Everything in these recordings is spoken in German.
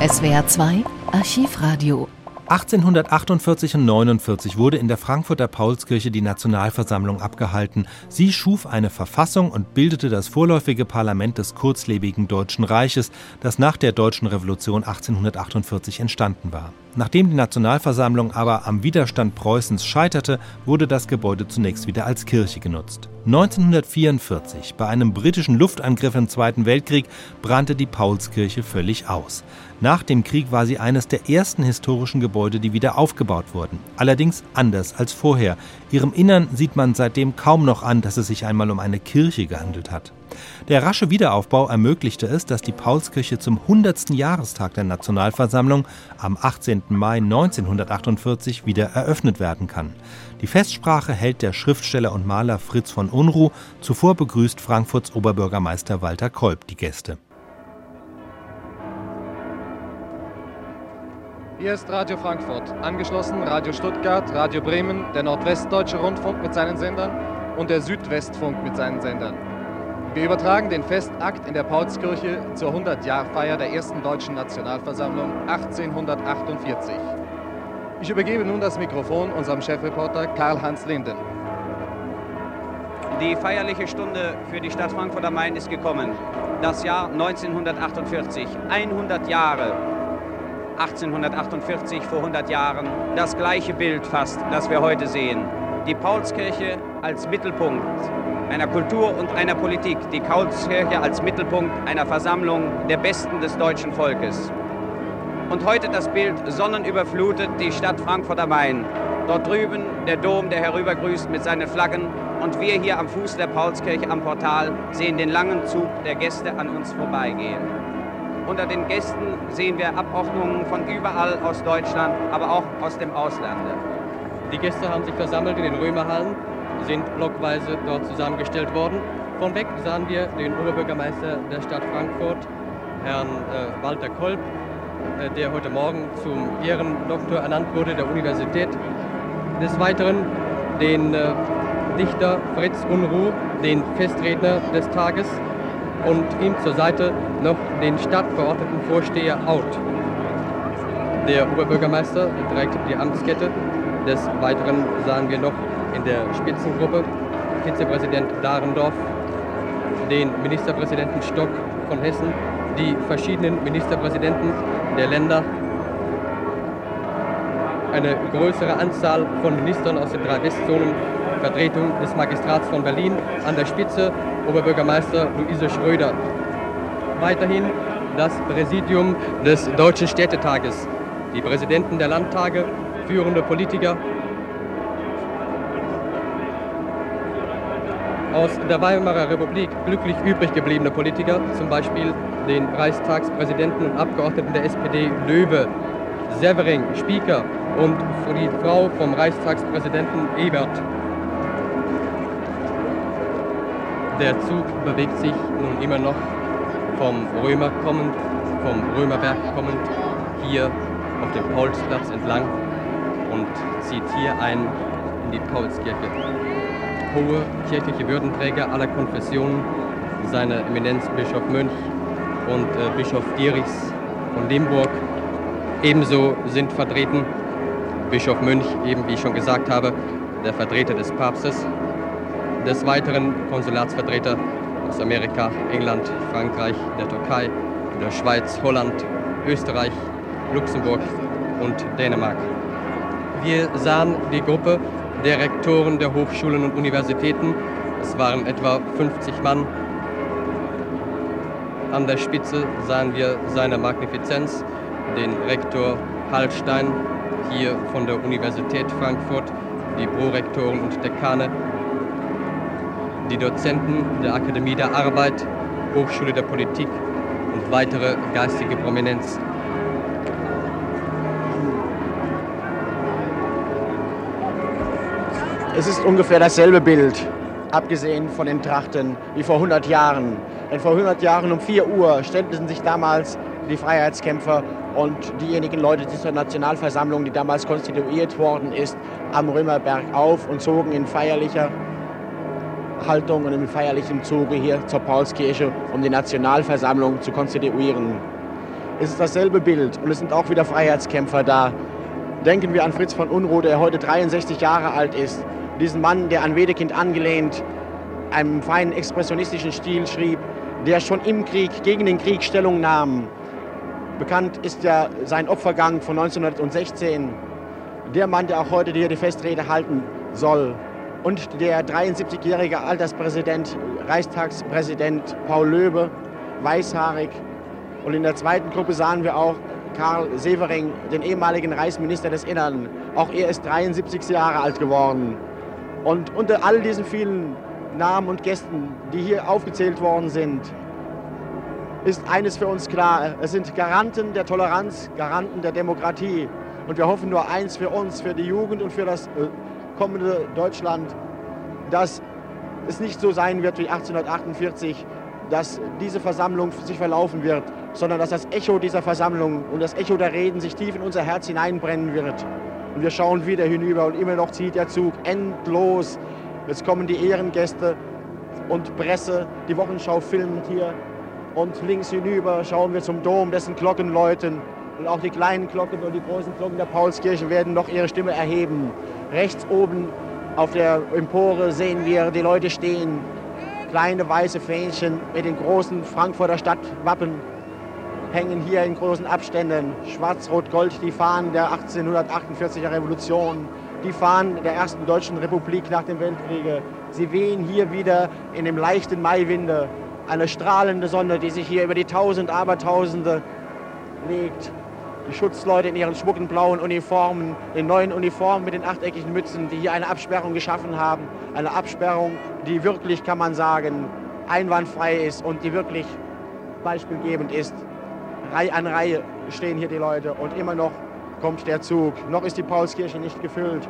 SWR 2 Archivradio 1848 und 49 wurde in der Frankfurter Paulskirche die Nationalversammlung abgehalten. Sie schuf eine Verfassung und bildete das vorläufige Parlament des kurzlebigen Deutschen Reiches, das nach der Deutschen Revolution 1848 entstanden war. Nachdem die Nationalversammlung aber am Widerstand Preußens scheiterte, wurde das Gebäude zunächst wieder als Kirche genutzt. 1944, bei einem britischen Luftangriff im Zweiten Weltkrieg, brannte die Paulskirche völlig aus. Nach dem Krieg war sie eines der ersten historischen Gebäude, die wieder aufgebaut wurden. Allerdings anders als vorher. Ihrem Innern sieht man seitdem kaum noch an, dass es sich einmal um eine Kirche gehandelt hat. Der rasche Wiederaufbau ermöglichte es, dass die Paulskirche zum 100. Jahrestag der Nationalversammlung am 18. Mai 1948 wieder eröffnet werden kann. Die Festsprache hält der Schriftsteller und Maler Fritz von Unruh. Zuvor begrüßt Frankfurts Oberbürgermeister Walter Kolb die Gäste. Hier ist Radio Frankfurt, angeschlossen Radio Stuttgart, Radio Bremen, der Nordwestdeutsche Rundfunk mit seinen Sendern und der Südwestfunk mit seinen Sendern. Wir übertragen den Festakt in der Paulskirche zur 100-Jahr-Feier der ersten deutschen Nationalversammlung 1848. Ich übergebe nun das Mikrofon unserem Chefreporter Karl-Hans Linden. Die feierliche Stunde für die Stadt Frankfurt am Main ist gekommen. Das Jahr 1948, 100 Jahre 1848, vor 100 Jahren, das gleiche Bild fast, das wir heute sehen. Die Paulskirche als Mittelpunkt einer Kultur und einer Politik, die Paulskirche als Mittelpunkt einer Versammlung der Besten des deutschen Volkes. Und heute das Bild sonnenüberflutet die Stadt Frankfurt am Main. Dort drüben der Dom, der herübergrüßt mit seinen Flaggen. Und wir hier am Fuß der Paulskirche am Portal sehen den langen Zug der Gäste an uns vorbeigehen. Unter den Gästen sehen wir Abordnungen von überall aus Deutschland, aber auch aus dem Ausland. Die Gäste haben sich versammelt in den Römerhallen, sind blockweise dort zusammengestellt worden. Von weg sahen wir den Oberbürgermeister der Stadt Frankfurt, Herrn äh, Walter Kolb, äh, der heute Morgen zum Ehrendoktor ernannt wurde der Universität. Des Weiteren den äh, Dichter Fritz Unruh, den Festredner des Tages, und ihm zur Seite noch den stadtverordneten Vorsteher Out. Der Oberbürgermeister trägt die Amtskette. Des Weiteren sahen wir noch in der Spitzengruppe Vizepräsident Dahrendorf, den Ministerpräsidenten Stock von Hessen, die verschiedenen Ministerpräsidenten der Länder, eine größere Anzahl von Ministern aus den drei Westzonen, Vertretung des Magistrats von Berlin an der Spitze Oberbürgermeister Luise Schröder. Weiterhin das Präsidium des Deutschen Städtetages, die Präsidenten der Landtage, führende Politiker. Aus der Weimarer Republik glücklich übrig gebliebene Politiker, zum Beispiel den Reichstagspräsidenten und Abgeordneten der SPD Löwe, Severing, Spieker und die Frau vom Reichstagspräsidenten Ebert. Der Zug bewegt sich nun immer noch vom Römer kommend, vom Römerberg kommend, hier auf dem Paulsplatz entlang und zieht hier ein in die Paulskirche. Hohe kirchliche Würdenträger aller Konfessionen, seine Eminenz Bischof Mönch und äh, Bischof Dierichs von Limburg. Ebenso sind vertreten Bischof Mönch, eben wie ich schon gesagt habe, der Vertreter des Papstes des Weiteren Konsulatsvertreter aus Amerika, England, Frankreich, der Türkei, der Schweiz, Holland, Österreich, Luxemburg und Dänemark. Wir sahen die Gruppe der Rektoren der Hochschulen und Universitäten. Es waren etwa 50 Mann. An der Spitze sahen wir seine Magnifizenz, den Rektor Hallstein, hier von der Universität Frankfurt, die Prorektoren und Dekane die Dozenten der Akademie der Arbeit, Hochschule der Politik und weitere geistige Prominenz. Es ist ungefähr dasselbe Bild, abgesehen von den Trachten, wie vor 100 Jahren. Denn vor 100 Jahren um 4 Uhr stellten sich damals die Freiheitskämpfer und diejenigen Leute dieser Nationalversammlung, die damals konstituiert worden ist, am Römerberg auf und zogen in feierlicher Haltung und im feierlichen Zuge hier zur Paulskirche, um die Nationalversammlung zu konstituieren. Es ist dasselbe Bild und es sind auch wieder Freiheitskämpfer da. Denken wir an Fritz von Unruh, der heute 63 Jahre alt ist. Diesen Mann, der an Wedekind angelehnt einem feinen expressionistischen Stil schrieb, der schon im Krieg gegen den Krieg Stellung nahm. Bekannt ist ja sein Opfergang von 1916. Der Mann, der auch heute hier die Festrede halten soll. Und der 73-jährige Alterspräsident, Reichstagspräsident Paul Löbe, weißhaarig. Und in der zweiten Gruppe sahen wir auch Karl Severing, den ehemaligen Reichsminister des Innern. Auch er ist 73 Jahre alt geworden. Und unter all diesen vielen Namen und Gästen, die hier aufgezählt worden sind, ist eines für uns klar. Es sind Garanten der Toleranz, Garanten der Demokratie. Und wir hoffen nur eins für uns, für die Jugend und für das äh, kommende Deutschland, dass es nicht so sein wird wie 1848, dass diese Versammlung sich verlaufen wird, sondern dass das Echo dieser Versammlung und das Echo der Reden sich tief in unser Herz hineinbrennen wird. Und wir schauen wieder hinüber und immer noch zieht der Zug endlos. Jetzt kommen die Ehrengäste und Presse, die Wochenschau filmt hier. Und links hinüber schauen wir zum Dom, dessen Glocken läuten. Und auch die kleinen Glocken und die großen Glocken der Paulskirche werden noch ihre Stimme erheben. Rechts oben auf der Empore sehen wir die Leute stehen. Kleine weiße Fähnchen mit den großen Frankfurter Stadtwappen hängen hier in großen Abständen. Schwarz-Rot-Gold, die Fahnen der 1848er Revolution, die Fahnen der ersten deutschen Republik nach dem Weltkriege. Sie wehen hier wieder in dem leichten Maiwinde. Eine strahlende Sonne, die sich hier über die Tausend, Abertausende legt. Die Schutzleute in ihren schmucken blauen Uniformen, den neuen Uniformen mit den achteckigen Mützen, die hier eine Absperrung geschaffen haben. Eine Absperrung, die wirklich, kann man sagen, einwandfrei ist und die wirklich beispielgebend ist. Reihe an Reihe stehen hier die Leute und immer noch kommt der Zug. Noch ist die Paulskirche nicht gefüllt.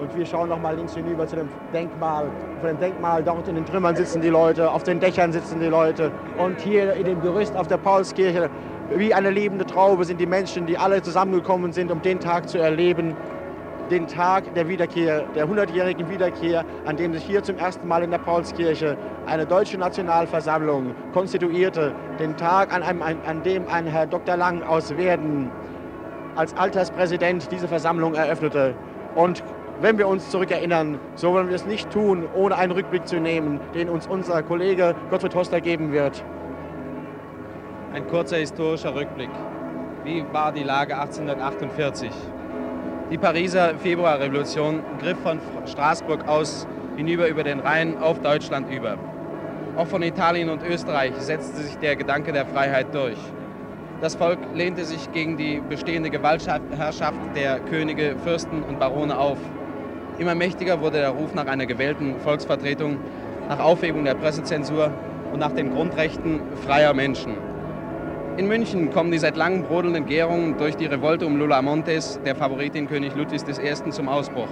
Und wir schauen noch mal links hinüber zu dem Denkmal. Vor dem Denkmal dort in den Trümmern sitzen die Leute, auf den Dächern sitzen die Leute. Und hier in dem Gerüst auf der Paulskirche, wie eine lebende Traube, sind die Menschen, die alle zusammengekommen sind, um den Tag zu erleben, den Tag der Wiederkehr, der 100-jährigen Wiederkehr, an dem sich hier zum ersten Mal in der Paulskirche eine deutsche Nationalversammlung konstituierte, den Tag, an, einem, an dem ein Herr Dr. Lang aus Werden als Alterspräsident diese Versammlung eröffnete. Und wenn wir uns zurückerinnern, so wollen wir es nicht tun, ohne einen Rückblick zu nehmen, den uns unser Kollege Gottfried Hoster geben wird. Ein kurzer historischer Rückblick. Wie war die Lage 1848? Die Pariser Februarrevolution griff von Straßburg aus hinüber über den Rhein auf Deutschland über. Auch von Italien und Österreich setzte sich der Gedanke der Freiheit durch. Das Volk lehnte sich gegen die bestehende Gewaltherrschaft der Könige, Fürsten und Barone auf. Immer mächtiger wurde der Ruf nach einer gewählten Volksvertretung, nach Aufhebung der Pressezensur und nach den Grundrechten freier Menschen. In München kommen die seit langem brodelnden Gärungen durch die Revolte um Lola Montes, der Favoritin König Ludwigs I., zum Ausbruch.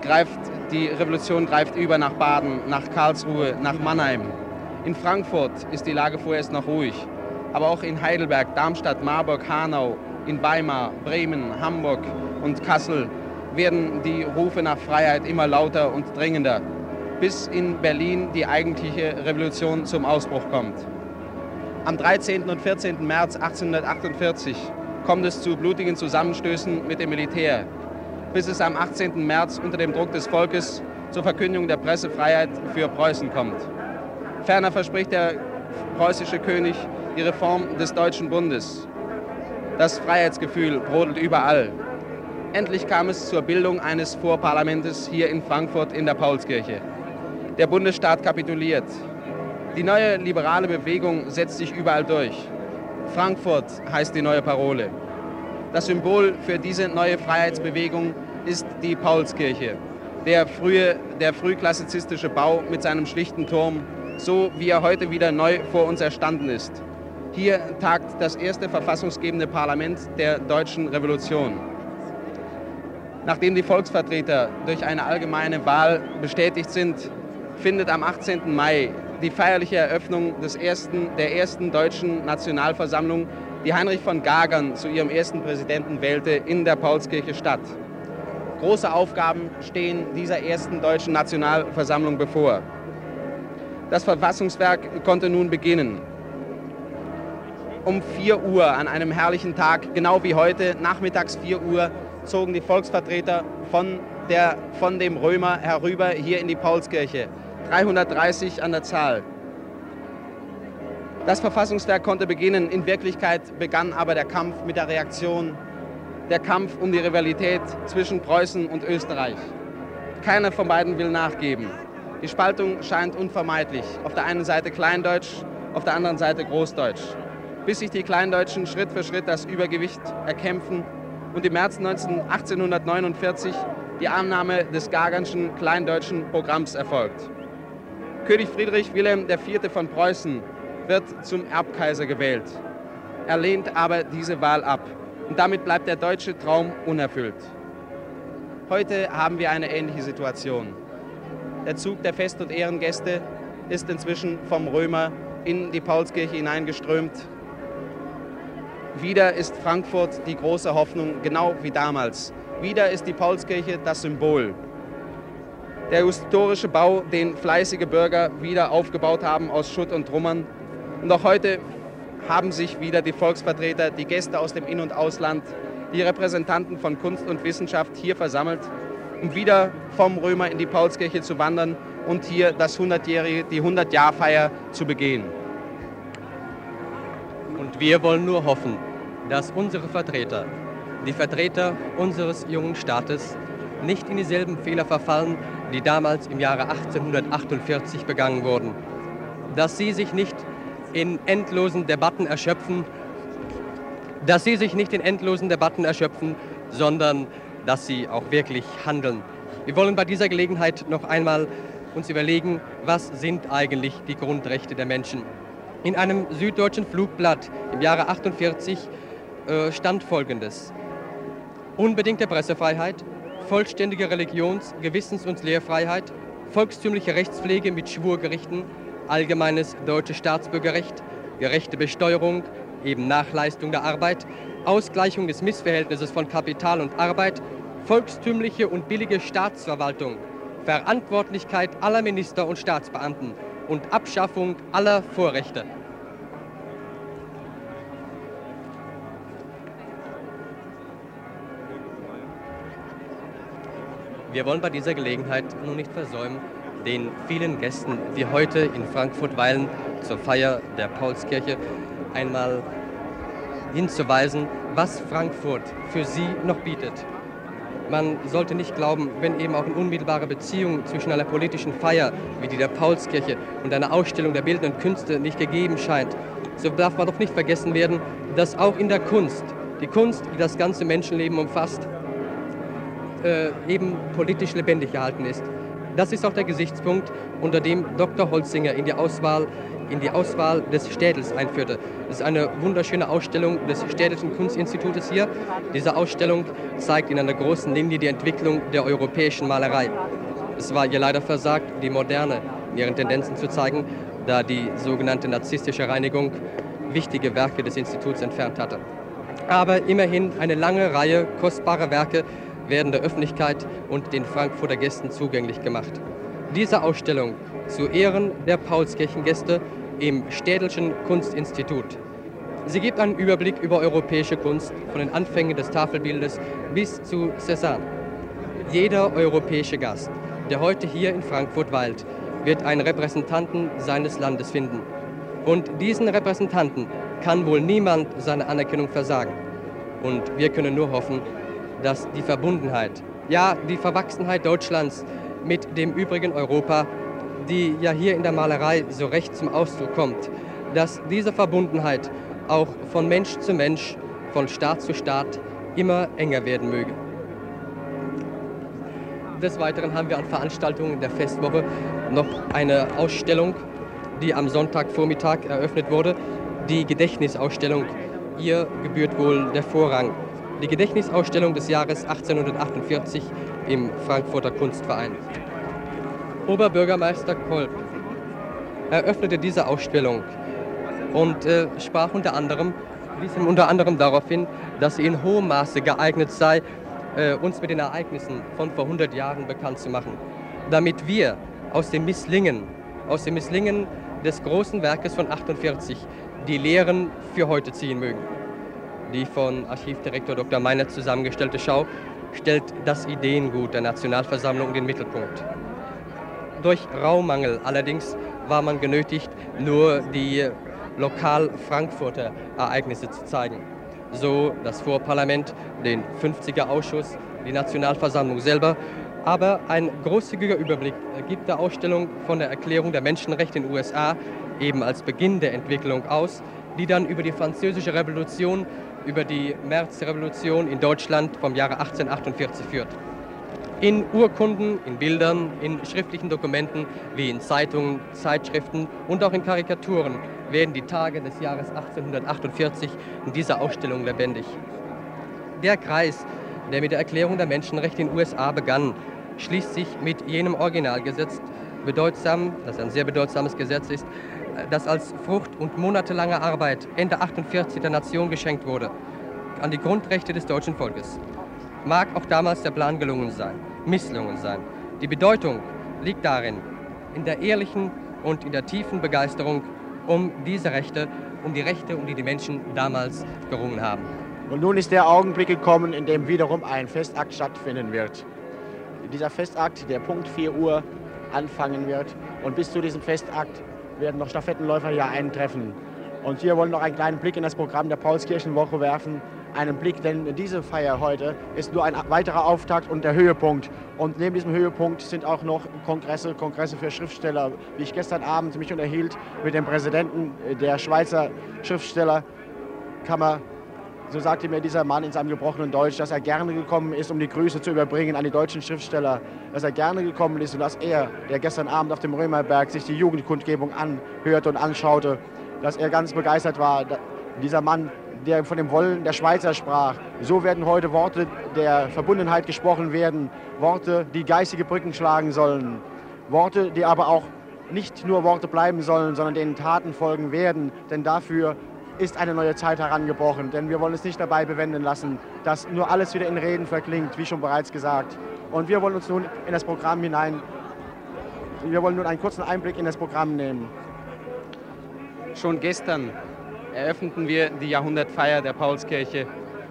Greift, die Revolution greift über nach Baden, nach Karlsruhe, nach Mannheim. In Frankfurt ist die Lage vorerst noch ruhig, aber auch in Heidelberg, Darmstadt, Marburg, Hanau, in Weimar, Bremen, Hamburg und Kassel werden die Rufe nach Freiheit immer lauter und dringender, bis in Berlin die eigentliche Revolution zum Ausbruch kommt. Am 13. und 14. März 1848 kommt es zu blutigen Zusammenstößen mit dem Militär, bis es am 18. März unter dem Druck des Volkes zur Verkündung der Pressefreiheit für Preußen kommt. Ferner verspricht der preußische König die Reform des Deutschen Bundes. Das Freiheitsgefühl brodelt überall. Endlich kam es zur Bildung eines Vorparlamentes hier in Frankfurt in der Paulskirche. Der Bundesstaat kapituliert. Die neue liberale Bewegung setzt sich überall durch. Frankfurt heißt die neue Parole. Das Symbol für diese neue Freiheitsbewegung ist die Paulskirche, der, frühe, der frühklassizistische Bau mit seinem schlichten Turm, so wie er heute wieder neu vor uns erstanden ist. Hier tagt das erste verfassungsgebende Parlament der deutschen Revolution. Nachdem die Volksvertreter durch eine allgemeine Wahl bestätigt sind, findet am 18. Mai die feierliche Eröffnung des ersten, der ersten deutschen Nationalversammlung, die Heinrich von Gagern zu ihrem ersten Präsidenten wählte, in der Paulskirche statt. Große Aufgaben stehen dieser ersten deutschen Nationalversammlung bevor. Das Verfassungswerk konnte nun beginnen. um 4 Uhr an einem herrlichen Tag, genau wie heute, nachmittags 4 Uhr, zogen die Volksvertreter von, der, von dem Römer herüber hier in die Paulskirche. 330 an der Zahl. Das Verfassungswerk konnte beginnen. In Wirklichkeit begann aber der Kampf mit der Reaktion, der Kampf um die Rivalität zwischen Preußen und Österreich. Keiner von beiden will nachgeben. Die Spaltung scheint unvermeidlich. Auf der einen Seite Kleindeutsch, auf der anderen Seite Großdeutsch. Bis sich die Kleindeutschen Schritt für Schritt das Übergewicht erkämpfen und im März 1849 die Annahme des Gaganschen Kleindeutschen Programms erfolgt. König Friedrich Wilhelm IV. von Preußen wird zum Erbkaiser gewählt. Er lehnt aber diese Wahl ab und damit bleibt der deutsche Traum unerfüllt. Heute haben wir eine ähnliche Situation. Der Zug der Fest- und Ehrengäste ist inzwischen vom Römer in die Paulskirche hineingeströmt. Wieder ist Frankfurt die große Hoffnung, genau wie damals. Wieder ist die Paulskirche das Symbol. Der historische Bau, den fleißige Bürger wieder aufgebaut haben aus Schutt und Trümmern, und auch heute haben sich wieder die Volksvertreter, die Gäste aus dem In- und Ausland, die Repräsentanten von Kunst und Wissenschaft hier versammelt, um wieder vom Römer in die Paulskirche zu wandern und hier das 100-jährige, die 100-Jahr-Feier zu begehen. Und wir wollen nur hoffen, dass unsere Vertreter, die Vertreter unseres jungen Staates, nicht in dieselben Fehler verfallen, die damals im Jahre 1848 begangen wurden. Dass sie sich nicht in endlosen Debatten erschöpfen, dass sie sich nicht in endlosen Debatten erschöpfen, sondern dass sie auch wirklich handeln. Wir wollen bei dieser Gelegenheit noch einmal uns überlegen, was sind eigentlich die Grundrechte der Menschen. In einem süddeutschen Flugblatt im Jahre 48 äh, stand folgendes. Unbedingte Pressefreiheit, vollständige Religions-, Gewissens- und Lehrfreiheit, volkstümliche Rechtspflege mit Schwurgerichten, allgemeines deutsches Staatsbürgerrecht, gerechte Besteuerung, eben Nachleistung der Arbeit, Ausgleichung des Missverhältnisses von Kapital und Arbeit, volkstümliche und billige Staatsverwaltung, Verantwortlichkeit aller Minister und Staatsbeamten und Abschaffung aller Vorrechte. Wir wollen bei dieser Gelegenheit nun nicht versäumen, den vielen Gästen, die heute in Frankfurt weilen, zur Feier der Paulskirche, einmal hinzuweisen, was Frankfurt für sie noch bietet. Man sollte nicht glauben, wenn eben auch eine unmittelbare Beziehung zwischen einer politischen Feier wie die der Paulskirche und einer Ausstellung der bildenden Künste nicht gegeben scheint, so darf man doch nicht vergessen werden, dass auch in der Kunst, die Kunst, die das ganze Menschenleben umfasst, äh, eben politisch lebendig gehalten ist. Das ist auch der Gesichtspunkt, unter dem Dr. Holzinger in die Auswahl, in die Auswahl des Städels einführte. Das ist eine wunderschöne Ausstellung des Städtischen Kunstinstitutes hier. Diese Ausstellung zeigt in einer großen Linie die Entwicklung der europäischen Malerei. Es war ihr leider versagt, die Moderne in ihren Tendenzen zu zeigen, da die sogenannte narzisstische Reinigung wichtige Werke des Instituts entfernt hatte. Aber immerhin eine lange Reihe kostbarer Werke, werden der Öffentlichkeit und den Frankfurter Gästen zugänglich gemacht. Diese Ausstellung zu Ehren der Paulskirchengäste im Städelschen Kunstinstitut. Sie gibt einen Überblick über europäische Kunst von den Anfängen des Tafelbildes bis zu Cézanne. Jeder europäische Gast, der heute hier in Frankfurt weilt, wird einen Repräsentanten seines Landes finden. Und diesen Repräsentanten kann wohl niemand seine Anerkennung versagen. Und wir können nur hoffen, dass die Verbundenheit, ja die Verwachsenheit Deutschlands mit dem übrigen Europa, die ja hier in der Malerei so recht zum Ausdruck kommt, dass diese Verbundenheit auch von Mensch zu Mensch, von Staat zu Staat immer enger werden möge. Des Weiteren haben wir an Veranstaltungen der Festwoche noch eine Ausstellung, die am Sonntagvormittag eröffnet wurde, die Gedächtnisausstellung. Ihr gebührt wohl der Vorrang die Gedächtnisausstellung des Jahres 1848 im Frankfurter Kunstverein. Oberbürgermeister Kolb eröffnete diese Ausstellung und äh, sprach unter anderem, wies unter anderem darauf hin, dass sie in hohem Maße geeignet sei, äh, uns mit den Ereignissen von vor 100 Jahren bekannt zu machen, damit wir aus dem Misslingen, aus dem Misslingen des großen Werkes von 48 die Lehren für heute ziehen mögen. Die von Archivdirektor Dr. Meiner zusammengestellte Schau stellt das Ideengut der Nationalversammlung in den Mittelpunkt. Durch Raummangel allerdings war man genötigt, nur die lokal Frankfurter Ereignisse zu zeigen. So das Vorparlament, den 50er Ausschuss, die Nationalversammlung selber. Aber ein großzügiger Überblick gibt der Ausstellung von der Erklärung der Menschenrechte in den USA eben als Beginn der Entwicklung aus, die dann über die Französische Revolution, über die Märzrevolution in Deutschland vom Jahre 1848 führt. In Urkunden, in Bildern, in schriftlichen Dokumenten wie in Zeitungen, Zeitschriften und auch in Karikaturen werden die Tage des Jahres 1848 in dieser Ausstellung lebendig. Der Kreis, der mit der Erklärung der Menschenrechte in den USA begann, schließt sich mit jenem Originalgesetz bedeutsam, das ein sehr bedeutsames Gesetz ist, das als Frucht und monatelange Arbeit Ende 48 der Nation geschenkt wurde, an die Grundrechte des deutschen Volkes. Mag auch damals der Plan gelungen sein, misslungen sein. Die Bedeutung liegt darin, in der ehrlichen und in der tiefen Begeisterung um diese Rechte, um die Rechte, um die die Menschen damals gerungen haben. Und nun ist der Augenblick gekommen, in dem wiederum ein Festakt stattfinden wird. Dieser Festakt, der Punkt 4 Uhr anfangen wird. Und bis zu diesem Festakt werden noch Stafettenläufer hier eintreffen. Und hier wollen wir noch einen kleinen Blick in das Programm der Paulskirchenwoche werfen. Einen Blick, denn diese Feier heute ist nur ein weiterer Auftakt und der Höhepunkt. Und neben diesem Höhepunkt sind auch noch Kongresse, Kongresse für Schriftsteller. Wie ich gestern Abend mich unterhielt mit dem Präsidenten der Schweizer Schriftstellerkammer, so sagte mir dieser Mann in seinem gebrochenen Deutsch, dass er gerne gekommen ist, um die Grüße zu überbringen an die deutschen Schriftsteller. Dass er gerne gekommen ist und dass er, der gestern Abend auf dem Römerberg sich die Jugendkundgebung anhörte und anschaute, dass er ganz begeistert war. Dieser Mann, der von dem Wollen der Schweizer sprach. So werden heute Worte der Verbundenheit gesprochen werden. Worte, die geistige Brücken schlagen sollen. Worte, die aber auch nicht nur Worte bleiben sollen, sondern denen Taten folgen werden. Denn dafür ist eine neue Zeit herangebrochen, denn wir wollen es nicht dabei bewenden lassen, dass nur alles wieder in Reden verklingt, wie schon bereits gesagt. Und wir wollen uns nun in das Programm hinein, wir wollen nun einen kurzen Einblick in das Programm nehmen. Schon gestern eröffneten wir die Jahrhundertfeier der Paulskirche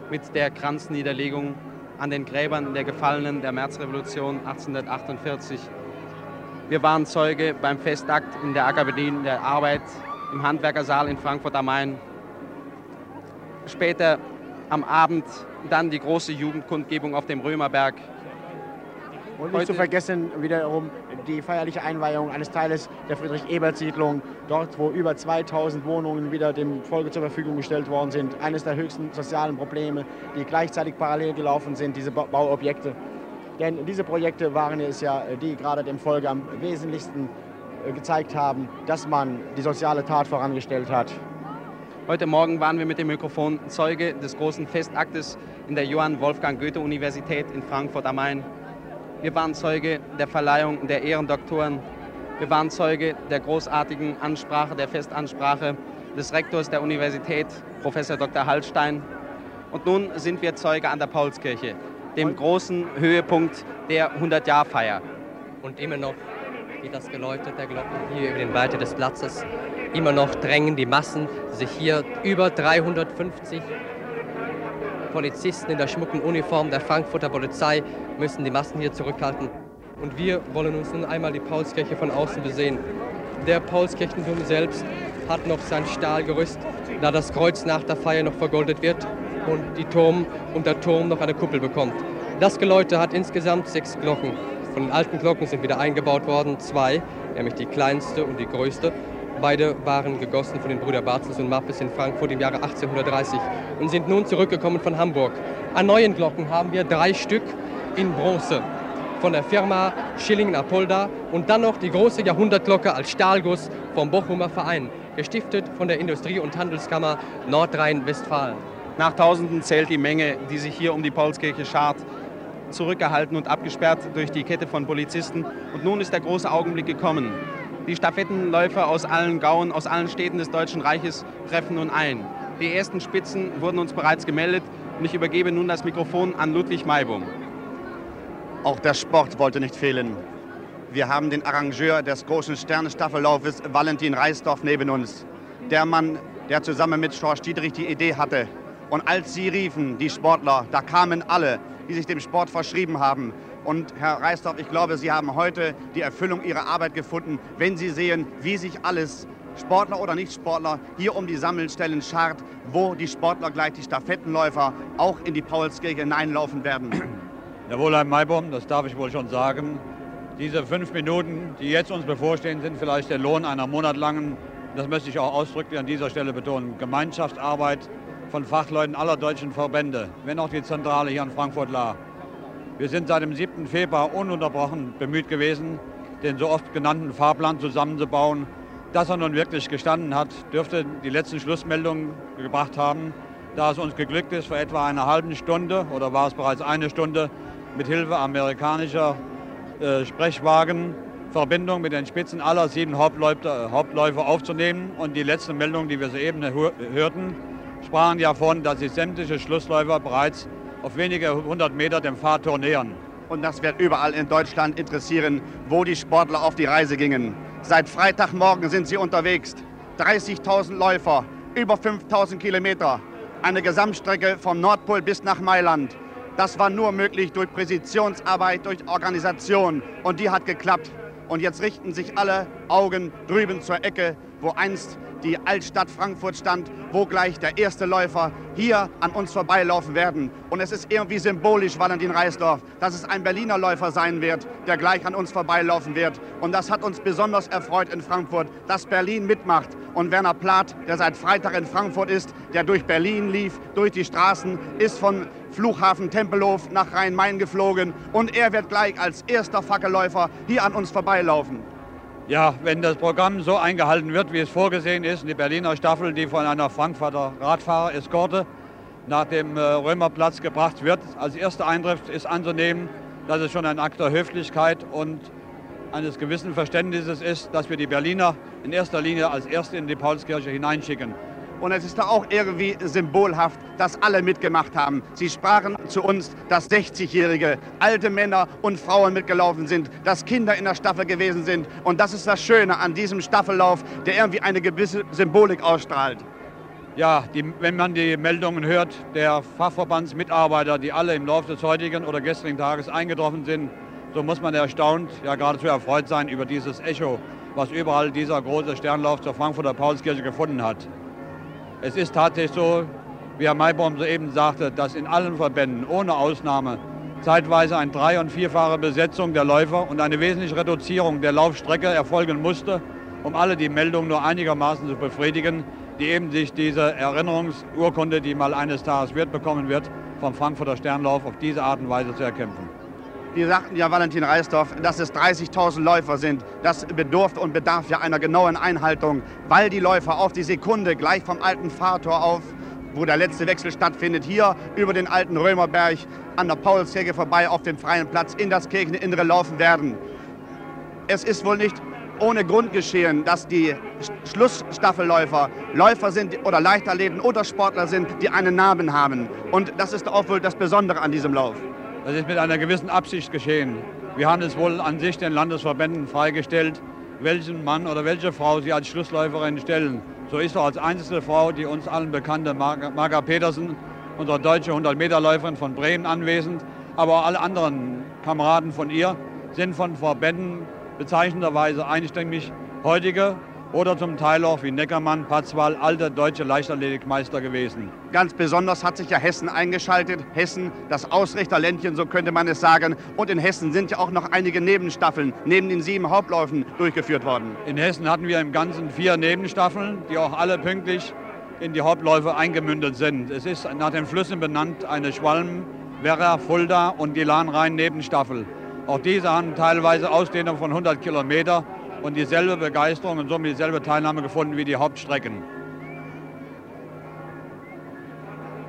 mit der Kranzniederlegung an den Gräbern der Gefallenen der Märzrevolution 1848. Wir waren Zeuge beim Festakt in der Akademie der Arbeit im Handwerkersaal in Frankfurt am Main später am Abend dann die große Jugendkundgebung auf dem Römerberg. Und nicht Heute zu vergessen wiederum die feierliche Einweihung eines Teiles der Friedrich-Ebert-Siedlung, dort wo über 2000 Wohnungen wieder dem Folge zur Verfügung gestellt worden sind. Eines der höchsten sozialen Probleme, die gleichzeitig parallel gelaufen sind, diese Bauobjekte. Denn diese Projekte waren es ja, die gerade dem Folge am wesentlichsten äh, gezeigt haben, dass man die soziale Tat vorangestellt hat. Heute Morgen waren wir mit dem Mikrofon Zeuge des großen Festaktes in der Johann Wolfgang Goethe Universität in Frankfurt am Main. Wir waren Zeuge der Verleihung der Ehrendoktoren. Wir waren Zeuge der großartigen Ansprache, der Festansprache des Rektors der Universität, Professor Dr. Hallstein. Und nun sind wir Zeuge an der Paulskirche, dem großen Höhepunkt der 100-Jahr-Feier. Und immer noch wird das Geläutet der Glocken hier über den Weite des Platzes. Immer noch drängen die Massen sich hier über 350 Polizisten in der schmucken Uniform der Frankfurter Polizei müssen die Massen hier zurückhalten. Und wir wollen uns nun einmal die Paulskirche von außen besehen. Der Paulskirchenturm selbst hat noch sein Stahlgerüst, da das Kreuz nach der Feier noch vergoldet wird und, die Turm, und der Turm noch eine Kuppel bekommt. Das Geläute hat insgesamt sechs Glocken. Von den alten Glocken sind wieder eingebaut worden zwei, nämlich die kleinste und die größte. Beide waren gegossen von den Brüdern Barzels und Mappes in Frankfurt im Jahre 1830 und sind nun zurückgekommen von Hamburg. An neuen Glocken haben wir drei Stück in Bronze von der Firma Schilling-Apolda und dann noch die große Jahrhundertglocke als Stahlguss vom Bochumer Verein, gestiftet von der Industrie- und Handelskammer Nordrhein-Westfalen. Nach Tausenden zählt die Menge, die sich hier um die Paulskirche schart zurückgehalten und abgesperrt durch die Kette von Polizisten. Und nun ist der große Augenblick gekommen. Die Stafettenläufer aus allen Gauen, aus allen Städten des Deutschen Reiches treffen nun ein. Die ersten Spitzen wurden uns bereits gemeldet und ich übergebe nun das Mikrofon an Ludwig Maibum. Auch der Sport wollte nicht fehlen. Wir haben den Arrangeur des großen Sternenstaffellaufes, Valentin Reisdorf, neben uns. Der Mann, der zusammen mit Schorst Dietrich die Idee hatte. Und als sie riefen, die Sportler, da kamen alle, die sich dem Sport verschrieben haben. Und Herr Reisdorf, ich glaube, Sie haben heute die Erfüllung Ihrer Arbeit gefunden, wenn Sie sehen, wie sich alles Sportler oder Nicht-Sportler hier um die Sammelstellen schart, wo die Sportler gleich die Stafettenläufer auch in die Paulskirche hineinlaufen werden. Jawohl, Herr Maibom, das darf ich wohl schon sagen. Diese fünf Minuten, die jetzt uns bevorstehen, sind vielleicht der Lohn einer monatlangen, das möchte ich auch ausdrücklich an dieser Stelle betonen, Gemeinschaftsarbeit von Fachleuten aller deutschen Verbände, wenn auch die Zentrale hier in Frankfurt lag. Wir sind seit dem 7. Februar ununterbrochen bemüht gewesen, den so oft genannten Fahrplan zusammenzubauen. Dass er nun wirklich gestanden hat, dürfte die letzten Schlussmeldungen gebracht haben, da es uns geglückt ist, vor etwa einer halben Stunde oder war es bereits eine Stunde, mit Hilfe amerikanischer äh, Sprechwagen Verbindung mit den Spitzen aller sieben Hauptläufer, Hauptläufer aufzunehmen. Und die letzten Meldungen, die wir soeben hörten, sprachen davon, dass sich sämtliche Schlussläufer bereits auf wenige hundert Meter dem Fahrtor nähern. Und das wird überall in Deutschland interessieren, wo die Sportler auf die Reise gingen. Seit Freitagmorgen sind sie unterwegs. 30.000 Läufer, über 5.000 Kilometer. Eine Gesamtstrecke vom Nordpol bis nach Mailand. Das war nur möglich durch Präzisionsarbeit, durch Organisation. Und die hat geklappt. Und jetzt richten sich alle Augen drüben zur Ecke, wo einst die Altstadt Frankfurt stand, wo gleich der erste Läufer hier an uns vorbeilaufen werden. Und es ist irgendwie symbolisch, Valentin Reisdorf, dass es ein Berliner Läufer sein wird, der gleich an uns vorbeilaufen wird. Und das hat uns besonders erfreut in Frankfurt, dass Berlin mitmacht. Und Werner Plath, der seit Freitag in Frankfurt ist, der durch Berlin lief, durch die Straßen, ist von Flughafen Tempelhof nach Rhein-Main geflogen. Und er wird gleich als erster Fackelläufer hier an uns vorbeilaufen. Ja, wenn das Programm so eingehalten wird, wie es vorgesehen ist, die Berliner Staffel, die von einer Frankfurter Radfahrer-Eskorte nach dem äh, Römerplatz gebracht wird, als erster Eindritt ist anzunehmen, dass es schon ein Akt der Höflichkeit und eines gewissen Verständnisses ist, dass wir die Berliner in erster Linie als Erste in die Paulskirche hineinschicken. Und es ist da auch irgendwie symbolhaft, dass alle mitgemacht haben. Sie sprachen zu uns, dass 60-Jährige, alte Männer und Frauen mitgelaufen sind, dass Kinder in der Staffel gewesen sind. Und das ist das Schöne an diesem Staffellauf, der irgendwie eine gewisse Symbolik ausstrahlt. Ja, die, wenn man die Meldungen hört der Fachverbandsmitarbeiter, die alle im Laufe des heutigen oder gestrigen Tages eingetroffen sind, so muss man erstaunt, ja geradezu erfreut sein über dieses Echo, was überall dieser große Sternlauf zur Frankfurter Paulskirche gefunden hat. Es ist tatsächlich so, wie Herr Maybaum soeben sagte, dass in allen Verbänden ohne Ausnahme zeitweise eine drei- und vierfache Besetzung der Läufer und eine wesentliche Reduzierung der Laufstrecke erfolgen musste, um alle die Meldungen nur einigermaßen zu befriedigen, die eben sich diese Erinnerungsurkunde, die mal eines Tages wird bekommen wird, vom Frankfurter Sternlauf auf diese Art und Weise zu erkämpfen. Wir sagten ja, Valentin Reisdorf, dass es 30.000 Läufer sind. Das bedurft und bedarf ja einer genauen Einhaltung, weil die Läufer auf die Sekunde gleich vom alten Fahrtor auf, wo der letzte Wechsel stattfindet, hier über den alten Römerberg an der Paulskirche vorbei auf den freien Platz in das Kircheninnere laufen werden. Es ist wohl nicht ohne Grund geschehen, dass die Schlussstaffelläufer Läufer sind oder Leichtathleten oder Sportler sind, die einen Namen haben. Und das ist auch wohl das Besondere an diesem Lauf. Das ist mit einer gewissen Absicht geschehen. Wir haben es wohl an sich den Landesverbänden freigestellt, welchen Mann oder welche Frau sie als Schlussläuferin stellen. So ist auch als einzige Frau die uns allen bekannte Marga Petersen, unsere deutsche 100-Meter-Läuferin von Bremen anwesend. Aber alle anderen Kameraden von ihr sind von Verbänden bezeichnenderweise einstimmig heutige oder zum Teil auch wie Neckermann, Patzwal, alte deutsche Leichtathletikmeister gewesen. Ganz besonders hat sich ja Hessen eingeschaltet. Hessen, das Ausrichterländchen, so könnte man es sagen. Und in Hessen sind ja auch noch einige Nebenstaffeln neben den sieben Hauptläufen durchgeführt worden. In Hessen hatten wir im Ganzen vier Nebenstaffeln, die auch alle pünktlich in die Hauptläufe eingemündet sind. Es ist nach den Flüssen benannt eine Schwalm, Werra, Fulda und die Lahn-Rhein-Nebenstaffel. Auch diese haben teilweise Ausdehnung von 100 Kilometer und dieselbe Begeisterung und somit dieselbe Teilnahme gefunden wie die Hauptstrecken.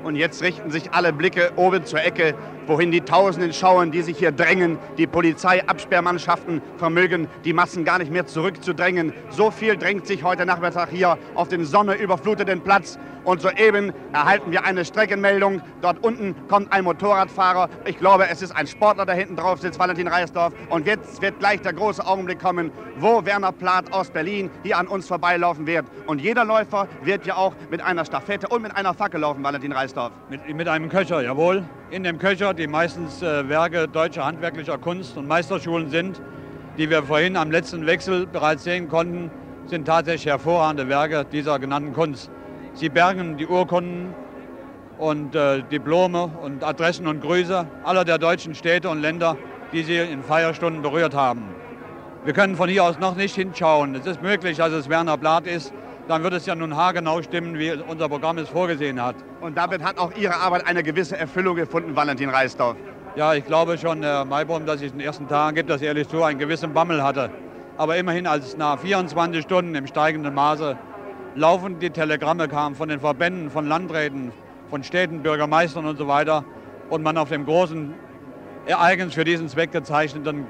Und jetzt richten sich alle Blicke oben zur Ecke, wohin die Tausenden schauen, die sich hier drängen. Die Polizeiabsperrmannschaften vermögen die Massen gar nicht mehr zurückzudrängen. So viel drängt sich heute Nachmittag hier auf den sonneüberfluteten Platz. Und soeben erhalten wir eine Streckenmeldung. Dort unten kommt ein Motorradfahrer. Ich glaube, es ist ein Sportler, der hinten drauf sitzt, Valentin Reisdorf. Und jetzt wird gleich der große Augenblick kommen, wo Werner Plath aus Berlin hier an uns vorbeilaufen wird. Und jeder Läufer wird ja auch mit einer Staffette und mit einer Fackel laufen, Valentin Reisdorf. Mit, mit einem Köcher, jawohl. In dem Köcher, die meistens äh, Werke deutscher handwerklicher Kunst und Meisterschulen sind, die wir vorhin am letzten Wechsel bereits sehen konnten, sind tatsächlich hervorragende Werke dieser genannten Kunst. Sie bergen die Urkunden und äh, Diplome und Adressen und Grüße aller der deutschen Städte und Länder, die sie in Feierstunden berührt haben. Wir können von hier aus noch nicht hinschauen. Es ist möglich, dass es Werner Blatt ist. Dann wird es ja nun haargenau stimmen, wie unser Programm es vorgesehen hat. Und damit hat auch Ihre Arbeit eine gewisse Erfüllung gefunden, Valentin Reisdorf. Ja, ich glaube schon, Herr Maibaum, dass ich in den ersten Tagen, gibt das ehrlich zu, einen gewissen Bammel hatte. Aber immerhin, als es nach 24 Stunden im steigenden Maße laufend die Telegramme kamen von den Verbänden, von Landräten, von Städten, Bürgermeistern und so weiter und man auf dem großen Ereignis für diesen Zweck gezeichneten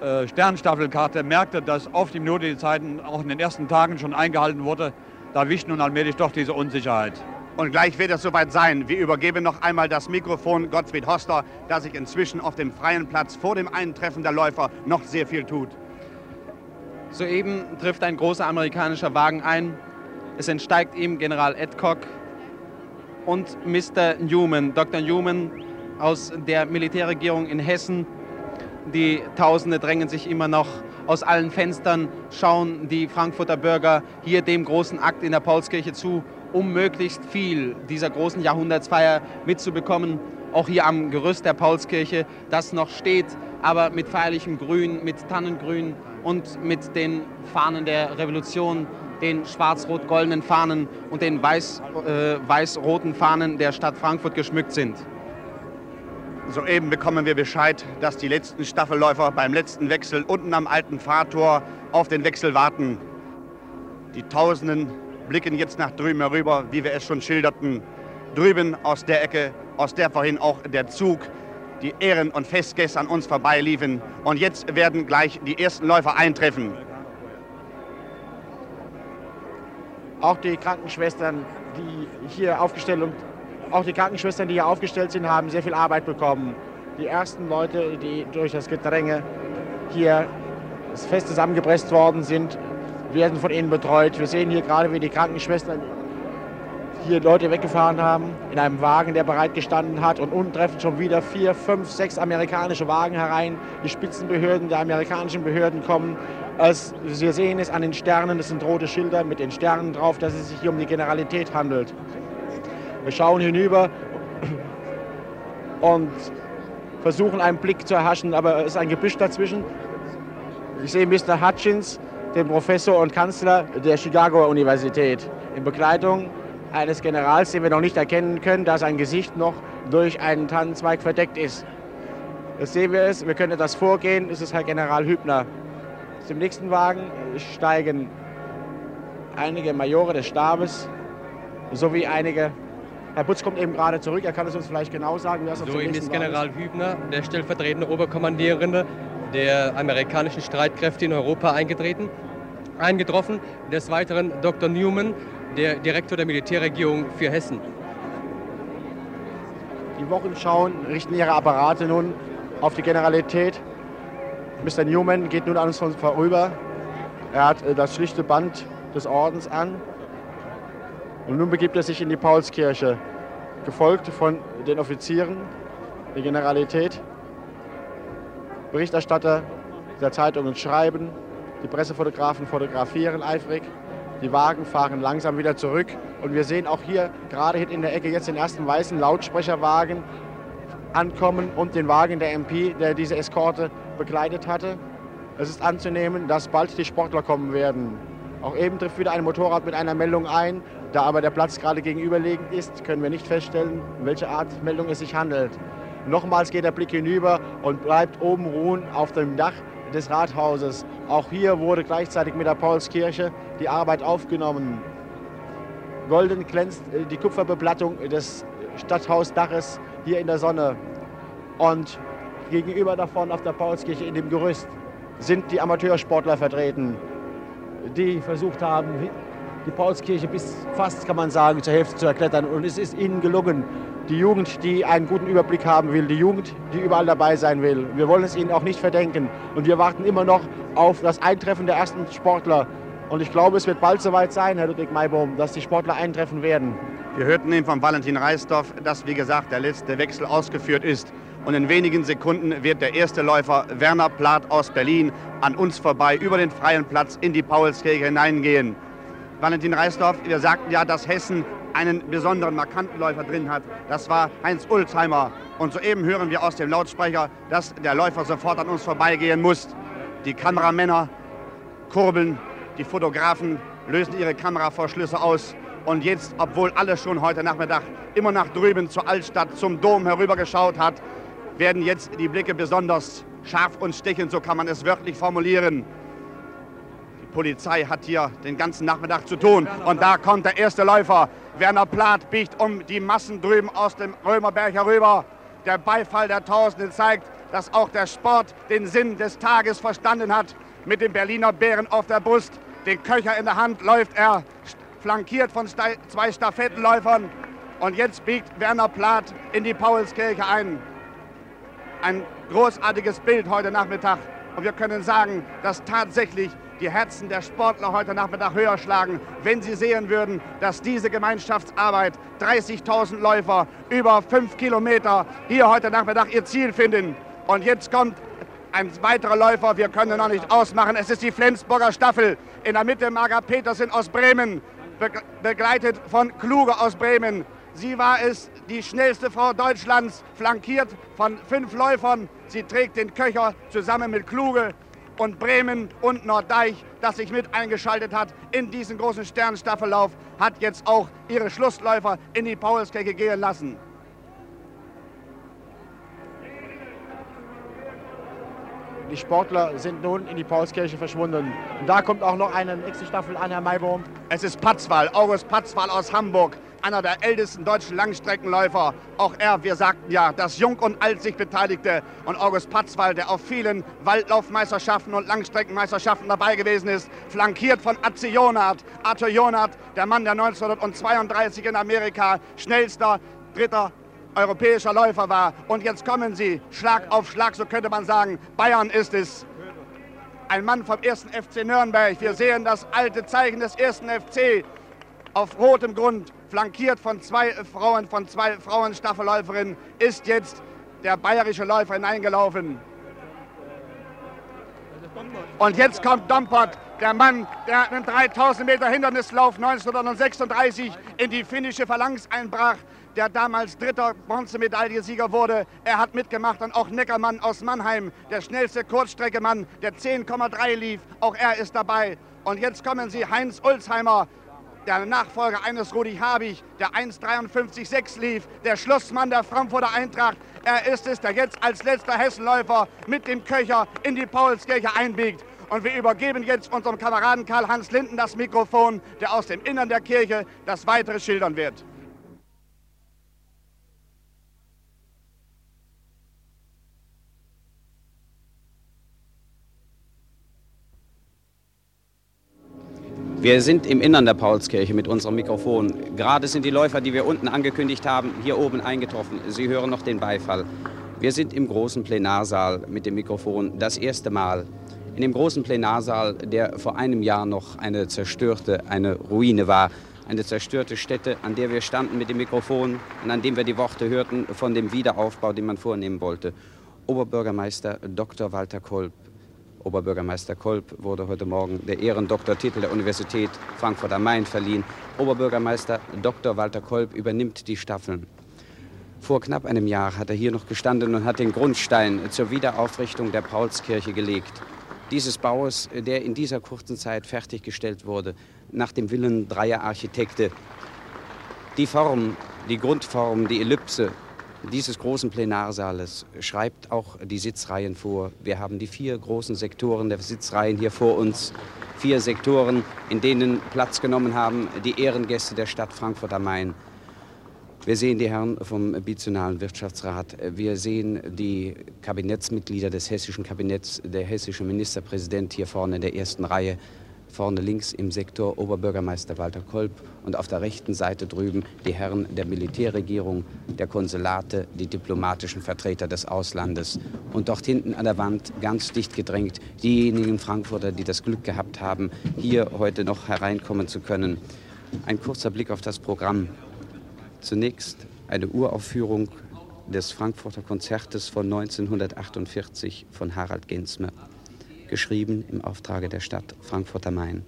äh, Sternstaffelkarte merkte, dass auf die Minute die Zeiten auch in den ersten Tagen schon eingehalten wurde, da wischt nun allmählich doch diese Unsicherheit. Und gleich wird es soweit sein. Wir übergeben noch einmal das Mikrofon Gottfried Hoster, da sich inzwischen auf dem freien Platz vor dem Eintreffen der Läufer noch sehr viel tut. Soeben trifft ein großer amerikanischer Wagen ein. Es entsteigt ihm General Adcock und Mr. Newman, Dr. Newman aus der Militärregierung in Hessen. Die Tausende drängen sich immer noch aus allen Fenstern, schauen die Frankfurter Bürger hier dem großen Akt in der Paulskirche zu, um möglichst viel dieser großen Jahrhundertsfeier mitzubekommen. Auch hier am Gerüst der Paulskirche, das noch steht, aber mit feierlichem Grün, mit Tannengrün und mit den Fahnen der Revolution den schwarz-rot-goldenen Fahnen und den weiß, äh, weiß-roten Fahnen der Stadt Frankfurt geschmückt sind. Soeben bekommen wir Bescheid, dass die letzten Staffelläufer beim letzten Wechsel unten am alten Fahrtor auf den Wechsel warten. Die Tausenden blicken jetzt nach drüben herüber, wie wir es schon schilderten. Drüben aus der Ecke, aus der vorhin auch der Zug, die Ehren- und Festgäste an uns vorbeiliefen. Und jetzt werden gleich die ersten Läufer eintreffen. Auch die Krankenschwestern, die hier aufgestellt und auch die Krankenschwestern, die hier aufgestellt sind, haben sehr viel Arbeit bekommen. Die ersten Leute, die durch das Gedränge hier fest zusammengepresst worden sind, werden von ihnen betreut. Wir sehen hier gerade, wie die Krankenschwestern hier Leute weggefahren haben in einem Wagen, der bereit gestanden hat. Und unten treffen schon wieder vier, fünf, sechs amerikanische Wagen herein. Die Spitzenbehörden der amerikanischen Behörden kommen. Als wir sehen es an den Sternen, das sind rote Schilder mit den Sternen drauf, dass es sich hier um die Generalität handelt. Wir schauen hinüber und versuchen einen Blick zu erhaschen, aber es ist ein Gebüsch dazwischen. Ich sehe Mr. Hutchins, den Professor und Kanzler der Chicago Universität, in Begleitung eines Generals, den wir noch nicht erkennen können, da sein Gesicht noch durch einen Tannenzweig verdeckt ist. Jetzt sehen wir es, wir können etwas vorgehen, es ist Herr General Hübner. Zum nächsten Wagen steigen einige Majore des Stabes sowie einige. Herr Butz kommt eben gerade zurück, er kann es uns vielleicht genau sagen. Wer so eben ist General Hübner, der stellvertretende Oberkommandierende der amerikanischen Streitkräfte in Europa eingetreten, eingetroffen. Des Weiteren Dr. Newman, der Direktor der Militärregierung für Hessen. Die Wochenschauen richten ihre Apparate nun auf die Generalität. Mr. Newman geht nun an uns vorüber. Er hat äh, das schlichte Band des Ordens an. Und nun begibt er sich in die Paulskirche, gefolgt von den Offizieren der Generalität. Berichterstatter der Zeitungen schreiben, die Pressefotografen fotografieren eifrig. Die Wagen fahren langsam wieder zurück. Und wir sehen auch hier gerade in der Ecke jetzt den ersten weißen Lautsprecherwagen ankommen und den Wagen der MP, der diese Eskorte begleitet hatte. Es ist anzunehmen, dass bald die Sportler kommen werden. Auch eben trifft wieder ein Motorrad mit einer Meldung ein. Da aber der Platz gerade gegenüberliegend ist, können wir nicht feststellen, um welche Art Meldung es sich handelt. Nochmals geht der Blick hinüber und bleibt oben ruhen auf dem Dach des Rathauses. Auch hier wurde gleichzeitig mit der Paulskirche die Arbeit aufgenommen. Golden glänzt äh, die Kupferbeplattung des Stadthausdaches hier in der Sonne. Und gegenüber davon auf der Paulskirche in dem Gerüst sind die Amateursportler vertreten, die versucht haben, die Paulskirche bis fast, kann man sagen, zur Hälfte zu erklettern. Und es ist ihnen gelungen. Die Jugend, die einen guten Überblick haben will, die Jugend, die überall dabei sein will. Wir wollen es ihnen auch nicht verdenken. Und wir warten immer noch auf das Eintreffen der ersten Sportler. Und ich glaube, es wird bald soweit sein, Herr Ludwig Maibaum, dass die Sportler eintreffen werden. Wir hörten eben von Valentin Reisdorf, dass, wie gesagt, der letzte Wechsel ausgeführt ist. Und in wenigen Sekunden wird der erste Läufer Werner Plath aus Berlin an uns vorbei über den freien Platz in die Paulskirche hineingehen. Valentin Reisdorf, wir sagten ja, dass Hessen einen besonderen markanten Läufer drin hat. Das war Heinz Ulzheimer. Und soeben hören wir aus dem Lautsprecher, dass der Läufer sofort an uns vorbeigehen muss. Die Kameramänner kurbeln, die Fotografen lösen ihre Kameravorschlüsse aus. Und jetzt, obwohl alles schon heute Nachmittag immer nach drüben zur Altstadt, zum Dom herübergeschaut hat, werden jetzt die Blicke besonders scharf und stechend, so kann man es wörtlich formulieren. Polizei hat hier den ganzen Nachmittag zu tun. Und da kommt der erste Läufer. Werner Plath biegt um die Massen drüben aus dem Römerberg herüber. Der Beifall der Tausende zeigt, dass auch der Sport den Sinn des Tages verstanden hat. Mit dem Berliner Bären auf der Brust, den Köcher in der Hand läuft er, flankiert von zwei Stafettenläufern. Und jetzt biegt Werner Plath in die Paulskirche ein. Ein großartiges Bild heute Nachmittag. Und wir können sagen, dass tatsächlich die Herzen der Sportler heute Nachmittag höher schlagen, wenn sie sehen würden, dass diese Gemeinschaftsarbeit 30.000 Läufer über fünf Kilometer hier heute Nachmittag ihr Ziel finden. Und jetzt kommt ein weiterer Läufer, wir können noch nicht ausmachen. Es ist die Flensburger Staffel. In der Mitte Marga Petersen aus Bremen, begleitet von Kluge aus Bremen. Sie war es, die schnellste Frau Deutschlands, flankiert von fünf Läufern. Sie trägt den Köcher zusammen mit Kluge und Bremen und Norddeich, das sich mit eingeschaltet hat in diesen großen Sternstaffellauf, hat jetzt auch ihre Schlussläufer in die Paulskirche gehen lassen. Die Sportler sind nun in die Paulskirche verschwunden. Und da kommt auch noch eine nächste Staffel an, Herr Maibaum. Es ist Patzwal, August Patzwal aus Hamburg einer der ältesten deutschen Langstreckenläufer. Auch er, wir sagten ja, dass Jung und Alt sich beteiligte. Und August Patzwald, der auf vielen Waldlaufmeisterschaften und Langstreckenmeisterschaften dabei gewesen ist, flankiert von Atze Jonat. Arthur Jonat, der Mann, der 1932 in Amerika schnellster, dritter europäischer Läufer war. Und jetzt kommen sie, Schlag auf Schlag, so könnte man sagen. Bayern ist es. Ein Mann vom ersten FC Nürnberg. Wir sehen das alte Zeichen des ersten FC auf rotem Grund flankiert von zwei Frauen, von zwei Frauenstaffelläuferinnen, ist jetzt der bayerische Läufer hineingelaufen. Und jetzt kommt Dompert, der Mann, der einen 3000 Meter Hindernislauf 1936 in die finnische Phalanx einbrach, der damals dritter Bronzemedaillesieger wurde. Er hat mitgemacht und auch Neckermann aus Mannheim, der schnellste Kurzstreckemann, der 10,3 lief. Auch er ist dabei. Und jetzt kommen sie, Heinz Ulzheimer, der Nachfolger eines Rudi Habich, der 1,53,6 lief, der Schlussmann der Frankfurter Eintracht. Er ist es, der jetzt als letzter Hessenläufer mit dem Köcher in die Paulskirche einbiegt. Und wir übergeben jetzt unserem Kameraden Karl-Hans Linden das Mikrofon, der aus dem Innern der Kirche das Weitere schildern wird. Wir sind im Innern der Paulskirche mit unserem Mikrofon. Gerade sind die Läufer, die wir unten angekündigt haben, hier oben eingetroffen. Sie hören noch den Beifall. Wir sind im großen Plenarsaal mit dem Mikrofon das erste Mal. In dem großen Plenarsaal, der vor einem Jahr noch eine zerstörte, eine Ruine war. Eine zerstörte Stätte, an der wir standen mit dem Mikrofon und an dem wir die Worte hörten von dem Wiederaufbau, den man vornehmen wollte. Oberbürgermeister Dr. Walter Kolb Oberbürgermeister Kolb wurde heute Morgen der Ehrendoktortitel der Universität Frankfurt am Main verliehen. Oberbürgermeister Dr. Walter Kolb übernimmt die Staffeln. Vor knapp einem Jahr hat er hier noch gestanden und hat den Grundstein zur Wiederaufrichtung der Paulskirche gelegt. Dieses Baues, der in dieser kurzen Zeit fertiggestellt wurde, nach dem Willen dreier Architekte. Die Form, die Grundform, die Ellipse, dieses großen Plenarsaales schreibt auch die Sitzreihen vor. Wir haben die vier großen Sektoren der Sitzreihen hier vor uns. Vier Sektoren, in denen Platz genommen haben die Ehrengäste der Stadt Frankfurt am Main. Wir sehen die Herren vom Bizonalen Wirtschaftsrat. Wir sehen die Kabinettsmitglieder des hessischen Kabinetts, der hessische Ministerpräsident hier vorne in der ersten Reihe. Vorne links im Sektor Oberbürgermeister Walter Kolb und auf der rechten Seite drüben die Herren der Militärregierung, der Konsulate, die diplomatischen Vertreter des Auslandes und dort hinten an der Wand ganz dicht gedrängt diejenigen Frankfurter, die das Glück gehabt haben, hier heute noch hereinkommen zu können. Ein kurzer Blick auf das Programm. Zunächst eine Uraufführung des Frankfurter Konzertes von 1948 von Harald Gensmer geschrieben im Auftrage der Stadt Frankfurt am Main.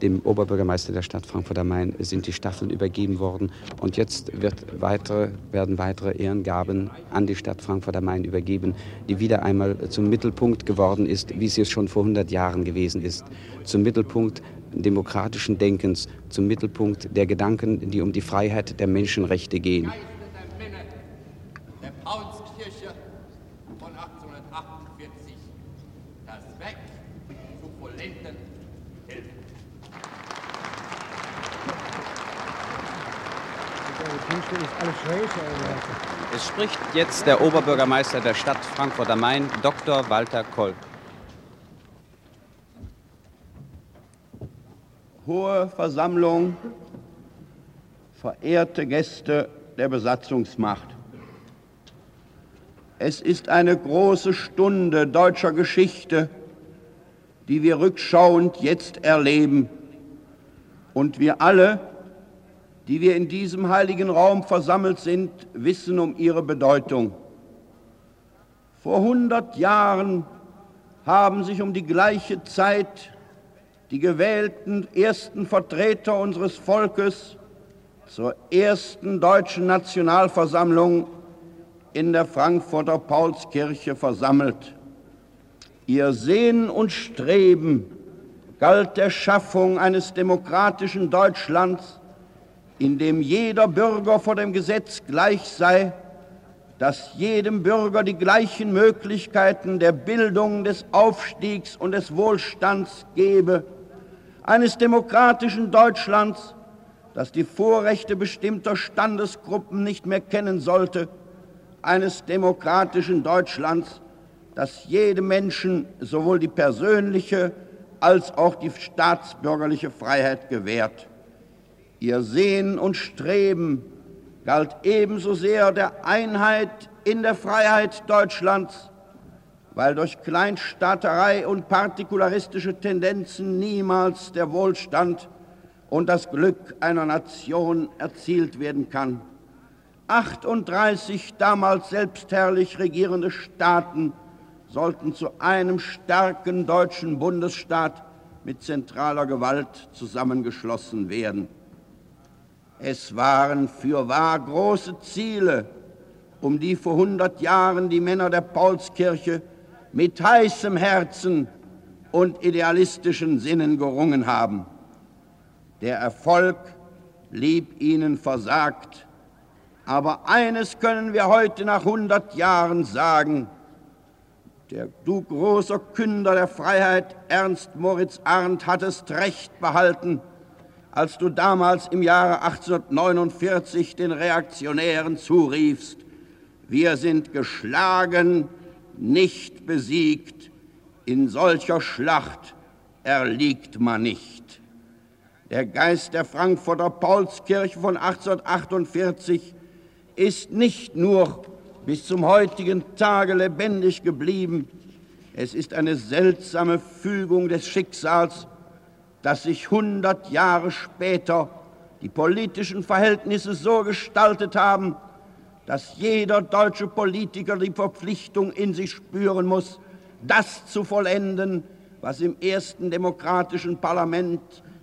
Dem Oberbürgermeister der Stadt Frankfurt am Main sind die Staffeln übergeben worden und jetzt weitere, werden weitere Ehrengaben an die Stadt Frankfurt am Main übergeben, die wieder einmal zum Mittelpunkt geworden ist, wie sie es schon vor 100 Jahren gewesen ist, zum Mittelpunkt demokratischen Denkens, zum Mittelpunkt der Gedanken, die um die Freiheit der Menschenrechte gehen. Es spricht jetzt der Oberbürgermeister der Stadt Frankfurt am Main, Dr. Walter Kolb. Hohe Versammlung, verehrte Gäste der Besatzungsmacht. Es ist eine große Stunde deutscher Geschichte, die wir rückschauend jetzt erleben. Und wir alle, die wir in diesem heiligen Raum versammelt sind, wissen um ihre Bedeutung. Vor 100 Jahren haben sich um die gleiche Zeit die gewählten ersten Vertreter unseres Volkes zur ersten deutschen Nationalversammlung in der Frankfurter Paulskirche versammelt. Ihr Sehen und Streben galt der Schaffung eines demokratischen Deutschlands, in dem jeder Bürger vor dem Gesetz gleich sei, dass jedem Bürger die gleichen Möglichkeiten der Bildung, des Aufstiegs und des Wohlstands gebe, eines demokratischen Deutschlands, das die Vorrechte bestimmter Standesgruppen nicht mehr kennen sollte, eines demokratischen Deutschlands, das jedem Menschen sowohl die persönliche als auch die staatsbürgerliche Freiheit gewährt. Ihr Sehen und Streben galt ebenso sehr der Einheit in der Freiheit Deutschlands, weil durch Kleinstaaterei und partikularistische Tendenzen niemals der Wohlstand und das Glück einer Nation erzielt werden kann. 38 damals selbstherrlich regierende Staaten sollten zu einem starken deutschen Bundesstaat mit zentraler Gewalt zusammengeschlossen werden. Es waren fürwahr große Ziele, um die vor 100 Jahren die Männer der Paulskirche mit heißem Herzen und idealistischen Sinnen gerungen haben. Der Erfolg blieb ihnen versagt. Aber eines können wir heute nach 100 Jahren sagen. Der, du großer Künder der Freiheit, Ernst Moritz Arndt, hattest recht behalten, als du damals im Jahre 1849 den Reaktionären zuriefst, wir sind geschlagen, nicht besiegt, in solcher Schlacht erliegt man nicht. Der Geist der Frankfurter Paulskirche von 1848 ist nicht nur bis zum heutigen Tage lebendig geblieben, es ist eine seltsame Fügung des Schicksals, dass sich 100 Jahre später die politischen Verhältnisse so gestaltet haben, dass jeder deutsche Politiker die Verpflichtung in sich spüren muss, das zu vollenden, was im ersten demokratischen Parlament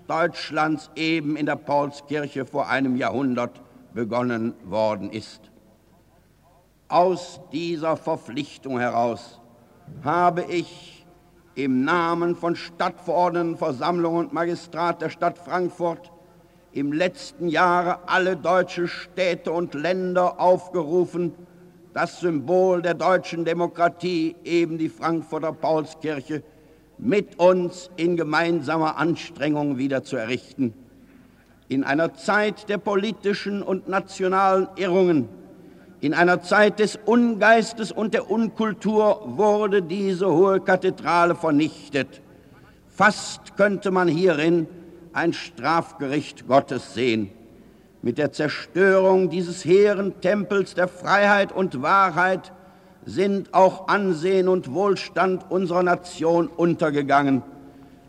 Deutschlands eben in der Paulskirche vor einem Jahrhundert begonnen worden ist. Aus dieser Verpflichtung heraus habe ich im Namen von Stadtverordneten, Versammlung und Magistrat der Stadt Frankfurt im letzten Jahre alle deutsche Städte und Länder aufgerufen, das Symbol der deutschen Demokratie, eben die Frankfurter Paulskirche, mit uns in gemeinsamer Anstrengung wieder zu errichten. In einer Zeit der politischen und nationalen Irrungen, In einer Zeit des Ungeistes und der Unkultur wurde diese hohe Kathedrale vernichtet. Fast könnte man hierin ein Strafgericht Gottes sehen. Mit der Zerstörung dieses hehren Tempels der Freiheit und Wahrheit sind auch Ansehen und Wohlstand unserer Nation untergegangen,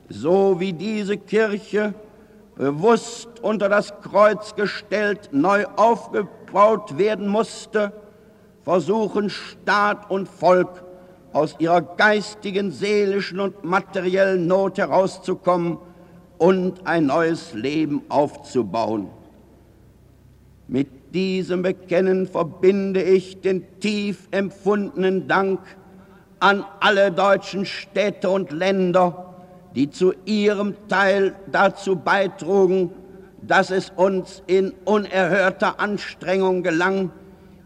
so wie diese Kirche bewusst unter das Kreuz gestellt neu aufgebaut werden musste, versuchen Staat und Volk aus ihrer geistigen, seelischen und materiellen Not herauszukommen und ein neues Leben aufzubauen. Mit diesem Bekennen verbinde ich den tief empfundenen Dank an alle deutschen Städte und Länder, die zu ihrem Teil dazu beitrugen, dass es uns in unerhörter Anstrengung gelang,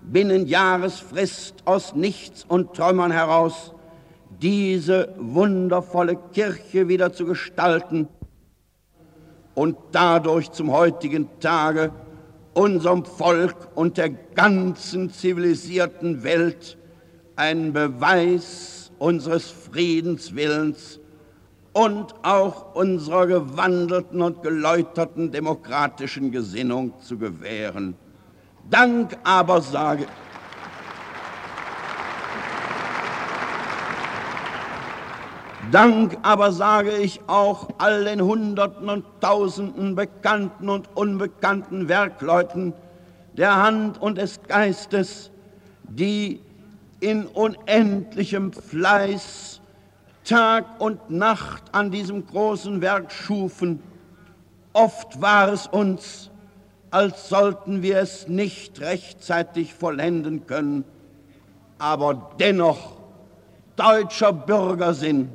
binnen Jahresfrist aus Nichts und Trümmern heraus diese wundervolle Kirche wieder zu gestalten und dadurch zum heutigen Tage unserem Volk und der ganzen zivilisierten Welt einen Beweis unseres Friedenswillens und auch unserer gewandelten und geläuterten demokratischen Gesinnung zu gewähren. Dank aber sage Dank aber sage ich auch all den Hunderten und Tausenden bekannten und unbekannten Werkleuten der Hand und des Geistes, die in unendlichem Fleiß Tag und Nacht an diesem großen Werk schufen. Oft war es uns, als sollten wir es nicht rechtzeitig vollenden können, aber dennoch deutscher Bürgersinn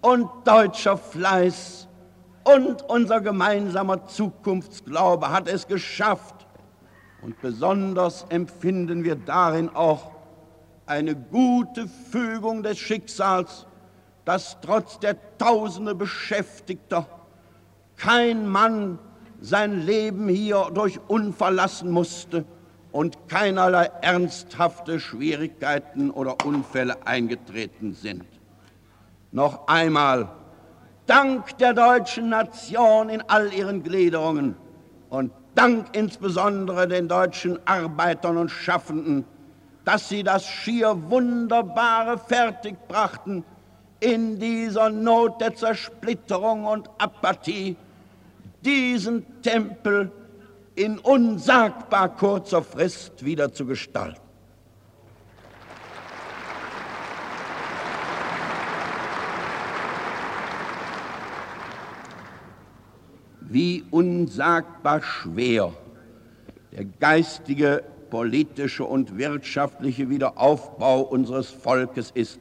und deutscher Fleiß und unser gemeinsamer Zukunftsglaube hat es geschafft. Und besonders empfinden wir darin auch eine gute Fügung des Schicksals, dass trotz der Tausende Beschäftigter kein Mann sein Leben hier durch unverlassen musste und keinerlei ernsthafte Schwierigkeiten oder Unfälle eingetreten sind. Noch einmal Dank der deutschen Nation in all ihren Gliederungen und Dank insbesondere den deutschen Arbeitern und Schaffenden, dass sie das schier Wunderbare fertigbrachten, in dieser Not der Zersplitterung und Apathie diesen Tempel in unsagbar kurzer Frist wieder zu gestalten. wie unsagbar schwer der geistige, politische und wirtschaftliche Wiederaufbau unseres Volkes ist,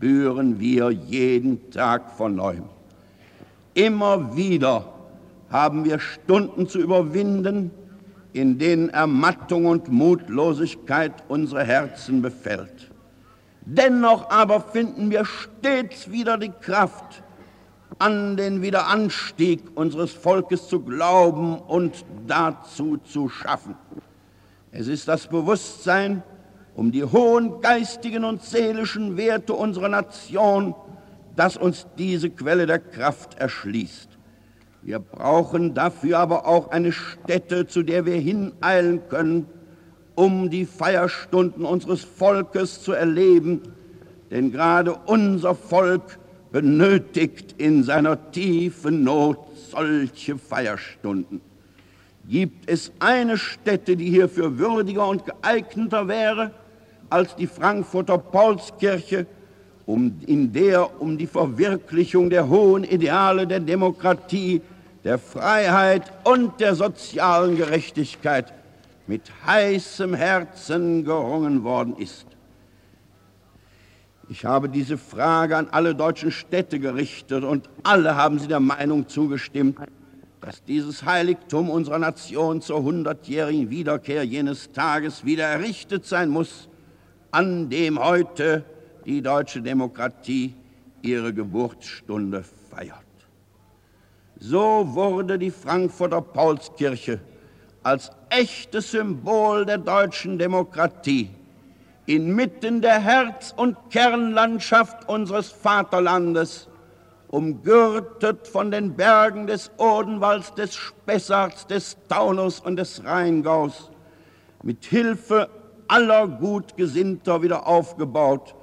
spüren wir jeden Tag von neuem. Immer wieder haben wir Stunden zu überwinden, in denen Ermattung und Mutlosigkeit unsere Herzen befällt. Dennoch aber finden wir stets wieder die Kraft, an den Wiederanstieg unseres Volkes zu glauben und dazu zu schaffen. Es ist das Bewusstsein um die hohen geistigen und seelischen Werte unserer Nation, das uns diese Quelle der Kraft erschließt. Wir brauchen dafür aber auch eine Stätte, zu der wir hineilen können, um die Feierstunden unseres Volkes zu erleben, denn gerade unser Volk benötigt in seiner tiefen Not solche Feierstunden. Gibt es eine Stätte, die hierfür würdiger und geeigneter wäre als die Frankfurter Paulskirche, um, in der um die Verwirklichung der hohen Ideale der Demokratie, der Freiheit und der sozialen Gerechtigkeit mit heißem Herzen gerungen worden ist? Ich habe diese Frage an alle deutschen Städte gerichtet und alle haben sie der Meinung zugestimmt, dass dieses Heiligtum unserer Nation zur hundertjährigen Wiederkehr jenes Tages wieder errichtet sein muss, an dem heute die deutsche Demokratie ihre Geburtsstunde feiert. So wurde die Frankfurter Paulskirche als echtes Symbol der deutschen Demokratie inmitten der Herz- und Kernlandschaft unseres Vaterlandes, umgürtet von den Bergen des Odenwalds, des Spessarts, des Taunus und des Rheingaus, mit Hilfe aller Gutgesinnter wieder aufgebaut,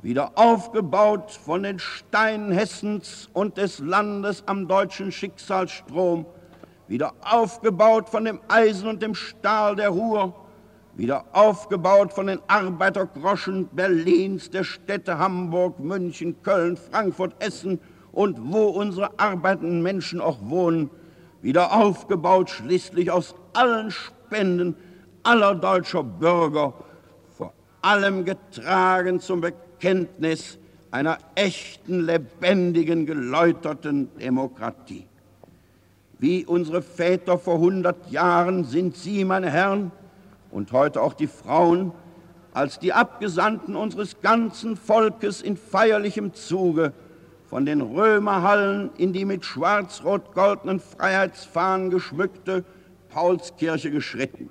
wieder aufgebaut von den Steinen Hessens und des Landes am deutschen Schicksalsstrom, wieder aufgebaut von dem Eisen und dem Stahl der Ruhr, wieder aufgebaut von den Arbeitergroschen Berlins, der Städte Hamburg, München, Köln, Frankfurt, Essen und wo unsere arbeitenden Menschen auch wohnen, wieder aufgebaut schließlich aus allen Spenden aller deutscher Bürger, vor allem getragen zum Bekenntnis einer echten, lebendigen, geläuterten Demokratie. Wie unsere Väter vor 100 Jahren sind Sie, meine Herren, und heute auch die Frauen, als die Abgesandten unseres ganzen Volkes in feierlichem Zuge von den Römerhallen in die mit schwarz-rot-goldenen Freiheitsfahnen geschmückte Paulskirche geschritten.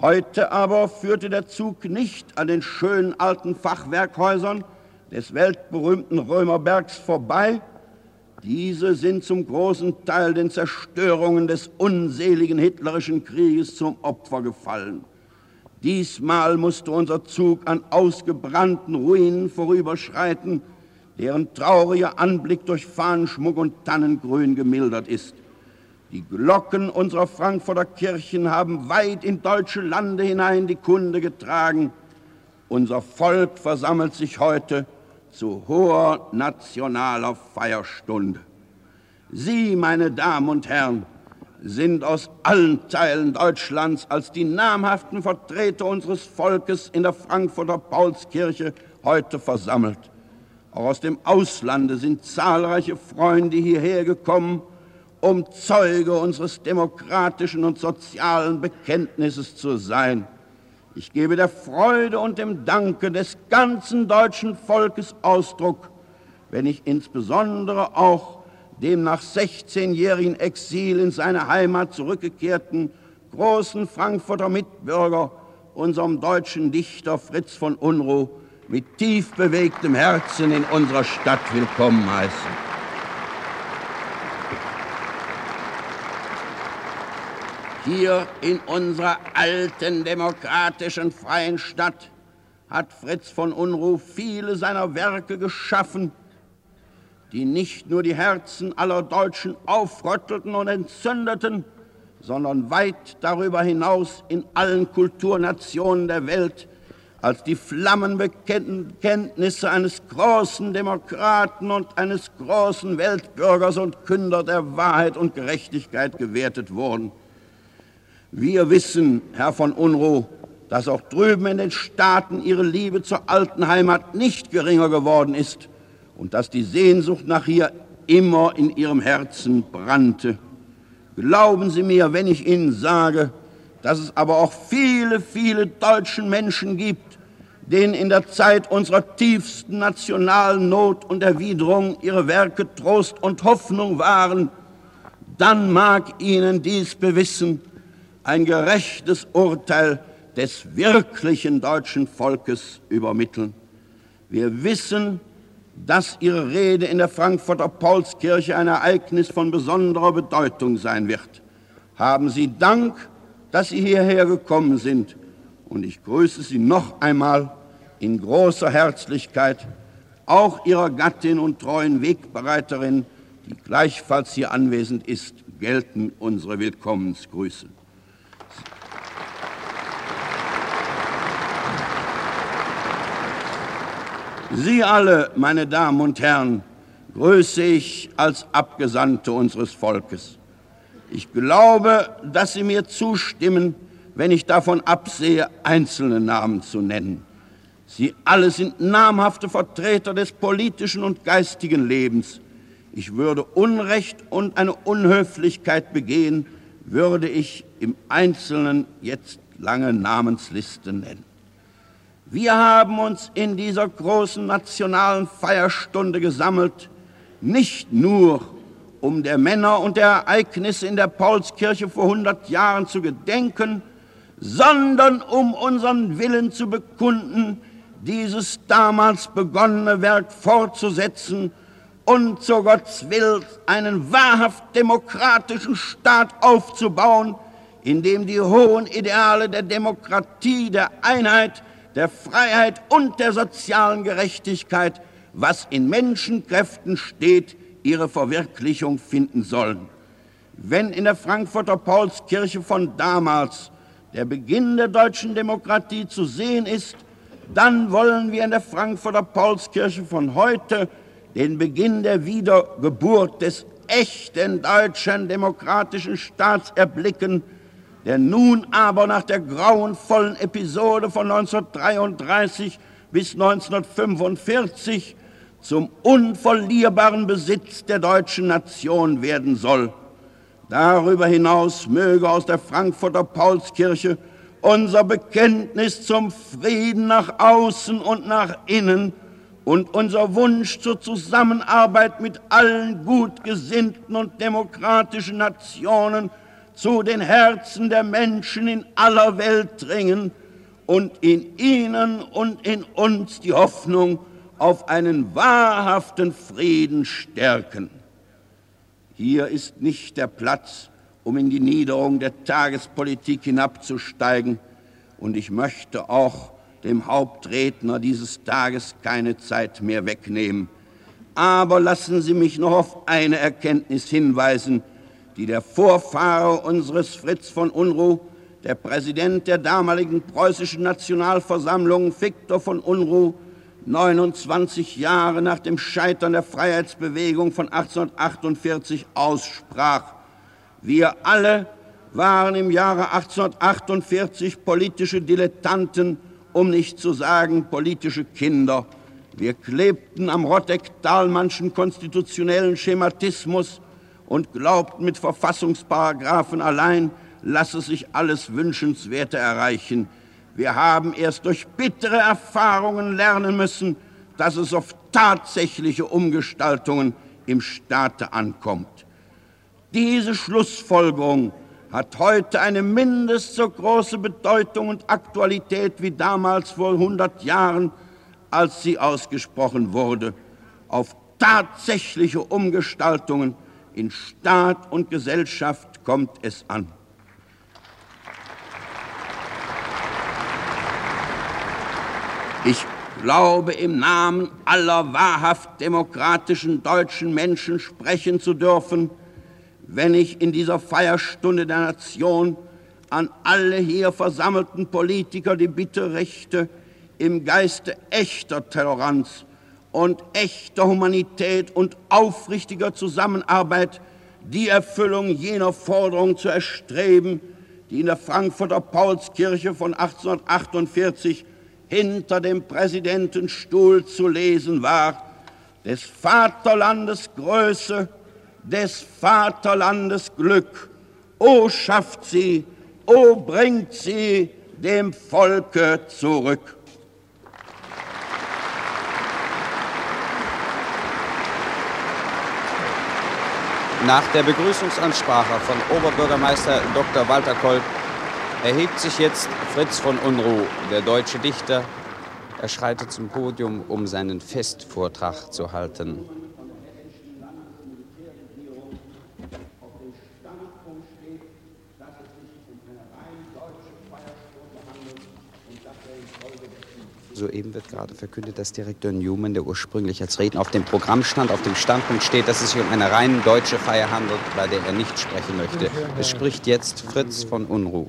Heute aber führte der Zug nicht an den schönen alten Fachwerkhäusern des weltberühmten Römerbergs vorbei, diese sind zum großen Teil den Zerstörungen des unseligen hitlerischen Krieges zum Opfer gefallen. Diesmal musste unser Zug an ausgebrannten Ruinen vorüberschreiten, deren trauriger Anblick durch Fahnenschmuck und Tannengrün gemildert ist. Die Glocken unserer Frankfurter Kirchen haben weit in deutsche Lande hinein die Kunde getragen. Unser Volk versammelt sich heute zu hoher nationaler Feierstunde. Sie, meine Damen und Herren, sind aus allen Teilen Deutschlands als die namhaften Vertreter unseres Volkes in der Frankfurter Paulskirche heute versammelt. Auch aus dem Auslande sind zahlreiche Freunde hierher gekommen, um Zeuge unseres demokratischen und sozialen Bekenntnisses zu sein. Ich gebe der Freude und dem Danke des ganzen deutschen Volkes Ausdruck, wenn ich insbesondere auch dem nach 16-jährigen Exil in seine Heimat zurückgekehrten großen Frankfurter Mitbürger, unserem deutschen Dichter Fritz von Unruh, mit tief bewegtem Herzen in unserer Stadt willkommen heiße. Hier in unserer alten, demokratischen, freien Stadt hat Fritz von Unruh viele seiner Werke geschaffen, die nicht nur die Herzen aller Deutschen aufrüttelten und entzündeten, sondern weit darüber hinaus in allen Kulturnationen der Welt als die Flammenbekenntnisse eines großen Demokraten und eines großen Weltbürgers und Künder der Wahrheit und Gerechtigkeit gewertet wurden. Wir wissen, Herr von Unruh, dass auch drüben in den Staaten Ihre Liebe zur alten Heimat nicht geringer geworden ist und dass die Sehnsucht nach ihr immer in Ihrem Herzen brannte. Glauben Sie mir, wenn ich Ihnen sage, dass es aber auch viele, viele deutschen Menschen gibt, denen in der Zeit unserer tiefsten nationalen Not und Erwiderung ihre Werke Trost und Hoffnung waren, dann mag Ihnen dies bewissen, ein gerechtes Urteil des wirklichen deutschen Volkes übermitteln. Wir wissen, dass Ihre Rede in der Frankfurter Paulskirche ein Ereignis von besonderer Bedeutung sein wird. Haben Sie Dank, dass Sie hierher gekommen sind. Und ich grüße Sie noch einmal in großer Herzlichkeit, auch Ihrer Gattin und treuen Wegbereiterin, die gleichfalls hier anwesend ist, gelten unsere Willkommensgrüße. Sie alle, meine Damen und Herren, grüße ich als Abgesandte unseres Volkes. Ich glaube, dass Sie mir zustimmen, wenn ich davon absehe, einzelne Namen zu nennen. Sie alle sind namhafte Vertreter des politischen und geistigen Lebens. Ich würde Unrecht und eine Unhöflichkeit begehen, würde ich im Einzelnen jetzt lange Namensliste nennen. Wir haben uns in dieser großen nationalen Feierstunde gesammelt, nicht nur um der Männer und der Ereignisse in der Paulskirche vor 100 Jahren zu gedenken, sondern um unseren Willen zu bekunden, dieses damals begonnene Werk fortzusetzen und zu Gottes Willen einen wahrhaft demokratischen Staat aufzubauen, in dem die hohen Ideale der Demokratie, der Einheit, der Freiheit und der sozialen Gerechtigkeit, was in Menschenkräften steht, ihre Verwirklichung finden sollen. Wenn in der Frankfurter Paulskirche von damals der Beginn der deutschen Demokratie zu sehen ist, dann wollen wir in der Frankfurter Paulskirche von heute den Beginn der Wiedergeburt des echten deutschen demokratischen Staats erblicken, der nun aber nach der grauenvollen Episode von 1933 bis 1945 zum unverlierbaren Besitz der deutschen Nation werden soll. Darüber hinaus möge aus der Frankfurter Paulskirche unser Bekenntnis zum Frieden nach außen und nach innen und unser Wunsch zur Zusammenarbeit mit allen gutgesinnten und demokratischen Nationen zu den Herzen der Menschen in aller Welt dringen und in ihnen und in uns die Hoffnung auf einen wahrhaften Frieden stärken. Hier ist nicht der Platz, um in die Niederung der Tagespolitik hinabzusteigen, und ich möchte auch dem Hauptredner dieses Tages keine Zeit mehr wegnehmen. Aber lassen Sie mich noch auf eine Erkenntnis hinweisen, die der Vorfahre unseres Fritz von Unruh, der Präsident der damaligen preußischen Nationalversammlung Viktor von Unruh, 29 Jahre nach dem Scheitern der Freiheitsbewegung von 1848 aussprach. Wir alle waren im Jahre 1848 politische Dilettanten, um nicht zu sagen politische Kinder. Wir klebten am Rotteck-Dahlmannschen konstitutionellen Schematismus und glaubten, mit Verfassungsparagraphen allein lasse sich alles Wünschenswerte erreichen. Wir haben erst durch bittere Erfahrungen lernen müssen, dass es auf tatsächliche Umgestaltungen im Staate ankommt. Diese Schlussfolgerung hat heute eine mindest so große Bedeutung und Aktualität wie damals vor 100 Jahren, als sie ausgesprochen wurde. Auf tatsächliche Umgestaltungen in Staat und Gesellschaft kommt es an. Ich glaube, im Namen aller wahrhaft demokratischen deutschen Menschen sprechen zu dürfen, wenn ich in dieser Feierstunde der Nation an alle hier versammelten Politiker die Bitte richte, im Geiste echter Toleranz und echter Humanität und aufrichtiger Zusammenarbeit die Erfüllung jener Forderung zu erstreben, die in der Frankfurter Paulskirche von 1848 hinter dem Präsidentenstuhl zu lesen war, des Vaterlandes Größe, des Vaterlandes Glück. O schafft sie, o bringt sie dem Volke zurück. Nach der Begrüßungsansprache von Oberbürgermeister Dr. Walter Kolb erhebt sich jetzt Fritz von Unruh, der deutsche Dichter. Er schreitet zum Podium, um seinen Festvortrag zu halten. Soeben wird gerade verkündet, dass Direktor Newman, der ursprünglich als Redner auf dem Programm stand, auf dem Standpunkt steht, dass es sich um eine rein deutsche Feier handelt, bei der er nicht sprechen möchte. Es spricht jetzt Fritz von Unruh.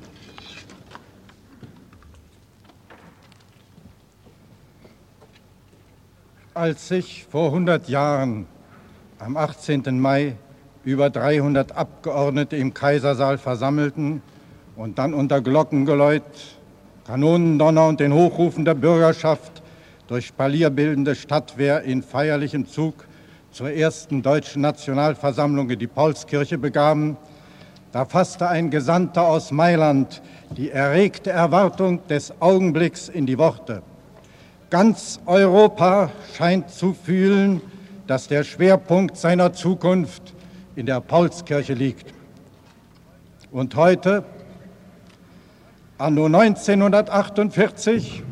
Als sich vor 100 Jahren am 18. Mai über 300 Abgeordnete im Kaisersaal versammelten und dann unter Glockengeläut Kanonendonner und den Hochrufen der Bürgerschaft durch spalierbildende Stadtwehr in feierlichem Zug zur ersten deutschen Nationalversammlung in die Paulskirche begaben, da fasste ein Gesandter aus Mailand die erregte Erwartung des Augenblicks in die Worte. Ganz Europa scheint zu fühlen, dass der Schwerpunkt seiner Zukunft in der Paulskirche liegt. Und heute, anno 1948,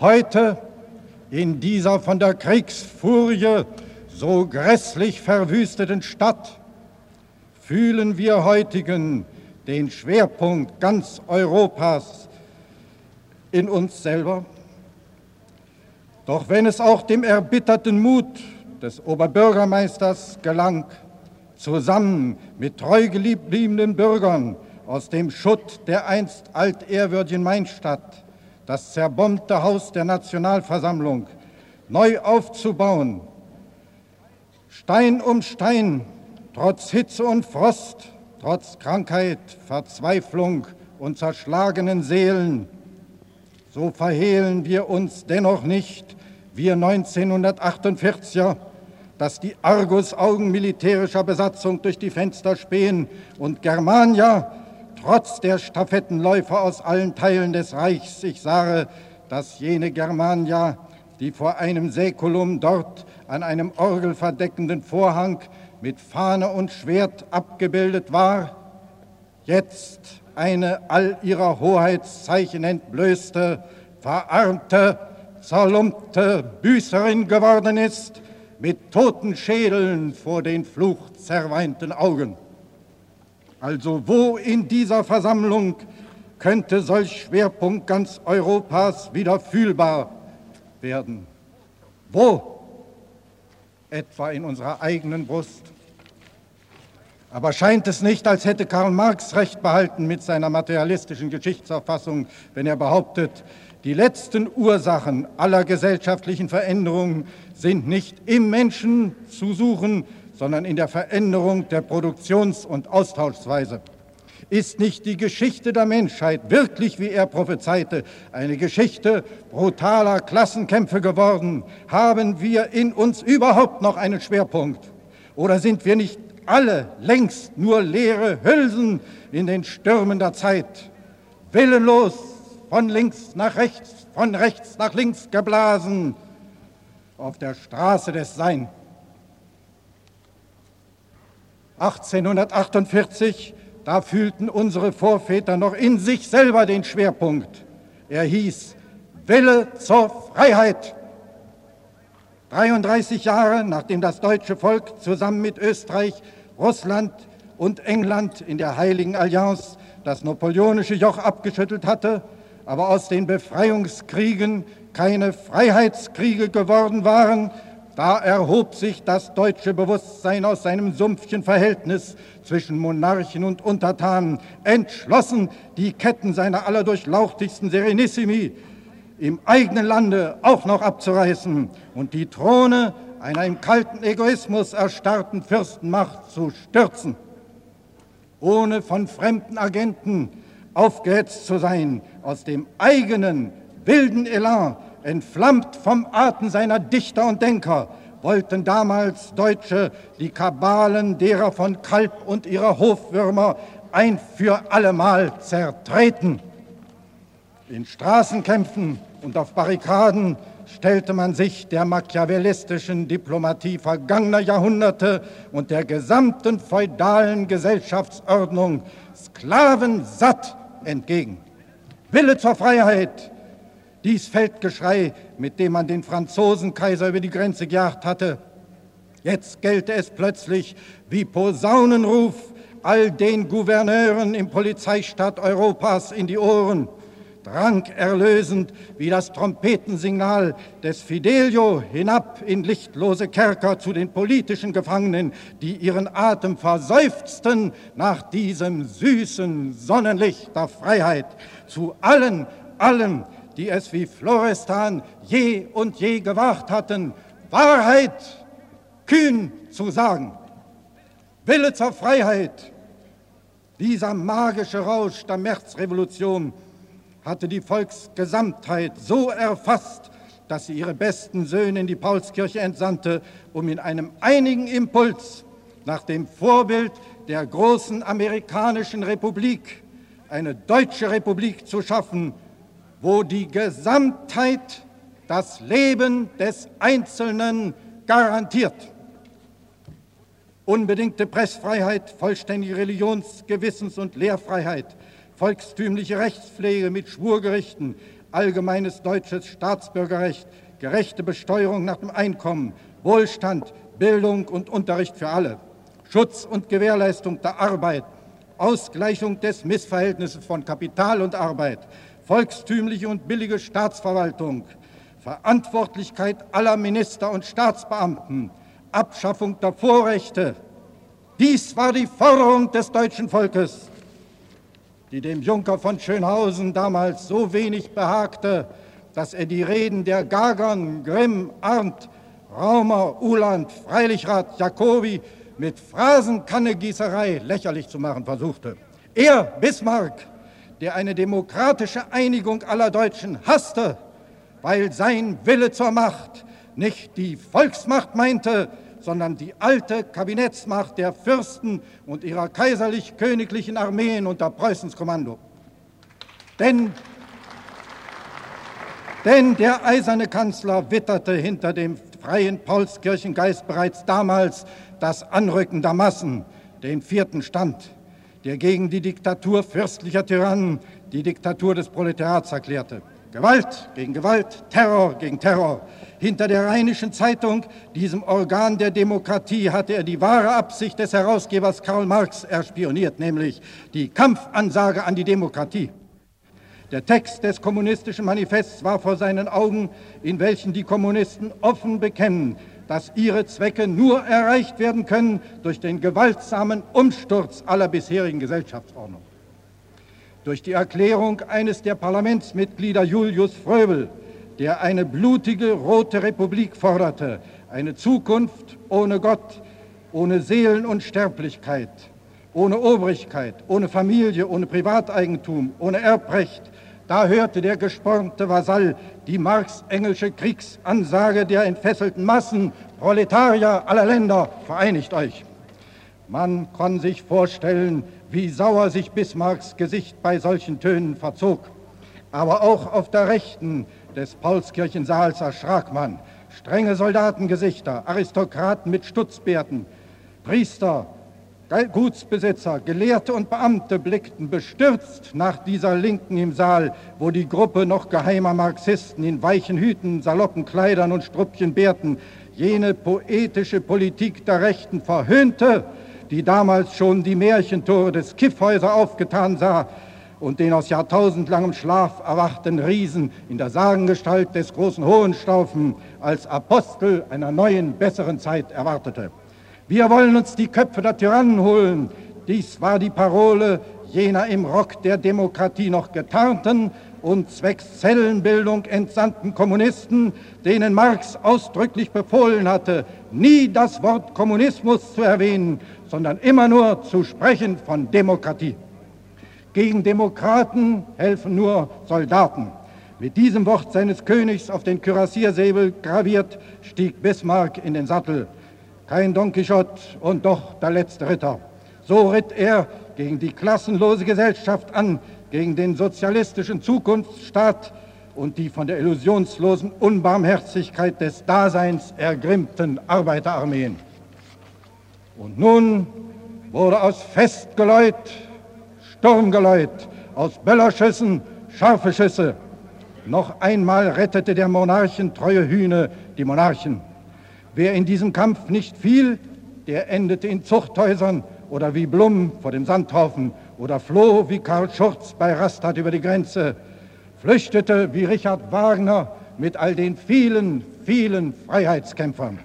heute in dieser von der Kriegsfurie so grässlich verwüsteten Stadt, fühlen wir heutigen den Schwerpunkt ganz Europas in uns selber. Doch wenn es auch dem erbitterten Mut des Oberbürgermeisters gelang, zusammen mit treu gebliebenen Bürgern aus dem Schutt der einst altehrwürdigen Mainstadt das zerbombte Haus der Nationalversammlung neu aufzubauen, Stein um Stein, trotz Hitze und Frost, trotz Krankheit, Verzweiflung und zerschlagenen Seelen, so verhehlen wir uns dennoch nicht, wir 1948er, dass die Argusaugen militärischer Besatzung durch die Fenster spähen und Germania, trotz der Stafettenläufer aus allen Teilen des Reichs, ich sage, dass jene Germania, die vor einem Säkulum dort an einem orgelverdeckenden Vorhang mit Fahne und Schwert abgebildet war, jetzt eine all ihrer Hoheitszeichen entblößte, verarmte, zerlumpte Büßerin geworden ist, mit toten Schädeln vor den fluchzerweinten Augen. Also wo in dieser Versammlung könnte solch Schwerpunkt ganz Europas wieder fühlbar werden? Wo? Etwa in unserer eigenen Brust. Aber scheint es nicht, als hätte Karl Marx recht behalten mit seiner materialistischen Geschichtsauffassung, wenn er behauptet, die letzten Ursachen aller gesellschaftlichen Veränderungen sind nicht im Menschen zu suchen, sondern in der Veränderung der Produktions- und Austauschweise. Ist nicht die Geschichte der Menschheit wirklich, wie er prophezeite, eine Geschichte brutaler Klassenkämpfe geworden? Haben wir in uns überhaupt noch einen Schwerpunkt? Oder sind wir nicht alle längst nur leere Hülsen in den Stürmen der Zeit, willenlos von links nach rechts, von rechts nach links geblasen auf der Straße des Sein. 1848, da fühlten unsere Vorväter noch in sich selber den Schwerpunkt. Er hieß Wille zur Freiheit. 33 Jahre nachdem das deutsche Volk zusammen mit Österreich, Russland und England in der Heiligen Allianz das napoleonische Joch abgeschüttelt hatte, aber aus den Befreiungskriegen keine Freiheitskriege geworden waren, da erhob sich das deutsche Bewusstsein aus seinem sumpfchen Verhältnis zwischen Monarchen und Untertanen, entschlossen, die Ketten seiner allerdurchlauchtigsten Serenissimi im eigenen Lande auch noch abzureißen und die Throne einer im kalten Egoismus erstarrten Fürstenmacht zu stürzen. Ohne von fremden Agenten aufgehetzt zu sein, aus dem eigenen wilden Elan, entflammt vom Atem seiner Dichter und Denker, wollten damals Deutsche die Kabalen derer von Kalb und ihrer Hofwürmer ein für allemal zertreten. In Straßenkämpfen und auf Barrikaden stellte man sich der machiavellistischen Diplomatie vergangener Jahrhunderte und der gesamten feudalen Gesellschaftsordnung sklavensatt entgegen. Wille zur Freiheit, dies Feldgeschrei, mit dem man den Franzosenkaiser über die Grenze gejagt hatte. Jetzt gelte es plötzlich wie Posaunenruf all den Gouverneuren im Polizeistaat Europas in die Ohren drang erlösend wie das Trompetensignal des Fidelio hinab in lichtlose Kerker zu den politischen Gefangenen, die ihren Atem verseufzten nach diesem süßen Sonnenlicht der Freiheit, zu allen, allen, die es wie Florestan je und je gewagt hatten, Wahrheit kühn zu sagen. Wille zur Freiheit, dieser magische Rausch der Märzrevolution, hatte die Volksgesamtheit so erfasst, dass sie ihre besten Söhne in die Paulskirche entsandte, um in einem einigen Impuls nach dem Vorbild der großen amerikanischen Republik eine deutsche Republik zu schaffen, wo die Gesamtheit das Leben des Einzelnen garantiert. unbedingte Pressfreiheit, vollständige Religions-, Gewissens- und Lehrfreiheit, volkstümliche Rechtspflege mit Schwurgerichten, allgemeines deutsches Staatsbürgerrecht, gerechte Besteuerung nach dem Einkommen, Wohlstand, Bildung und Unterricht für alle, Schutz und Gewährleistung der Arbeit, Ausgleichung des Missverhältnisses von Kapital und Arbeit, volkstümliche und billige Staatsverwaltung, Verantwortlichkeit aller Minister und Staatsbeamten, Abschaffung der Vorrechte. Dies war die Forderung des deutschen Volkes, die dem Junker von Schönhausen damals so wenig behagte, dass er die Reden der Gagern, Grimm, Arndt, Raumer, Uhland, Freilichrath, Jacobi mit Phrasenkannegießerei lächerlich zu machen versuchte. Er, Bismarck, der eine demokratische Einigung aller Deutschen hasste, weil sein Wille zur Macht nicht die Volksmacht meinte, sondern die alte Kabinettsmacht der Fürsten und ihrer kaiserlich-königlichen Armeen unter Preußens Kommando. Denn, denn der eiserne Kanzler witterte hinter dem freien Paulskirchengeist bereits damals das Anrücken der Massen, den vierten Stand, der gegen die Diktatur fürstlicher Tyrannen die Diktatur des Proletariats erklärte. Gewalt gegen Gewalt, Terror gegen Terror. Hinter der Rheinischen Zeitung, diesem Organ der Demokratie, hatte er die wahre Absicht des Herausgebers Karl Marx erspioniert, nämlich die Kampfansage an die Demokratie. Der Text des kommunistischen Manifests war vor seinen Augen, in welchen die Kommunisten offen bekennen, dass ihre Zwecke nur erreicht werden können durch den gewaltsamen Umsturz aller bisherigen Gesellschaftsordnung. Durch die Erklärung eines der Parlamentsmitglieder Julius Fröbel, der eine blutige rote Republik forderte, eine Zukunft ohne Gott, ohne Seelenunsterblichkeit, ohne Obrigkeit, ohne Familie, ohne Privateigentum, ohne Erbrecht, da hörte der gespornte Vasall die Marx-Engelsche Kriegsansage der entfesselten Massen, Proletarier aller Länder, vereinigt euch. Man kann sich vorstellen, wie sauer sich Bismarcks Gesicht bei solchen Tönen verzog. Aber auch auf der Rechten des Paulskirchensaals erschrak man. Strenge Soldatengesichter, Aristokraten mit Stutzbärten, Priester, Gutsbesitzer, Gelehrte und Beamte blickten bestürzt nach dieser Linken im Saal, wo die Gruppe noch geheimer Marxisten in weichen Hüten, saloppen Kleidern und Struppchenbärten jene poetische Politik der Rechten verhöhnte, die damals schon die Märchentore des Kiffhäuser aufgetan sah und den aus jahrtausendlangem Schlaf erwachten Riesen in der Sagengestalt des großen Hohenstaufen als Apostel einer neuen, besseren Zeit erwartete. Wir wollen uns die Köpfe der Tyrannen holen. Dies war die Parole jener im Rock der Demokratie noch getarnten und zwecks Zellenbildung entsandten Kommunisten, denen Marx ausdrücklich befohlen hatte, nie das Wort Kommunismus zu erwähnen, sondern immer nur zu sprechen von Demokratie. Gegen Demokraten helfen nur Soldaten. Mit diesem Wort seines Königs auf den Kürassiersäbel graviert, stieg Bismarck in den Sattel kein Don Quixote und doch der letzte Ritter. So ritt er gegen die klassenlose Gesellschaft an, gegen den sozialistischen Zukunftsstaat und die von der illusionslosen Unbarmherzigkeit des Daseins ergrimmten Arbeiterarmeen. Und nun wurde aus Festgeläut Sturmgeläut, aus Böllerschüssen scharfe Schüsse. Noch einmal rettete der Monarchen treue Hühne die Monarchen. Wer in diesem Kampf nicht fiel, der endete in Zuchthäusern oder wie Blum vor dem Sandhaufen oder floh wie Karl Schurz bei Rastatt über die Grenze, flüchtete wie Richard Wagner mit all den vielen, vielen Freiheitskämpfern.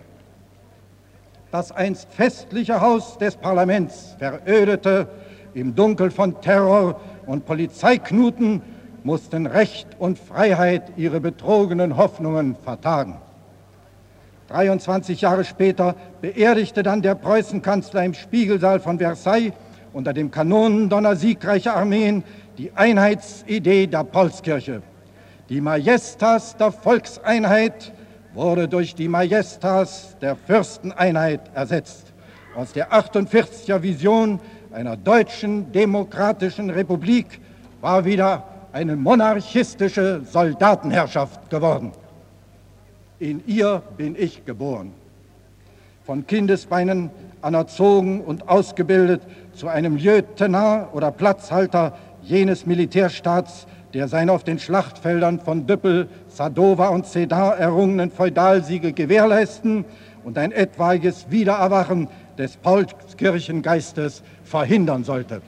Das einst festliche Haus des Parlaments verödete im Dunkel von Terror und Polizeiknuten mussten Recht und Freiheit ihre betrogenen Hoffnungen vertagen. 23 Jahre später beerdigte dann der Preußenkanzler im Spiegelsaal von Versailles unter dem Kanonendonner siegreicher Armeen die Einheitsidee der Paulskirche. Die Majestas der Volkseinheit wurde durch die Majestas der Fürsteneinheit ersetzt. Aus der 48er Vision einer deutschen demokratischen Republik war wieder eine monarchistische Soldatenherrschaft geworden in ihr bin ich geboren. von Kindesbeinen anerzogen und ausgebildet zu einem Lieutenant oder Platzhalter jenes Militärstaats, der seine auf den Schlachtfeldern von Düppel, Sadova und Sedan errungenen Feudalsiege gewährleisten und ein etwaiges Wiedererwachen des Paulskirchengeistes verhindern sollte.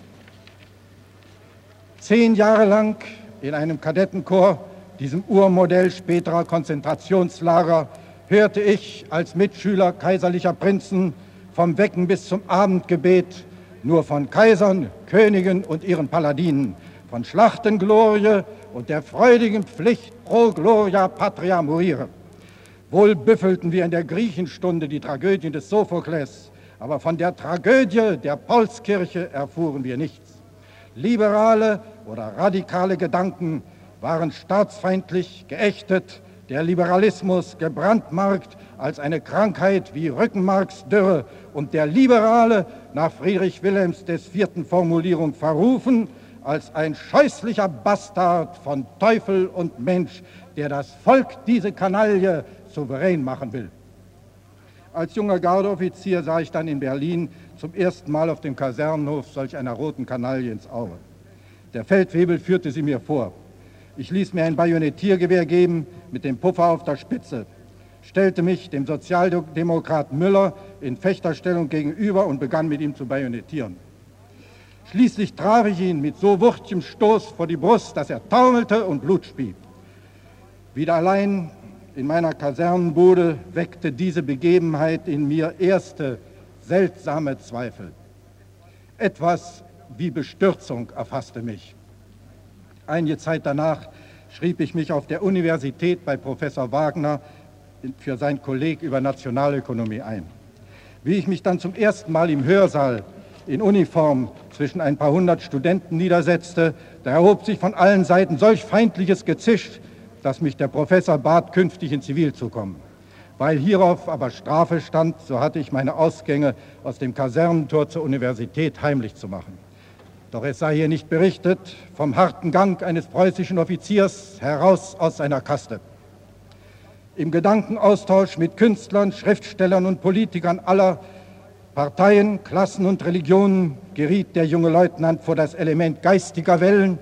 Zehn Jahre lang in einem Kadettenchor, diesem Urmodell späterer Konzentrationslager, hörte ich als Mitschüler kaiserlicher Prinzen vom Wecken bis zum Abendgebet nur von Kaisern, Königen und ihren Paladinen, von Schlachtenglorie und der freudigen Pflicht pro Gloria Patria morire. Wohl büffelten wir in der Griechenstunde die Tragödien des Sophokles, aber von der Tragödie der Paulskirche erfuhren wir nichts. Liberale oder radikale Gedanken waren staatsfeindlich geächtet, der Liberalismus gebrandmarkt als eine Krankheit wie Rückenmarksdürre und der Liberale nach Friedrich Wilhelms des vierten Formulierung verrufen als ein scheußlicher Bastard von Teufel und Mensch, der das Volk, diese Kanaille, souverän machen will. Als junger Gardeoffizier sah ich dann in Berlin zum ersten Mal auf dem Kasernenhof solch einer roten Kanaille ins Auge. Der Feldwebel führte sie mir vor. Ich ließ mir ein Bajonettiergewehr geben mit dem Puffer auf der Spitze, stellte mich dem Sozialdemokrat Müller in Fechterstellung gegenüber und begann mit ihm zu bajonettieren. Schließlich traf ich ihn mit so wuchtigem Stoß vor die Brust, dass er taumelte und Blut spie. Wieder allein in meiner Kasernenbude weckte diese Begebenheit in mir erste seltsame Zweifel. Etwas wie Bestürzung erfasste mich. Einige Zeit danach schrieb ich mich auf der Universität bei Professor Wagner für sein Kolleg über Nationalökonomie ein. Wie ich mich dann zum ersten Mal im Hörsaal in Uniform zwischen ein paar hundert Studenten niedersetzte, da erhob sich von allen Seiten solch feindliches Gezisch, dass mich der Professor bat, künftig in Zivil zu kommen. Weil hierauf aber Strafe stand, so hatte ich meine Ausgänge aus dem Kasernentor zur Universität heimlich zu machen. Doch es sei hier nicht berichtet vom harten Gang eines preußischen Offiziers heraus aus seiner Kaste. Im Gedankenaustausch mit Künstlern, Schriftstellern und Politikern aller Parteien, Klassen und Religionen geriet der junge Leutnant vor das Element geistiger Wellen,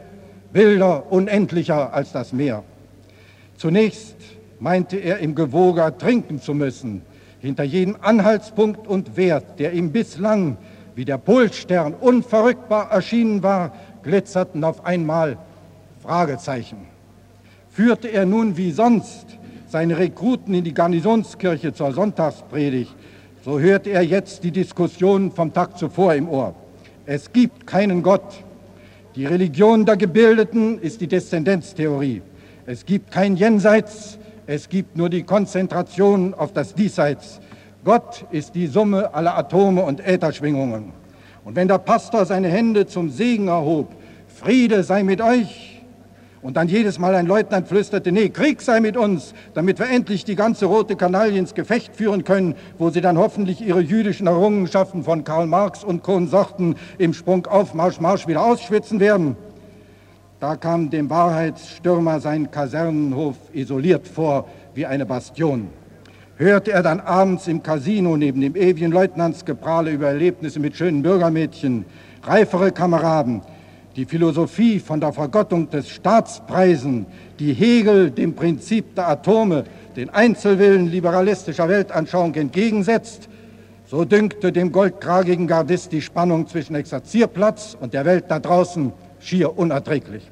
wilder, unendlicher als das Meer. Zunächst meinte er im Gewoge ertrinken zu müssen, hinter jedem Anhaltspunkt und Wert, der ihm bislang wie der Polstern unverrückbar erschienen war, glitzerten auf einmal Fragezeichen. Führte er nun wie sonst seine Rekruten in die Garnisonskirche zur Sonntagspredigt, so hört er jetzt die Diskussion vom Tag zuvor im Ohr. Es gibt keinen Gott. Die Religion der Gebildeten ist die Deszendenztheorie. Es gibt kein Jenseits, es gibt nur die Konzentration auf das Diesseits. Gott ist die Summe aller Atome und Ätherschwingungen. Und wenn der Pastor seine Hände zum Segen erhob, Friede sei mit euch, und dann jedes Mal ein Leutnant flüsterte, nee, Krieg sei mit uns, damit wir endlich die ganze rote Kanaille ins Gefecht führen können, wo sie dann hoffentlich ihre jüdischen Errungenschaften von Karl Marx und Konsorten im Sprung auf Marsch, Marsch wieder ausschwitzen werden. Da kam dem Wahrheitsstürmer sein Kasernenhof isoliert vor wie eine Bastion. Hörte er dann abends im Casino neben dem ewigen Leutnantsgeprahle über Erlebnisse mit schönen Bürgermädchen, reifere Kameraden, die Philosophie von der Vergottung des Staatspreisen, die Hegel dem Prinzip der Atome, den Einzelwillen liberalistischer Weltanschauung entgegensetzt, so dünkte dem goldkragigen Gardist die Spannung zwischen Exerzierplatz und der Welt da draußen schier unerträglich.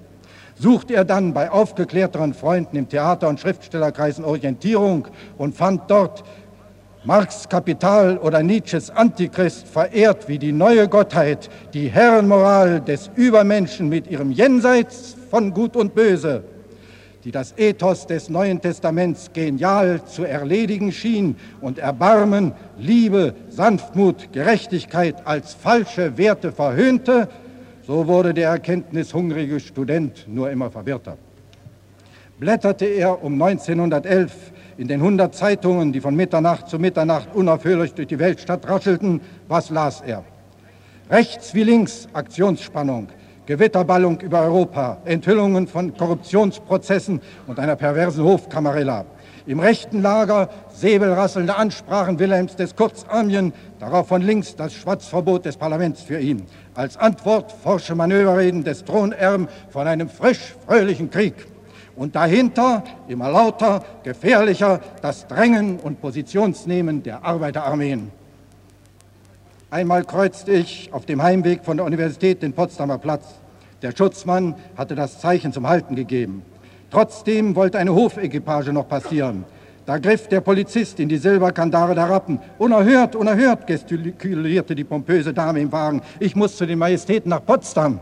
Suchte er dann bei aufgeklärteren Freunden im Theater- und Schriftstellerkreisen Orientierung und fand dort Marx Kapital oder Nietzsches Antichrist verehrt wie die neue Gottheit, die Herrenmoral des Übermenschen mit ihrem Jenseits von Gut und Böse, die das Ethos des Neuen Testaments genial zu erledigen schien und Erbarmen, Liebe, Sanftmut, Gerechtigkeit als falsche Werte verhöhnte, so wurde der erkenntnishungrige Student nur immer verwirrter. Blätterte er um 1911 in den 100 Zeitungen, die von Mitternacht zu Mitternacht unaufhörlich durch die Weltstadt raschelten, was las er? Rechts wie links Aktionsspannung, Gewitterballung über Europa, Enthüllungen von Korruptionsprozessen und einer perversen Hofkamarilla. Im rechten Lager säbelrasselnde Ansprachen Wilhelms des Kurzarmien, darauf von links das Schwatzverbot des Parlaments für ihn. Als Antwort forsche Manöverreden des Thronerben von einem frisch fröhlichen Krieg. Und dahinter, immer lauter, gefährlicher, das Drängen und Positionsnehmen der Arbeiterarmeen. Einmal kreuzte ich auf dem Heimweg von der Universität den Potsdamer Platz. Der Schutzmann hatte das Zeichen zum Halten gegeben. Trotzdem wollte eine Hofequipage noch passieren. Da griff der Polizist in die Silberkandare der Rappen. Unerhört, unerhört, gestikulierte die pompöse Dame im Wagen. Ich muss zu den Majestäten nach Potsdam.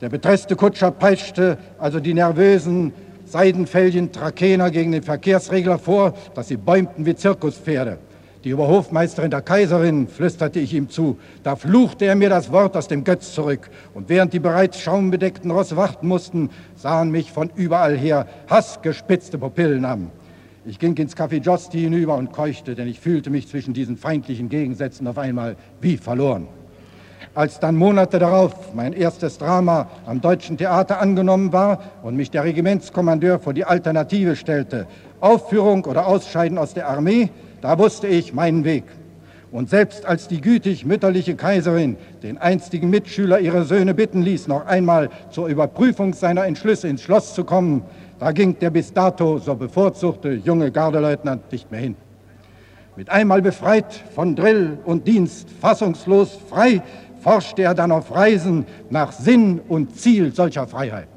Der betresste Kutscher peitschte also die nervösen Seidenfellchen Trakener gegen den Verkehrsregler vor, dass sie bäumten wie Zirkuspferde. Die Oberhofmeisterin der Kaiserin, flüsterte ich ihm zu. Da fluchte er mir das Wort aus dem Götz zurück. Und während die bereits schaumbedeckten Rosse warten mussten, sahen mich von überall her hassgespitzte Pupillen an. Ich ging ins Café Josti hinüber und keuchte, denn ich fühlte mich zwischen diesen feindlichen Gegensätzen auf einmal wie verloren. Als dann Monate darauf mein erstes Drama am Deutschen Theater angenommen war und mich der Regimentskommandeur vor die Alternative stellte, Aufführung oder Ausscheiden aus der Armee, da wusste ich meinen Weg. Und selbst als die gütig mütterliche Kaiserin den einstigen Mitschüler ihrer Söhne bitten ließ, noch einmal zur Überprüfung seiner Entschlüsse ins Schloss zu kommen, da ging der bis dato so bevorzugte junge Gardeleutnant nicht mehr hin. Mit einmal befreit von Drill und Dienst, fassungslos frei, forschte er dann auf Reisen nach Sinn und Ziel solcher Freiheit.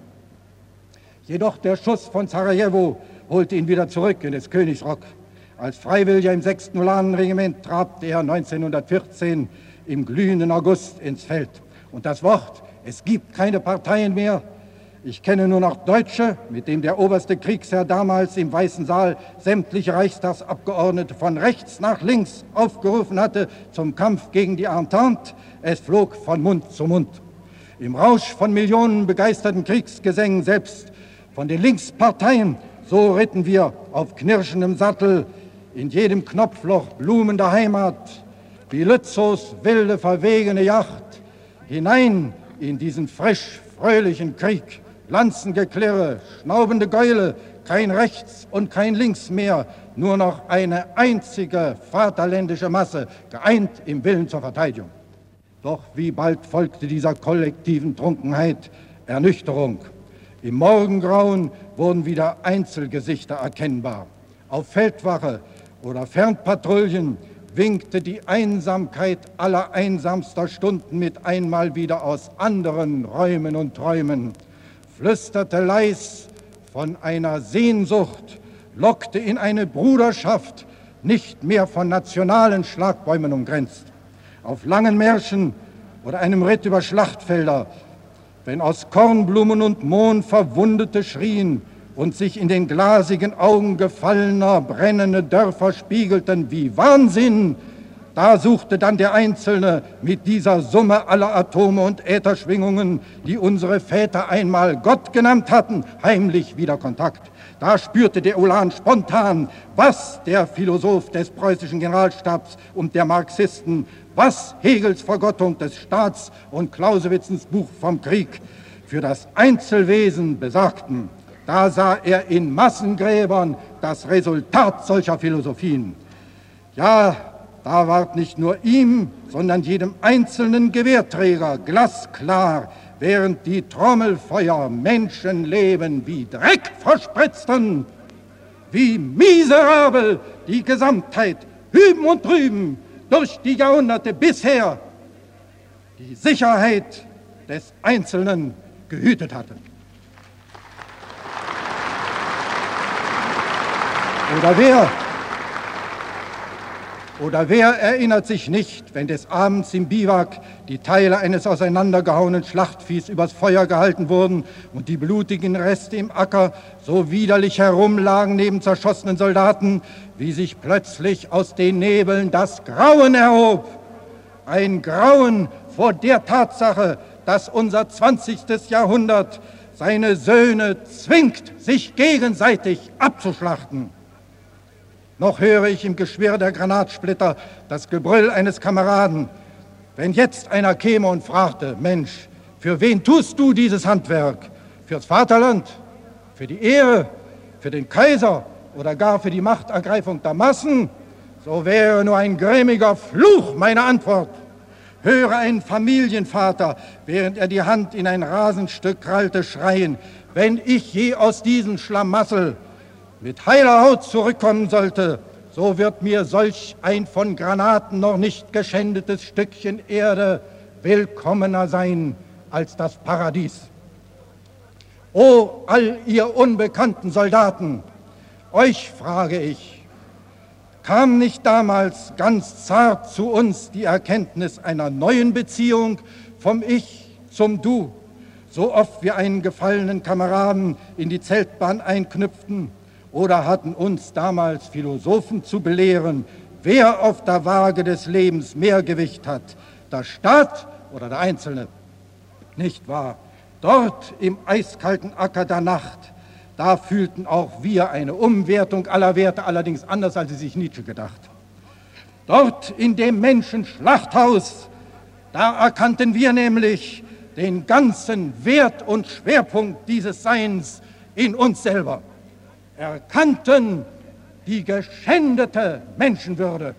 Jedoch der Schuss von Sarajevo holte ihn wieder zurück in des Königs Rock. Als Freiwilliger im 6. Ulanenregiment trabte er 1914 im glühenden August ins Feld. Und das Wort, es gibt keine Parteien mehr, ich kenne nur noch Deutsche, mit dem der oberste Kriegsherr damals im Weißen Saal sämtliche Reichstagsabgeordnete von rechts nach links aufgerufen hatte zum Kampf gegen die Entente. Es flog von Mund zu Mund. Im Rausch von Millionen begeisterten Kriegsgesängen, selbst von den Linksparteien, so ritten wir auf knirschendem Sattel in jedem Knopfloch Blumen der Heimat, wie Lützos wilde, verwegene Yacht, hinein in diesen frisch fröhlichen Krieg. Lanzengeklirre, schnaubende Geule, kein Rechts und kein Links mehr, nur noch eine einzige vaterländische Masse, geeint im Willen zur Verteidigung. Doch wie bald folgte dieser kollektiven Trunkenheit Ernüchterung. Im Morgengrauen wurden wieder Einzelgesichter erkennbar. Auf Feldwache oder Fernpatrouillen winkte die Einsamkeit aller einsamster Stunden mit einmal wieder aus anderen Räumen und Träumen, flüsterte leis von einer Sehnsucht, lockte in eine Bruderschaft, nicht mehr von nationalen Schlagbäumen umgrenzt. Auf langen Märschen oder einem Ritt über Schlachtfelder, wenn aus Kornblumen und Mohn Verwundete schrien, und sich in den glasigen Augen gefallener, brennende Dörfer spiegelten wie Wahnsinn, da suchte dann der Einzelne mit dieser Summe aller Atome und Ätherschwingungen, die unsere Väter einmal Gott genannt hatten, heimlich wieder Kontakt. Da spürte der Ulan spontan, was der Philosoph des preußischen Generalstabs und der Marxisten, was Hegels Vergottung des Staats und Clausewitzens Buch vom Krieg für das Einzelwesen besagten. Da sah er in Massengräbern das Resultat solcher Philosophien. Ja, da ward nicht nur ihm, sondern jedem einzelnen Gewehrträger glasklar, während die Trommelfeuer Menschenleben wie Dreck verspritzten, wie miserabel die Gesamtheit hüben und drüben durch die Jahrhunderte bisher die Sicherheit des Einzelnen gehütet hatte. Oder wer? Oder wer erinnert sich nicht, wenn des Abends im Biwak die Teile eines auseinandergehauenen Schlachtviehs übers Feuer gehalten wurden und die blutigen Reste im Acker so widerlich herumlagen neben zerschossenen Soldaten, wie sich plötzlich aus den Nebeln das Grauen erhob. Ein Grauen vor der Tatsache, dass unser 20. Jahrhundert seine Söhne zwingt, sich gegenseitig abzuschlachten. Noch höre ich im Geschwirr der Granatsplitter das Gebrüll eines Kameraden. Wenn jetzt einer käme und fragte, Mensch, für wen tust du dieses Handwerk? Fürs Vaterland? Für die Ehre? Für den Kaiser? oder gar für die Machtergreifung der Massen, so wäre nur ein grimmiger Fluch meine Antwort. Höre ein Familienvater, während er die Hand in ein Rasenstück krallte, schreien, wenn ich je aus diesem Schlamassel mit heiler Haut zurückkommen sollte, so wird mir solch ein von Granaten noch nicht geschändetes Stückchen Erde willkommener sein als das Paradies. O all ihr unbekannten Soldaten, euch frage ich, kam nicht damals ganz zart zu uns die Erkenntnis einer neuen Beziehung vom Ich zum Du, so oft wir einen gefallenen Kameraden in die Zeltbahn einknüpften, oder hatten uns damals Philosophen zu belehren, wer auf der Waage des Lebens mehr Gewicht hat, der Staat oder der Einzelne? Nicht wahr? Dort im eiskalten Acker der Nacht, da fühlten auch wir eine Umwertung aller Werte, allerdings anders, als sie sich Nietzsche gedacht. Dort in dem Menschenschlachthaus, da erkannten wir nämlich den ganzen Wert und Schwerpunkt dieses Seins in uns selber erkannten die geschändete Menschenwürde.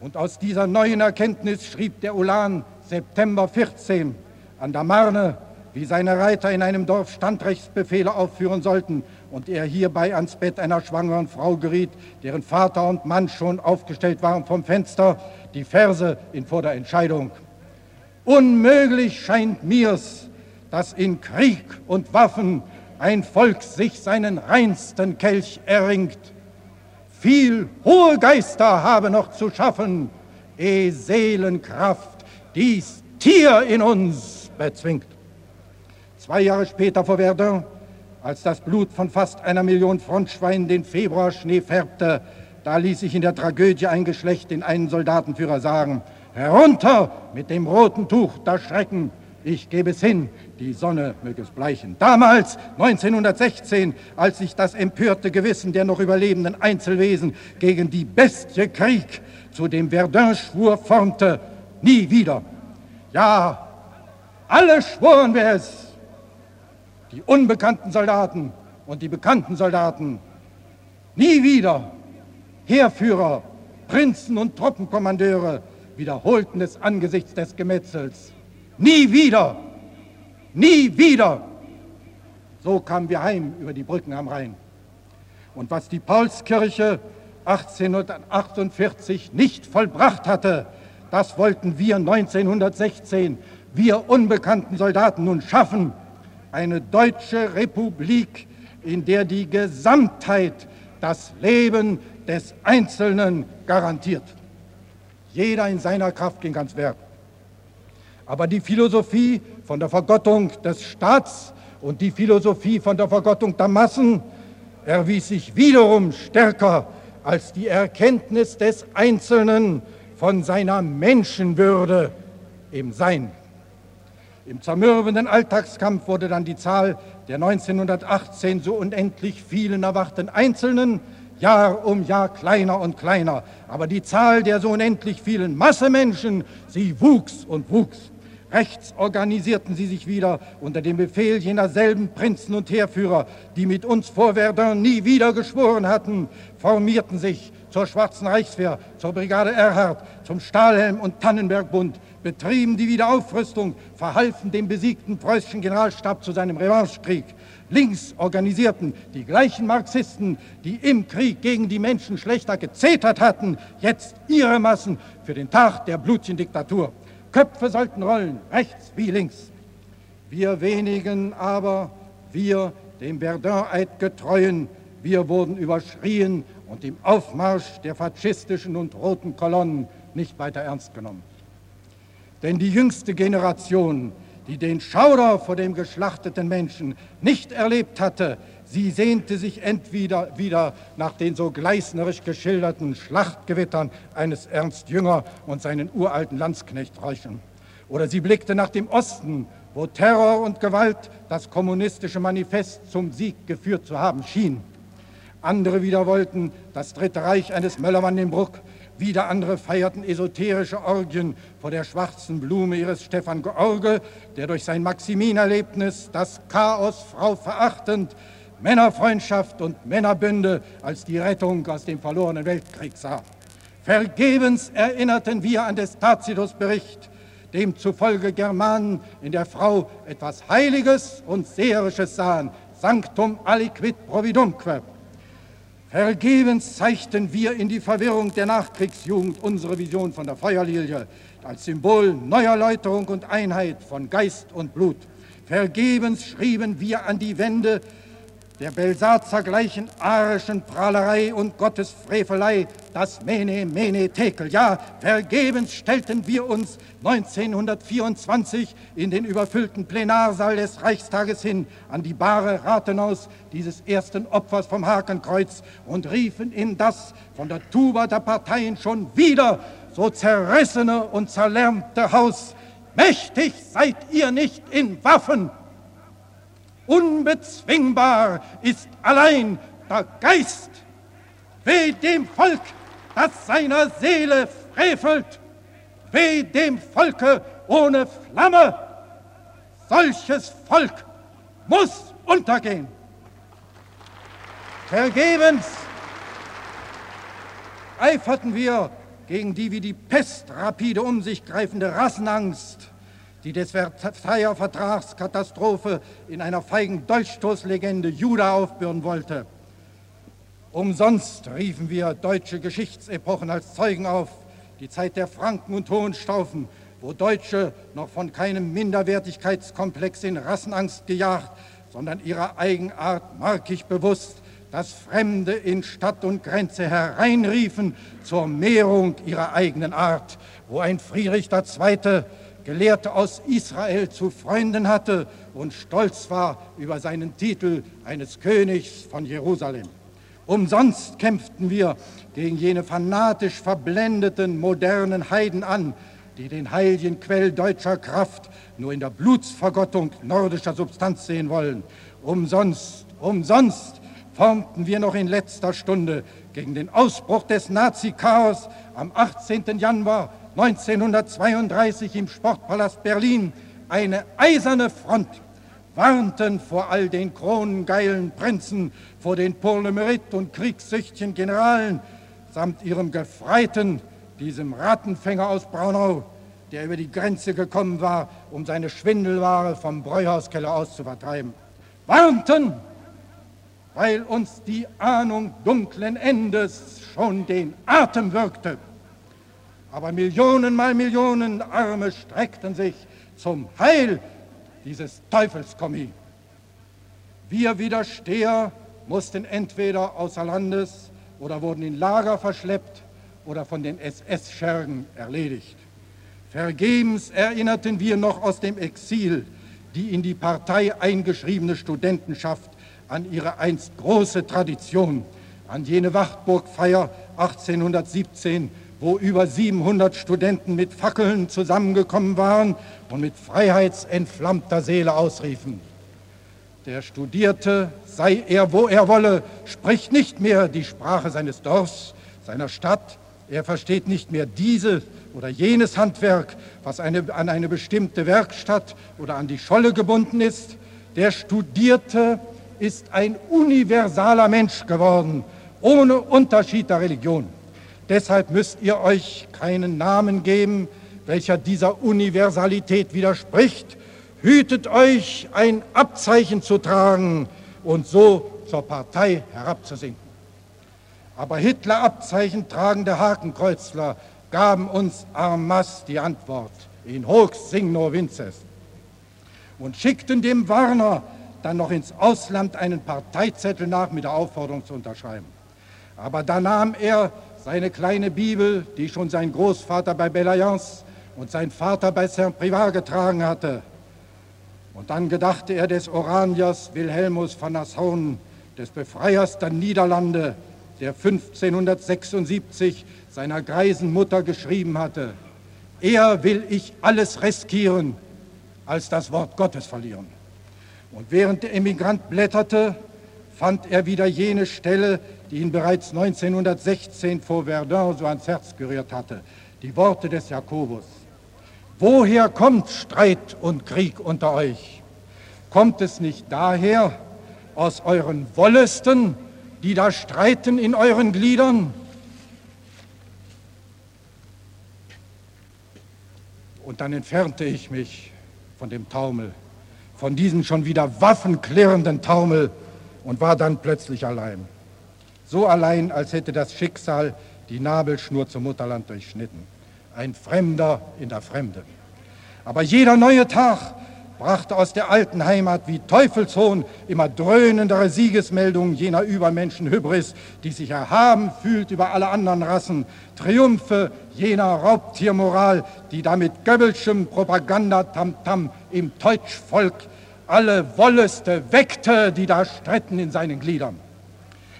Und aus dieser neuen Erkenntnis schrieb der Ulan September 14 an der Marne, wie seine Reiter in einem Dorf Standrechtsbefehle aufführen sollten und er hierbei ans Bett einer schwangeren Frau geriet, deren Vater und Mann schon aufgestellt waren vom Fenster, die Verse in vor der Entscheidung. Unmöglich scheint mir's, dass in Krieg und Waffen ein Volk sich seinen reinsten Kelch erringt. Viel hohe Geister habe noch zu schaffen, ehe Seelenkraft dies Tier in uns bezwingt. Zwei Jahre später vor Verdun, als das Blut von fast einer Million Frontschweinen den Februarschnee färbte, da ließ sich in der Tragödie ein Geschlecht den einen Soldatenführer sagen, herunter mit dem roten Tuch der Schrecken, ich gebe es hin, die Sonne möge es bleichen. Damals, 1916, als sich das empörte Gewissen der noch überlebenden Einzelwesen gegen die Bestie Krieg zu dem Verdun-Schwur formte, nie wieder. Ja, alle schworen wir es. Die unbekannten Soldaten und die bekannten Soldaten. Nie wieder. Heerführer, Prinzen und Truppenkommandeure wiederholten es angesichts des Gemetzels. Nie wieder, nie wieder. So kamen wir heim über die Brücken am Rhein. Und was die Paulskirche 1848 nicht vollbracht hatte, das wollten wir 1916, wir unbekannten Soldaten, nun schaffen. Eine deutsche Republik, in der die Gesamtheit das Leben des Einzelnen garantiert. Jeder in seiner Kraft ging ans Werk. Aber die Philosophie von der Vergottung des Staats und die Philosophie von der Vergottung der Massen erwies sich wiederum stärker als die Erkenntnis des Einzelnen von seiner Menschenwürde im Sein. Im zermürbenden Alltagskampf wurde dann die Zahl der 1918 so unendlich vielen erwachten Einzelnen Jahr um Jahr kleiner und kleiner. Aber die Zahl der so unendlich vielen Massemenschen, sie wuchs und wuchs. Rechts organisierten sie sich wieder unter dem Befehl jener selben Prinzen und Heerführer, die mit uns vor Verdun nie wieder geschworen hatten, formierten sich zur Schwarzen Reichswehr, zur Brigade Erhard, zum Stahlhelm- und Tannenbergbund, betrieben die Wiederaufrüstung, verhalfen dem besiegten preußischen Generalstab zu seinem Revanchekrieg. Links organisierten die gleichen Marxisten, die im Krieg gegen die Menschen schlechter gezetert hatten, jetzt ihre Massen für den Tag der blutigen Diktatur. Köpfe sollten rollen, rechts wie links. Wir wenigen aber, wir dem Verdun-Eid getreuen, wir wurden überschrien und im Aufmarsch der faschistischen und roten Kolonnen nicht weiter ernst genommen. Denn die jüngste Generation, die den Schauder vor dem geschlachteten Menschen nicht erlebt hatte, Sie sehnte sich entweder wieder nach den so gleißnerisch geschilderten Schlachtgewittern eines Ernst Jünger und seinen uralten Landsknechtreichen. Oder sie blickte nach dem Osten, wo Terror und Gewalt das kommunistische Manifest zum Sieg geführt zu haben schien. Andere wieder wollten das Dritte Reich eines Möllermann den Bruck. Wieder andere feierten esoterische Orgien vor der schwarzen Blume ihres Stefan George, der durch sein Maximin-Erlebnis das Chaos Frau verachtend Männerfreundschaft und Männerbünde als die Rettung aus dem verlorenen Weltkrieg sah. Vergebens erinnerten wir an des Tacitus Bericht, demzufolge Germanen in der Frau etwas Heiliges und Seherisches sahen, Sanctum aliquid providumque. Vergebens zeigten wir in die Verwirrung der Nachkriegsjugend unsere Vision von der Feuerlilie als Symbol neuer Läuterung und Einheit von Geist und Blut. Vergebens schrieben wir an die Wände der Belsatzer gleichen arischen Prahlerei und Gottesfrevelei das Mene, Mene, Tekel. Ja, vergebens stellten wir uns 1924 in den überfüllten Plenarsaal des Reichstages hin an die bare Rathenaus dieses ersten Opfers vom Hakenkreuz und riefen in das von der Tuba der Parteien schon wieder so zerrissene und zerlärmte Haus, mächtig seid ihr nicht in Waffen, Unbezwingbar ist allein der Geist. Weh dem Volk, das seiner Seele frevelt. Weh dem Volke ohne Flamme. Solches Volk muss untergehen. Vergebens eiferten wir gegen die wie die Pest rapide um sich greifende Rassenangst die des Versailler Vertragskatastrophe in einer feigen Dolchstoßlegende Juda aufbürden wollte. Umsonst riefen wir deutsche Geschichtsepochen als Zeugen auf, die Zeit der Franken und Hohenstaufen, wo Deutsche noch von keinem Minderwertigkeitskomplex in Rassenangst gejagt, sondern ihrer Eigenart markig bewusst das Fremde in Stadt und Grenze hereinriefen zur Mehrung ihrer eigenen Art, wo ein Friedrich II Gelehrte aus Israel zu Freunden hatte und stolz war über seinen Titel eines Königs von Jerusalem. Umsonst kämpften wir gegen jene fanatisch verblendeten modernen Heiden an, die den heiligen Quell deutscher Kraft nur in der Blutsvergottung nordischer Substanz sehen wollen. Umsonst, umsonst formten wir noch in letzter Stunde gegen den Ausbruch des Nazi-Chaos am 18. Januar 1932 im Sportpalast Berlin eine eiserne Front, warnten vor all den kronengeilen Prinzen, vor den Pour und kriegssüchtigen Generalen samt ihrem Gefreiten, diesem Rattenfänger aus Braunau, der über die Grenze gekommen war, um seine Schwindelware vom Bräuhauskeller aus zu vertreiben. Warnten, weil uns die Ahnung dunklen Endes schon den Atem wirkte aber Millionen mal Millionen Arme streckten sich zum Heil dieses Teufelskommis. Wir Widersteher mussten entweder außer Landes oder wurden in Lager verschleppt oder von den SS-Schergen erledigt. Vergebens erinnerten wir noch aus dem Exil die in die Partei eingeschriebene Studentenschaft an ihre einst große Tradition, an jene Wachtburgfeier 1817, wo über 700 Studenten mit Fackeln zusammengekommen waren und mit freiheitsentflammter Seele ausriefen. Der Studierte, sei er wo er wolle, spricht nicht mehr die Sprache seines Dorfs, seiner Stadt. Er versteht nicht mehr dieses oder jenes Handwerk, was eine, an eine bestimmte Werkstatt oder an die Scholle gebunden ist. Der Studierte ist ein universaler Mensch geworden, ohne Unterschied der Religion. Deshalb müsst ihr euch keinen Namen geben, welcher dieser Universalität widerspricht. Hütet euch, ein Abzeichen zu tragen und so zur Partei herabzusinken. Aber Hitler-Abzeichen tragende Hakenkreuzler gaben uns masse die Antwort in hoc signo vinces und schickten dem Warner dann noch ins Ausland einen Parteizettel nach mit der Aufforderung zu unterschreiben. Aber da nahm er seine kleine Bibel, die schon sein Großvater bei Belayance und sein Vater bei Saint-Privat getragen hatte. Und dann gedachte er des Oraniers Wilhelmus von Nassau, des Befreiers der Niederlande, der 1576 seiner greisen Mutter geschrieben hatte, eher will ich alles riskieren, als das Wort Gottes verlieren. Und während der Emigrant blätterte, fand er wieder jene Stelle, die ihn bereits 1916 vor Verdun so ans Herz gerührt hatte. Die Worte des Jakobus. Woher kommt Streit und Krieg unter euch? Kommt es nicht daher, aus euren Wollesten, die da streiten in euren Gliedern? Und dann entfernte ich mich von dem Taumel, von diesem schon wieder waffenklirrenden Taumel und war dann plötzlich allein. So allein, als hätte das Schicksal die Nabelschnur zum Mutterland durchschnitten. Ein Fremder in der Fremde. Aber jeder neue Tag brachte aus der alten Heimat wie Teufelshohn immer dröhnendere Siegesmeldungen jener Übermenschen Hybris, die sich erhaben fühlt über alle anderen Rassen, Triumphe jener Raubtiermoral, die damit Goebbelschem Propaganda-Tamtam im Deutschvolk alle Wolleste weckte, die da stritten in seinen Gliedern.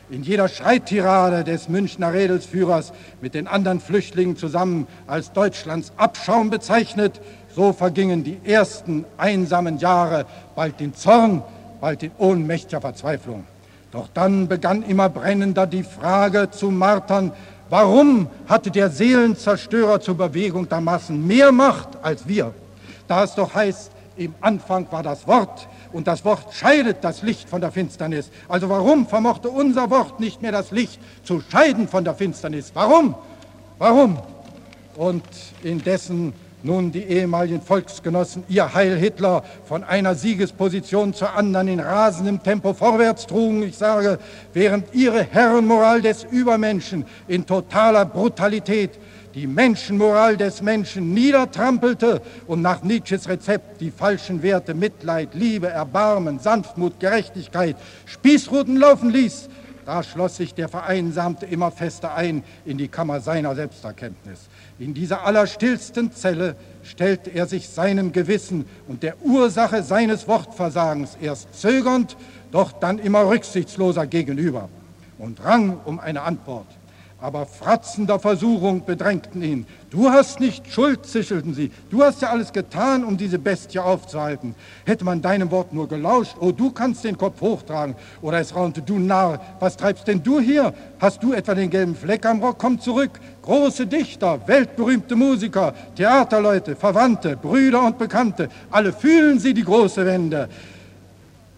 In jeder Schreittirade des Münchner Redelsführers mit den anderen Flüchtlingen zusammen als Deutschlands Abschaum bezeichnet, so vergingen die ersten einsamen Jahre, bald in Zorn, bald in ohnmächtiger Verzweiflung. Doch dann begann immer brennender die Frage zu martern, warum hatte der Seelenzerstörer zur Bewegung der Massen mehr Macht als wir? Da es doch heißt, im Anfang war das Wort und das Wort scheidet das Licht von der Finsternis. Also warum vermochte unser Wort nicht mehr das Licht zu scheiden von der Finsternis? Warum? Warum? Und indessen nun die ehemaligen Volksgenossen ihr Heil Hitler von einer Siegesposition zur anderen in rasendem Tempo vorwärts trugen. Ich sage, während ihre Herrenmoral des Übermenschen in totaler Brutalität die Menschenmoral des Menschen niedertrampelte und nach Nietzsches Rezept die falschen Werte Mitleid, Liebe, Erbarmen, Sanftmut, Gerechtigkeit Spießruten laufen ließ, da schloss sich der Vereinsamte immer fester ein in die Kammer seiner Selbsterkenntnis. In dieser allerstillsten Zelle stellte er sich seinem Gewissen und der Ursache seines Wortversagens erst zögernd, doch dann immer rücksichtsloser gegenüber und rang um eine Antwort aber fratzender Versuchung bedrängten ihn. Du hast nicht Schuld, zischelten sie. Du hast ja alles getan, um diese Bestie aufzuhalten. Hätte man deinem Wort nur gelauscht, oh, du kannst den Kopf hochtragen. Oder es raunte, du Narr, was treibst denn du hier? Hast du etwa den gelben Fleck am Rock? Komm zurück. Große Dichter, weltberühmte Musiker, Theaterleute, Verwandte, Brüder und Bekannte, alle fühlen sie die große Wende.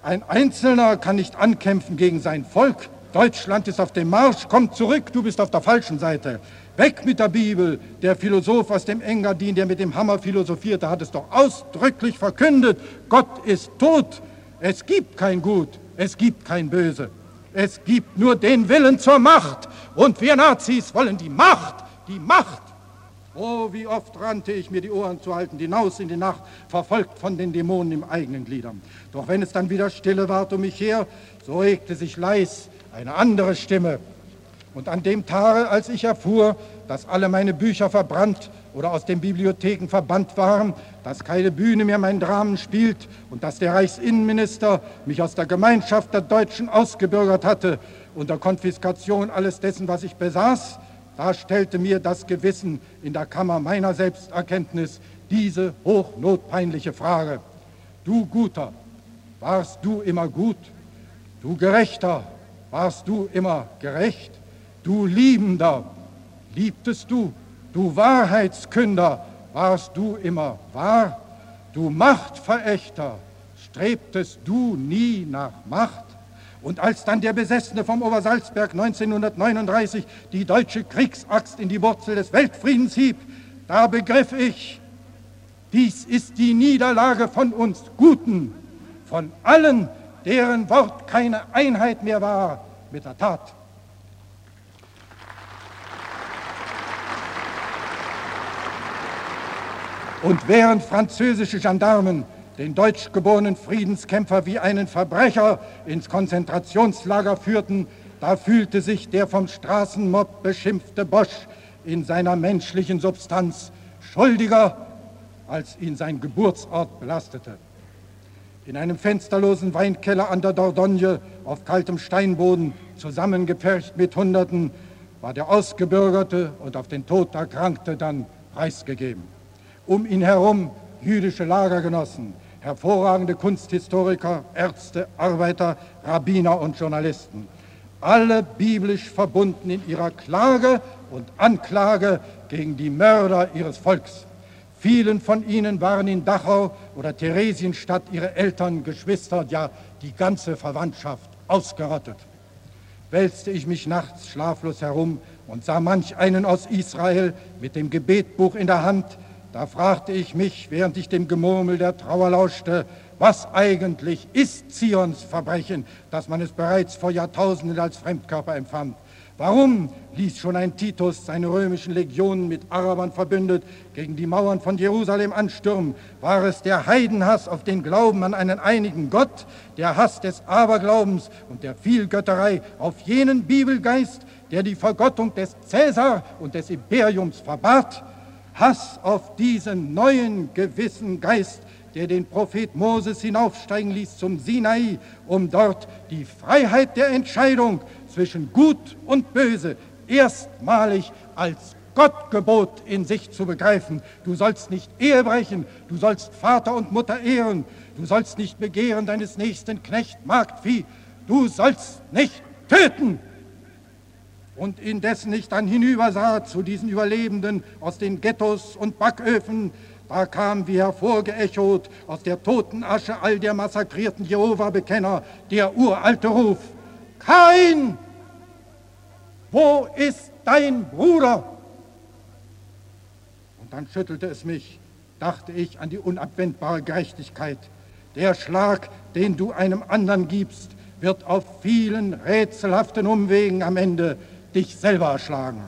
Ein Einzelner kann nicht ankämpfen gegen sein Volk, Deutschland ist auf dem Marsch, komm zurück, du bist auf der falschen Seite. Weg mit der Bibel. Der Philosoph aus dem Engadin, der mit dem Hammer philosophierte, hat es doch ausdrücklich verkündet. Gott ist tot. Es gibt kein Gut, es gibt kein Böse. Es gibt nur den Willen zur Macht. Und wir Nazis wollen die Macht, die Macht. Oh, wie oft rannte ich mir die Ohren zu halten, hinaus in die Nacht, verfolgt von den Dämonen im eigenen Gliedern. Doch wenn es dann wieder stille ward um mich her, so regte sich leis eine andere Stimme. Und an dem Tage, als ich erfuhr, dass alle meine Bücher verbrannt oder aus den Bibliotheken verbannt waren, dass keine Bühne mehr mein Dramen spielt und dass der Reichsinnenminister mich aus der Gemeinschaft der Deutschen ausgebürgert hatte unter Konfiskation alles dessen, was ich besaß, da stellte mir das Gewissen in der Kammer meiner Selbsterkenntnis diese hochnotpeinliche Frage. Du Guter, warst du immer gut? Du Gerechter, warst du immer gerecht, du Liebender, liebtest du, du Wahrheitskünder, warst du immer wahr, du Machtverächter, strebtest du nie nach Macht? Und als dann der Besessene vom Obersalzberg 1939 die deutsche Kriegsaxt in die Wurzel des Weltfriedens hieb, da begriff ich, dies ist die Niederlage von uns Guten, von allen, deren Wort keine Einheit mehr war mit der Tat. Und während französische Gendarmen den deutschgeborenen Friedenskämpfer wie einen Verbrecher ins Konzentrationslager führten, da fühlte sich der vom Straßenmob beschimpfte Bosch in seiner menschlichen Substanz schuldiger, als ihn sein Geburtsort belastete. In einem fensterlosen Weinkeller an der Dordogne auf kaltem Steinboden, zusammengepfercht mit Hunderten, war der Ausgebürgerte und auf den Tod Erkrankte dann preisgegeben. Um ihn herum jüdische Lagergenossen, hervorragende Kunsthistoriker, Ärzte, Arbeiter, Rabbiner und Journalisten. Alle biblisch verbunden in ihrer Klage und Anklage gegen die Mörder ihres Volks. Vielen von ihnen waren in Dachau oder Theresienstadt ihre Eltern, Geschwister, ja die ganze Verwandtschaft ausgerottet. Wälzte ich mich nachts schlaflos herum und sah manch einen aus Israel mit dem Gebetbuch in der Hand, da fragte ich mich, während ich dem Gemurmel der Trauer lauschte, was eigentlich ist Zions Verbrechen, dass man es bereits vor Jahrtausenden als Fremdkörper empfand? Warum ließ schon ein Titus seine römischen Legionen mit Arabern verbündet gegen die Mauern von Jerusalem anstürmen? War es der Heidenhass auf den Glauben an einen einigen Gott, der Hass des Aberglaubens und der Vielgötterei auf jenen Bibelgeist, der die Vergottung des Cäsar und des Imperiums verbat? Hass auf diesen neuen gewissen Geist, der den Prophet Moses hinaufsteigen ließ zum Sinai, um dort die Freiheit der Entscheidung zwischen Gut und Böse erstmalig als Gottgebot in sich zu begreifen. Du sollst nicht Ehe brechen, du sollst Vater und Mutter ehren, du sollst nicht begehren deines nächsten Knecht, Magd, Vieh, du sollst nicht töten. Und indessen ich dann hinübersah zu diesen Überlebenden aus den Ghettos und Backöfen, da kam wie hervorgeechot aus der toten Asche all der massakrierten Jehova-Bekenner der uralte Ruf. Kein wo ist dein Bruder? Und dann schüttelte es mich, dachte ich an die unabwendbare Gerechtigkeit. Der Schlag, den du einem anderen gibst, wird auf vielen rätselhaften Umwegen am Ende dich selber erschlagen.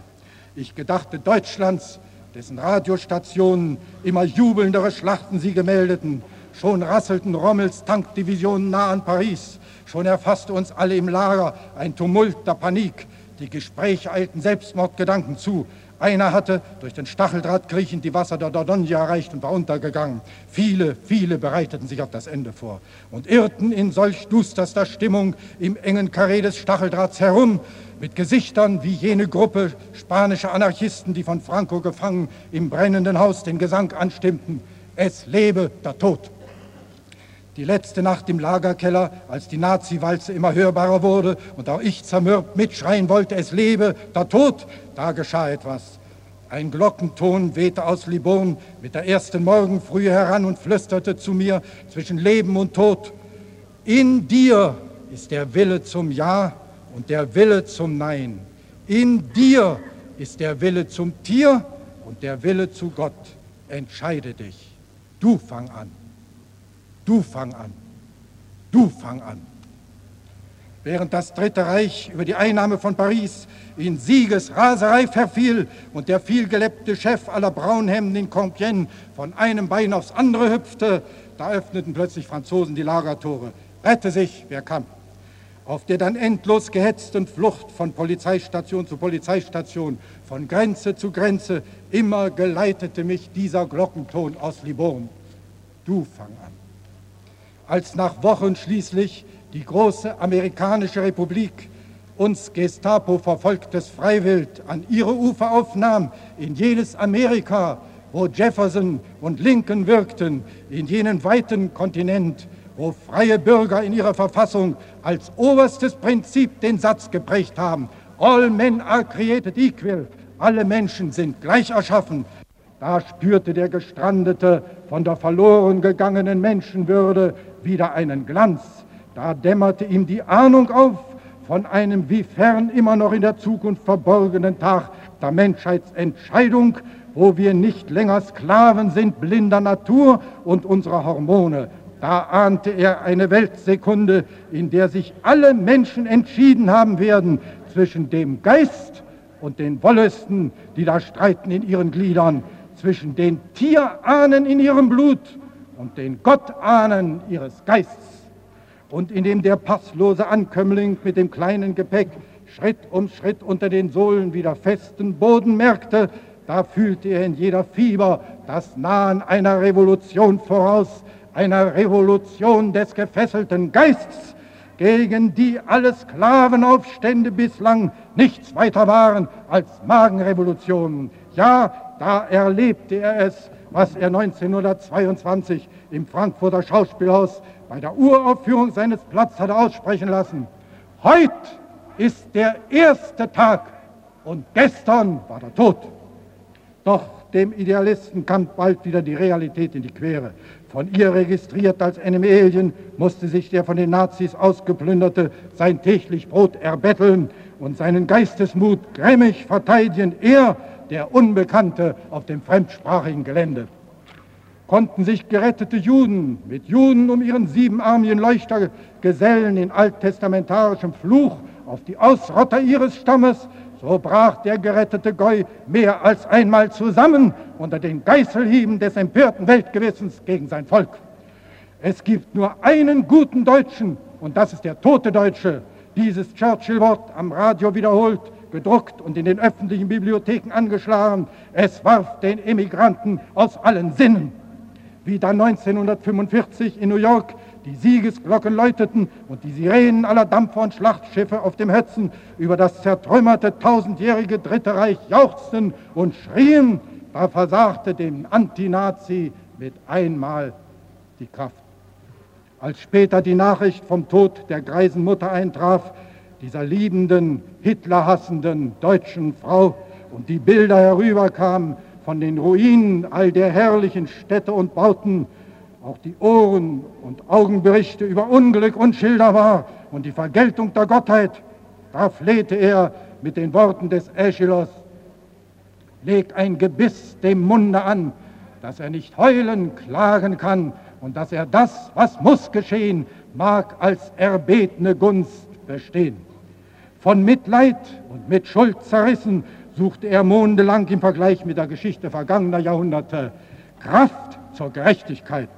Ich gedachte Deutschlands, dessen Radiostationen immer jubelndere Schlachtensiege meldeten. Schon rasselten Rommels Tankdivisionen nah an Paris. Schon erfasste uns alle im Lager ein Tumult der Panik. Die Gespräche eilten Selbstmordgedanken zu. Einer hatte durch den Stacheldraht kriechend die Wasser der Dordogne erreicht und war untergegangen. Viele, viele bereiteten sich auf das Ende vor und irrten in solch dusterster Stimmung im engen Karree des Stacheldrahts herum, mit Gesichtern wie jene Gruppe spanischer Anarchisten, die von Franco gefangen im brennenden Haus den Gesang anstimmten. Es lebe der Tod. Die letzte Nacht im Lagerkeller, als die Nazi-Walze immer hörbarer wurde und auch ich zermürbt mitschreien wollte, es lebe, der Tod, da geschah etwas. Ein Glockenton wehte aus Libourne mit der ersten Morgenfrühe heran und flüsterte zu mir zwischen Leben und Tod, in dir ist der Wille zum Ja und der Wille zum Nein. In dir ist der Wille zum Tier und der Wille zu Gott. Entscheide dich. Du fang an. Du fang an. Du fang an. Während das Dritte Reich über die Einnahme von Paris in Siegesraserei verfiel und der vielgelebte Chef aller Braunhemden in Compiègne von einem Bein aufs andere hüpfte, da öffneten plötzlich Franzosen die Lagertore. Rette sich, wer kann. Auf der dann endlos gehetzten Flucht von Polizeistation zu Polizeistation, von Grenze zu Grenze, immer geleitete mich dieser Glockenton aus Libourne. Du fang an als nach Wochen schließlich die große amerikanische Republik uns Gestapo verfolgtes Freiwild an ihre Ufer aufnahm, in jenes Amerika, wo Jefferson und Lincoln wirkten, in jenen weiten Kontinent, wo freie Bürger in ihrer Verfassung als oberstes Prinzip den Satz geprägt haben, All men are created equal, alle Menschen sind gleich erschaffen. Da spürte der Gestrandete von der verloren gegangenen Menschenwürde wieder einen Glanz. Da dämmerte ihm die Ahnung auf von einem wie fern immer noch in der Zukunft verborgenen Tag der Menschheitsentscheidung, wo wir nicht länger Sklaven sind blinder Natur und unserer Hormone. Da ahnte er eine Weltsekunde, in der sich alle Menschen entschieden haben werden zwischen dem Geist und den Wollüsten, die da streiten in ihren Gliedern, zwischen den Tierahnen in ihrem Blut und den Gottahnen ihres Geistes. Und indem der passlose Ankömmling mit dem kleinen Gepäck Schritt um Schritt unter den Sohlen wieder festen Boden merkte, da fühlte er in jeder Fieber das Nahen einer Revolution voraus, einer Revolution des gefesselten Geistes, gegen die alle Sklavenaufstände bislang nichts weiter waren als Magenrevolutionen. Ja, da erlebte er es was er 1922 im Frankfurter Schauspielhaus bei der Uraufführung seines Platzes hatte aussprechen lassen. Heute ist der erste Tag und gestern war der Tod. Doch dem Idealisten kam bald wieder die Realität in die Quere. Von ihr registriert als Enemy Alien musste sich der von den Nazis ausgeplünderte sein täglich Brot erbetteln und seinen Geistesmut grimmig verteidigen, er, der Unbekannte auf dem fremdsprachigen Gelände. Konnten sich gerettete Juden mit Juden um ihren siebenarmigen Leuchter gesellen in alttestamentarischem Fluch auf die Ausrotter ihres Stammes, so brach der gerettete Goi mehr als einmal zusammen unter den Geißelhieben des empörten Weltgewissens gegen sein Volk. Es gibt nur einen guten Deutschen und das ist der tote Deutsche. Dieses Churchill-Wort am Radio wiederholt, gedruckt und in den öffentlichen Bibliotheken angeschlagen. Es warf den Emigranten aus allen Sinnen. Wie dann 1945 in New York die Siegesglocken läuteten und die Sirenen aller Dampfer und Schlachtschiffe auf dem Hötzen über das zertrümmerte tausendjährige Dritte Reich jauchzten und schrien, da versagte dem Antinazi mit einmal die Kraft. Als später die Nachricht vom Tod der greisen Mutter eintraf, dieser liebenden, Hitlerhassenden deutschen Frau, und die Bilder herüberkamen von den Ruinen all der herrlichen Städte und Bauten, auch die Ohren- und Augenberichte über Unglück unschilderbar und die Vergeltung der Gottheit, da flehte er mit den Worten des Aeschylus, legt ein Gebiss dem Munde an, dass er nicht heulen, klagen kann und dass er das, was muss geschehen, mag als erbetene Gunst bestehen. Von Mitleid und mit Schuld zerrissen suchte er mondelang im Vergleich mit der Geschichte vergangener Jahrhunderte Kraft zur Gerechtigkeit.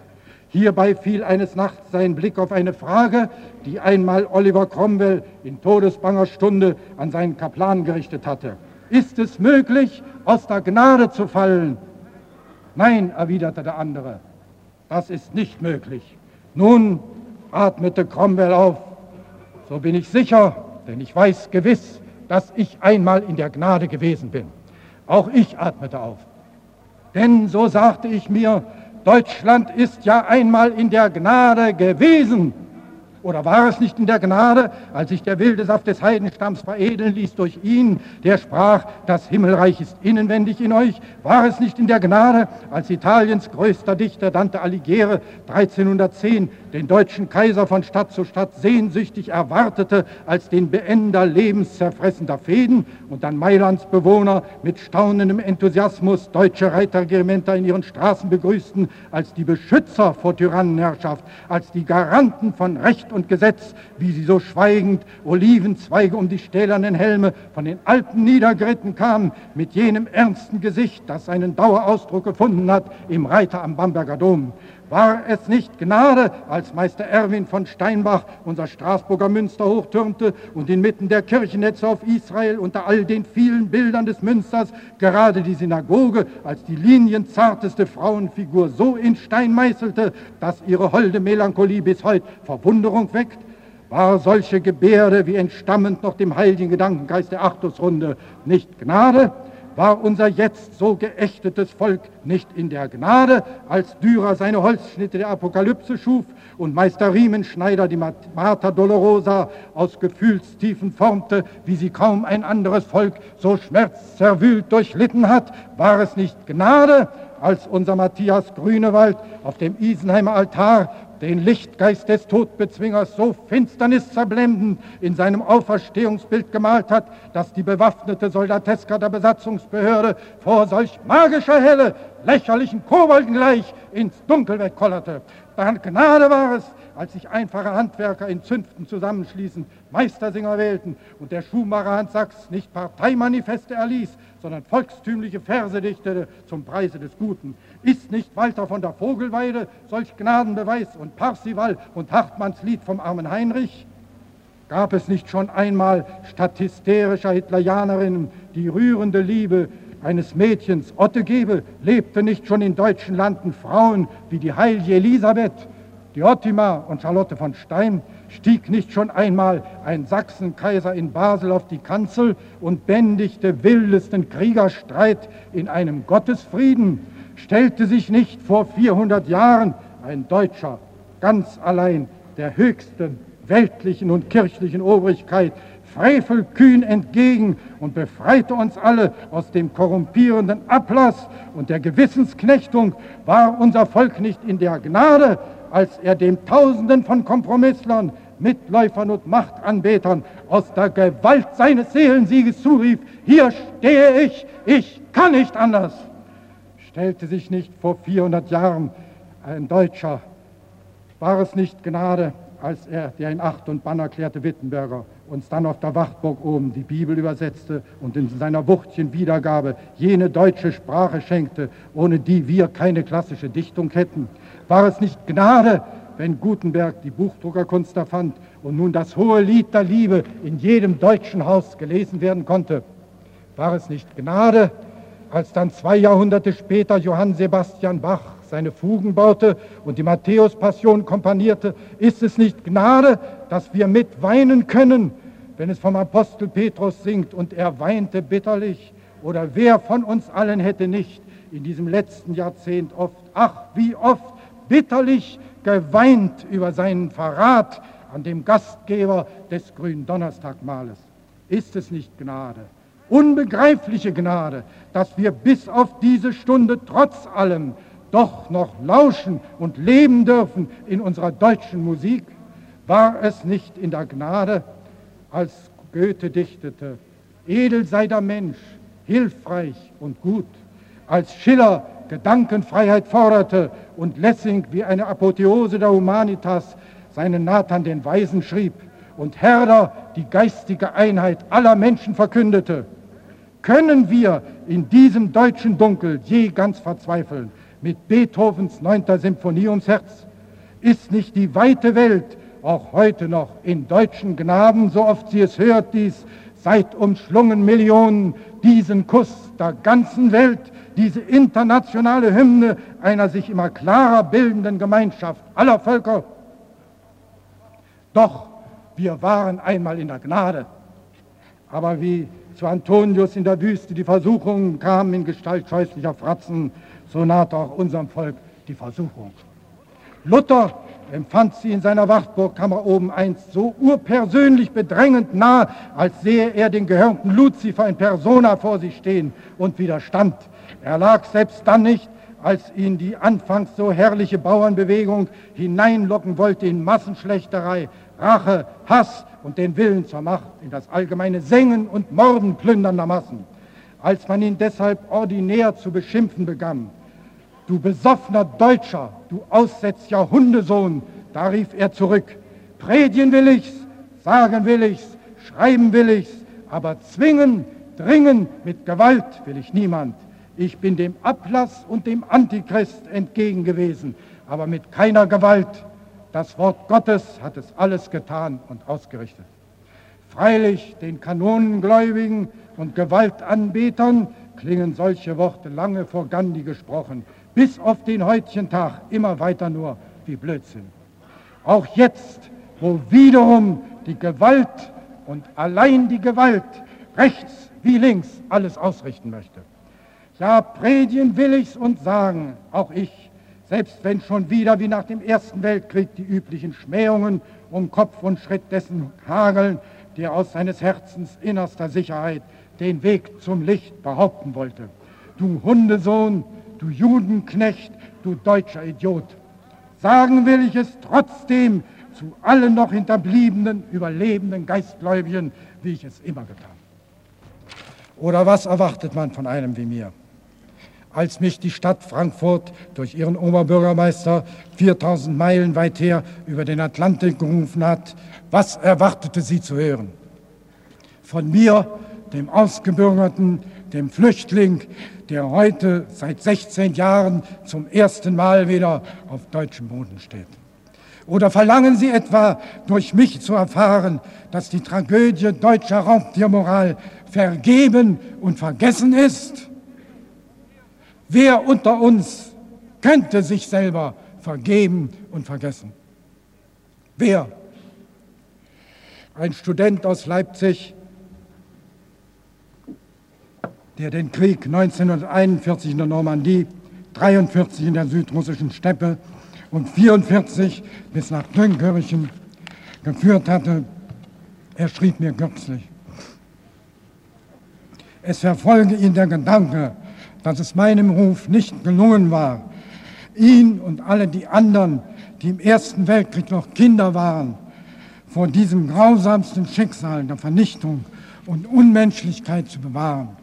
Hierbei fiel eines Nachts sein Blick auf eine Frage, die einmal Oliver Cromwell in todesbanger Stunde an seinen Kaplan gerichtet hatte. Ist es möglich, aus der Gnade zu fallen? Nein, erwiderte der andere, das ist nicht möglich. Nun atmete Cromwell auf. So bin ich sicher, denn ich weiß gewiss, dass ich einmal in der Gnade gewesen bin. Auch ich atmete auf. Denn so sagte ich mir, Deutschland ist ja einmal in der Gnade gewesen. Oder war es nicht in der Gnade, als sich der wilde Saft des Heidenstamms veredeln ließ durch ihn, der sprach, das Himmelreich ist innenwendig in euch? War es nicht in der Gnade, als Italiens größter Dichter Dante Alighieri 1310 den deutschen Kaiser von Stadt zu Stadt sehnsüchtig erwartete als den Beender lebenszerfressender Fäden und dann Mailands Bewohner mit staunendem Enthusiasmus deutsche Reiterregimenter in ihren Straßen begrüßten als die Beschützer vor Tyrannenherrschaft, als die Garanten von Recht und Gesetz, wie sie so schweigend Olivenzweige um die stählernen Helme von den Alpen niedergeritten kamen, mit jenem ernsten Gesicht, das seinen Dauerausdruck gefunden hat im Reiter am Bamberger Dom. War es nicht Gnade, als Meister Erwin von Steinbach unser Straßburger Münster hochtürmte und inmitten der Kirchennetze auf Israel unter all den vielen Bildern des Münsters gerade die Synagoge als die linienzarteste Frauenfigur so in Stein meißelte, dass ihre holde Melancholie bis heute Verwunderung weckt? War solche Gebärde wie entstammend noch dem heiligen Gedankengeist der Achtusrunde nicht Gnade? War unser jetzt so geächtetes Volk nicht in der Gnade, als Dürer seine Holzschnitte der Apokalypse schuf und Meister Riemenschneider die Mater Dolorosa aus Gefühlstiefen formte, wie sie kaum ein anderes Volk so schmerzzerwühlt durchlitten hat, war es nicht Gnade, als unser Matthias Grünewald auf dem Isenheimer Altar den Lichtgeist des Todbezwingers so finsterniszerblendend in seinem Auferstehungsbild gemalt hat, dass die bewaffnete Soldateska der Besatzungsbehörde vor solch magischer Helle, lächerlichen Kobolden gleich ins Dunkel wegkollerte. Gnade war es, als sich einfache Handwerker in Zünften zusammenschließend Meistersinger wählten und der Schuhmacher Hans Sachs nicht Parteimanifeste erließ, sondern volkstümliche Verse dichtete zum Preise des Guten. Ist nicht Walter von der Vogelweide solch Gnadenbeweis und Parsival und Hartmanns Lied vom armen Heinrich? Gab es nicht schon einmal statt hysterischer Hitlerianerinnen die rührende Liebe eines Mädchens Otte gebe, lebte nicht schon in deutschen Landen Frauen wie die heilige Elisabeth, die Ottima und Charlotte von Stein, stieg nicht schon einmal ein Sachsenkaiser in Basel auf die Kanzel und bändigte wildesten Kriegerstreit in einem Gottesfrieden, stellte sich nicht vor 400 Jahren ein Deutscher ganz allein der höchsten weltlichen und kirchlichen Obrigkeit frevelkühn entgegen und befreite uns alle aus dem korrumpierenden Ablass und der Gewissensknechtung, war unser Volk nicht in der Gnade, als er dem Tausenden von Kompromisslern, Mitläufern und Machtanbetern aus der Gewalt seines Seelensieges zurief, hier stehe ich, ich kann nicht anders. Stellte sich nicht vor 400 Jahren ein Deutscher, war es nicht Gnade, als er, der in Acht und Bann erklärte Wittenberger, uns dann auf der Wachtburg oben die Bibel übersetzte und in seiner Wuchtchen Wiedergabe jene deutsche Sprache schenkte, ohne die wir keine klassische Dichtung hätten. War es nicht Gnade, wenn Gutenberg die Buchdruckerkunst erfand und nun das hohe Lied der Liebe in jedem deutschen Haus gelesen werden konnte? War es nicht Gnade, als dann zwei Jahrhunderte später Johann Sebastian Bach seine Fugen baute und die Matthäus-Passion komponierte, ist es nicht Gnade, dass wir mit weinen können, wenn es vom Apostel Petrus singt und er weinte bitterlich? Oder wer von uns allen hätte nicht in diesem letzten Jahrzehnt oft, ach wie oft, bitterlich geweint über seinen Verrat an dem Gastgeber des Gründonnerstagmahles? Ist es nicht Gnade? Unbegreifliche Gnade, dass wir bis auf diese Stunde trotz allem doch noch lauschen und leben dürfen in unserer deutschen Musik? War es nicht in der Gnade, als Goethe dichtete, edel sei der Mensch, hilfreich und gut, als Schiller Gedankenfreiheit forderte und Lessing wie eine Apotheose der Humanitas seinen Nathan den Weisen schrieb und Herder die geistige Einheit aller Menschen verkündete, können wir in diesem deutschen Dunkel je ganz verzweifeln, mit Beethovens 9. Symphonie ums Herz? Ist nicht die weite Welt auch heute noch in deutschen Gnaden, so oft sie es hört, dies seit umschlungen Millionen, diesen Kuss der ganzen Welt, diese internationale Hymne einer sich immer klarer bildenden Gemeinschaft aller Völker? Doch wir waren einmal in der Gnade. Aber wie zu Antonius in der Wüste die Versuchungen kamen in Gestalt scheußlicher Fratzen, so nahte auch unserem Volk die Versuchung. Luther empfand sie in seiner Wachtburgkammer oben einst so urpersönlich bedrängend nah, als sehe er den gehörnten Luzifer in Persona vor sich stehen und widerstand. Er lag selbst dann nicht, als ihn die anfangs so herrliche Bauernbewegung hineinlocken wollte in Massenschlechterei, Rache, Hass und den Willen zur Macht, in das allgemeine Sengen und Morden plündernder Massen. Als man ihn deshalb ordinär zu beschimpfen begann, Du besoffener Deutscher, du aussätzlicher Hundesohn, da rief er zurück. Predigen will ich's, sagen will ich's, schreiben will ich's, aber zwingen, dringen mit Gewalt will ich niemand. Ich bin dem Ablass und dem Antichrist entgegen gewesen, aber mit keiner Gewalt. Das Wort Gottes hat es alles getan und ausgerichtet. Freilich den Kanonengläubigen und Gewaltanbetern klingen solche Worte lange vor Gandhi gesprochen, bis auf den heutigen Tag immer weiter nur wie Blödsinn. Auch jetzt, wo wiederum die Gewalt und allein die Gewalt rechts wie links alles ausrichten möchte. Ja, predigen will ich's und sagen, auch ich, selbst wenn schon wieder wie nach dem Ersten Weltkrieg die üblichen Schmähungen um Kopf und Schritt dessen hageln, der aus seines Herzens innerster Sicherheit den Weg zum Licht behaupten wollte. Du Hundesohn, du Judenknecht, du deutscher Idiot. Sagen will ich es trotzdem zu allen noch hinterbliebenen, überlebenden Geistgläubigen, wie ich es immer getan. Oder was erwartet man von einem wie mir? Als mich die Stadt Frankfurt durch ihren Oberbürgermeister 4000 Meilen weit her über den Atlantik gerufen hat, was erwartete sie zu hören? Von mir, dem Ausgebürgerten, dem Flüchtling, der heute seit 16 Jahren zum ersten Mal wieder auf deutschem Boden steht? Oder verlangen Sie etwa durch mich zu erfahren, dass die Tragödie deutscher Raubtiermoral vergeben und vergessen ist? Wer unter uns könnte sich selber vergeben und vergessen? Wer? Ein Student aus Leipzig der den Krieg 1941 in der Normandie, 43 in der südrussischen Steppe und 44 bis nach Dünkirchen geführt hatte. Er schrieb mir kürzlich. Es verfolge ihn der Gedanke, dass es meinem Ruf nicht gelungen war, ihn und alle die anderen, die im Ersten Weltkrieg noch Kinder waren, vor diesem grausamsten Schicksal der Vernichtung und Unmenschlichkeit zu bewahren.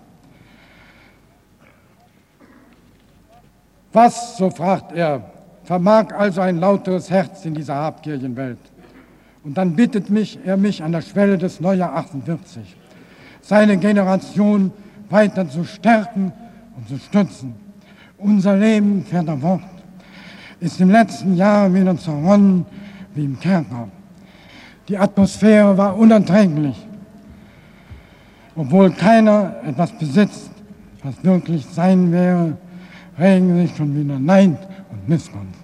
Was, so fragt er, vermag also ein lauteres Herz in dieser habgierigen Welt? Und dann bittet mich, er mich an der Schwelle des Neujahr 48, seine Generation weiter zu stärken und zu stützen. Unser Leben, fährt fort, ist im letzten Jahr wieder zerronnen wie im Kerker. Die Atmosphäre war unerträglich, obwohl keiner etwas besitzt, was wirklich sein wäre, regen sich schon wieder Neid und Missgunst.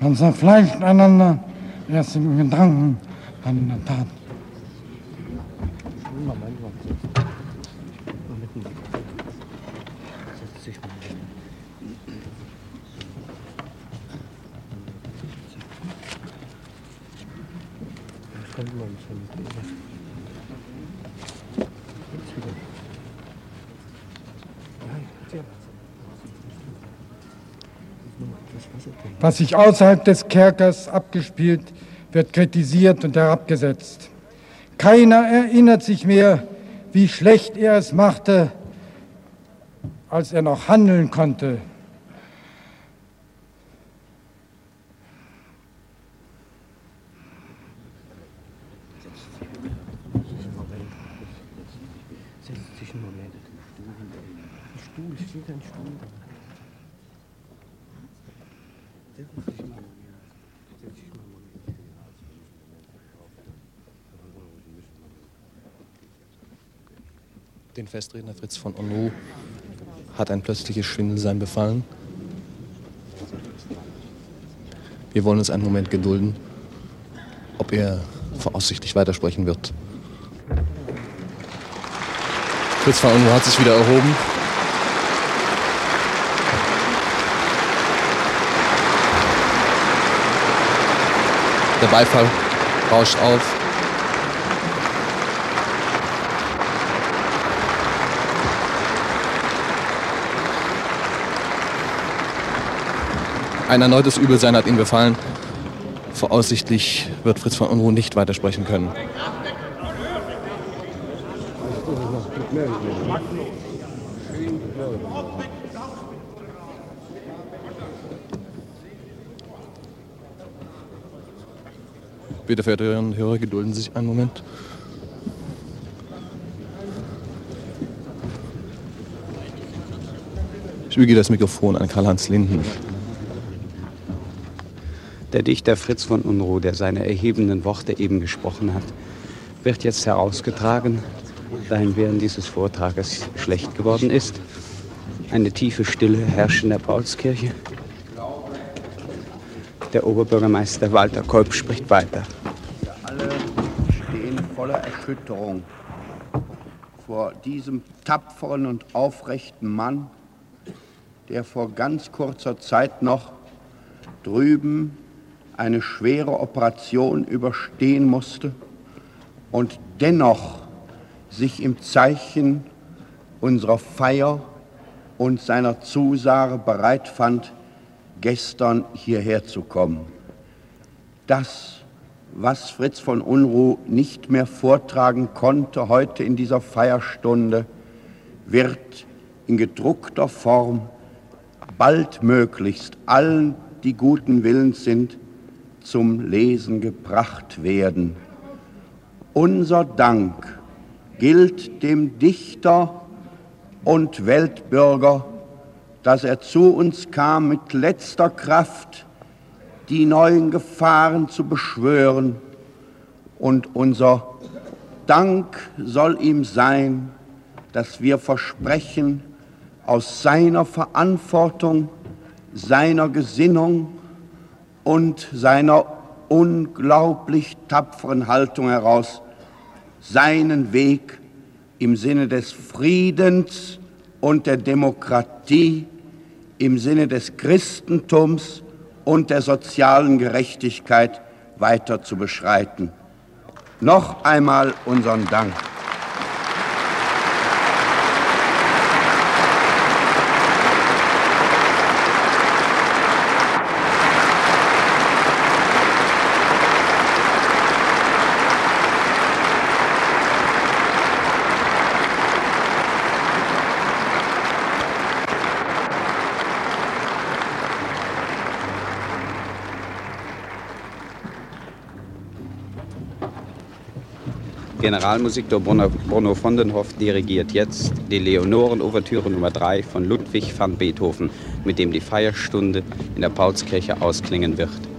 Man zerfleischt einander erst im Gedanken, dann in der Tat. Was sich außerhalb des Kerkers abgespielt, wird kritisiert und herabgesetzt. Keiner erinnert sich mehr, wie schlecht er es machte, als er noch handeln konnte. Festredner Fritz von Onru hat ein plötzliches Schwindelsein befallen. Wir wollen uns einen Moment gedulden, ob er voraussichtlich weitersprechen wird. Fritz von Onru hat sich wieder erhoben. Der Beifall rauscht auf. Ein erneutes Übelsein hat ihn befallen. Voraussichtlich wird Fritz von Unruh nicht weitersprechen können. Bitte, verehrte Hörerinnen Hörer, gedulden Sie sich einen Moment. Ich übergebe das Mikrofon an Karl-Heinz Linden. Der Dichter Fritz von Unruh, der seine erhebenden Worte eben gesprochen hat, wird jetzt herausgetragen, da ihm während dieses Vortrages schlecht geworden ist. Eine tiefe Stille herrscht in der Paulskirche. Der Oberbürgermeister Walter Kolb spricht weiter. Wir alle stehen voller Erschütterung vor diesem tapferen und aufrechten Mann, der vor ganz kurzer Zeit noch drüben eine schwere Operation überstehen musste und dennoch sich im Zeichen unserer Feier und seiner Zusage bereit fand, gestern hierher zu kommen. Das, was Fritz von Unruh nicht mehr vortragen konnte heute in dieser Feierstunde, wird in gedruckter Form baldmöglichst allen, die guten Willens sind, zum Lesen gebracht werden. Unser Dank gilt dem Dichter und Weltbürger, dass er zu uns kam mit letzter Kraft, die neuen Gefahren zu beschwören. Und unser Dank soll ihm sein, dass wir versprechen, aus seiner Verantwortung, seiner Gesinnung und seiner unglaublich tapferen Haltung heraus seinen Weg im Sinne des Friedens und der Demokratie, im Sinne des Christentums und der sozialen Gerechtigkeit weiter zu beschreiten. Noch einmal unseren Dank. Generalmusiktor Bruno, Bruno von den Hoff dirigiert jetzt die Leonoren-Ouvertüre Nummer 3 von Ludwig van Beethoven, mit dem die Feierstunde in der Paulskirche ausklingen wird.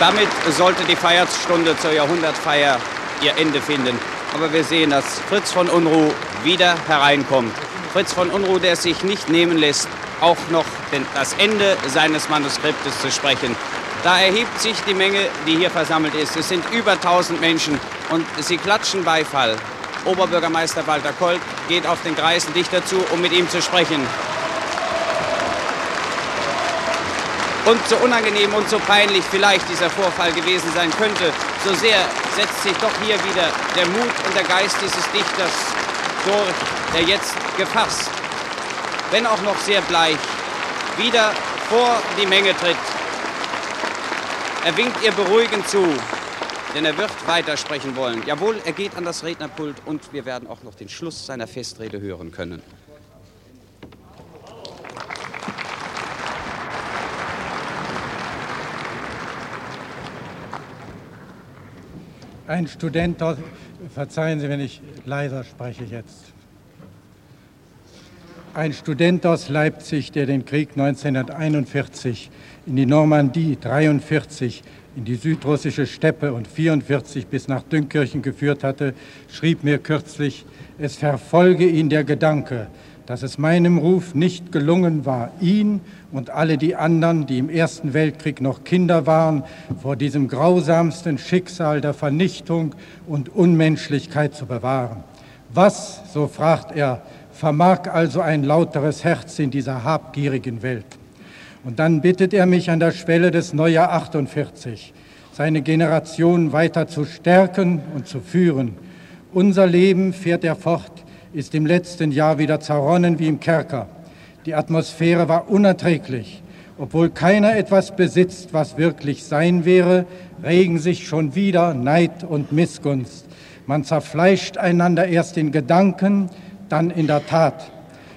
Damit sollte die Feierstunde zur Jahrhundertfeier ihr Ende finden. Aber wir sehen, dass Fritz von Unruh wieder hereinkommt. Fritz von Unruh, der es sich nicht nehmen lässt, auch noch das Ende seines Manuskriptes zu sprechen. Da erhebt sich die Menge, die hier versammelt ist. Es sind über 1000 Menschen und sie klatschen Beifall. Oberbürgermeister Walter Kolb geht auf den Kreisendichter zu, um mit ihm zu sprechen. Und so unangenehm und so peinlich vielleicht dieser Vorfall gewesen sein könnte, so sehr setzt sich doch hier wieder der Mut und der Geist dieses Dichters durch, der jetzt gefasst, wenn auch noch sehr bleich, wieder vor die Menge tritt. Er winkt ihr beruhigend zu, denn er wird weitersprechen wollen. Jawohl, er geht an das Rednerpult und wir werden auch noch den Schluss seiner Festrede hören können. Ein Student aus, verzeihen Sie, wenn ich leiser spreche jetzt. Ein Student aus Leipzig, der den Krieg 1941 in die Normandie, 43 in die südrussische Steppe und 44 bis nach Dünkirchen geführt hatte, schrieb mir kürzlich, es verfolge ihn der Gedanke, dass es meinem Ruf nicht gelungen war, ihn und alle die anderen, die im Ersten Weltkrieg noch Kinder waren, vor diesem grausamsten Schicksal der Vernichtung und Unmenschlichkeit zu bewahren. Was, so fragt er, vermag also ein lauteres Herz in dieser habgierigen Welt? Und dann bittet er mich an der Schwelle des Neujahr 48, seine Generation weiter zu stärken und zu führen. Unser Leben, fährt er fort, ist im letzten Jahr wieder zerronnen wie im Kerker. Die Atmosphäre war unerträglich. Obwohl keiner etwas besitzt, was wirklich sein wäre, regen sich schon wieder Neid und Missgunst. Man zerfleischt einander erst in Gedanken, dann in der Tat.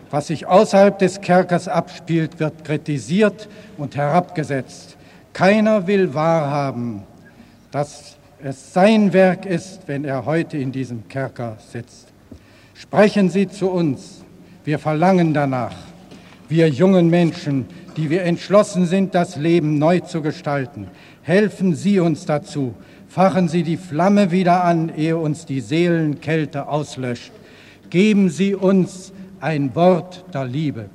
Was sich außerhalb des Kerkers abspielt, wird kritisiert und herabgesetzt. Keiner will wahrhaben, dass es sein Werk ist, wenn er heute in diesem Kerker sitzt. Sprechen Sie zu uns. Wir verlangen danach wir jungen Menschen, die wir entschlossen sind, das Leben neu zu gestalten. Helfen Sie uns dazu. Fachen Sie die Flamme wieder an, ehe uns die Seelenkälte auslöscht. Geben Sie uns ein Wort der Liebe.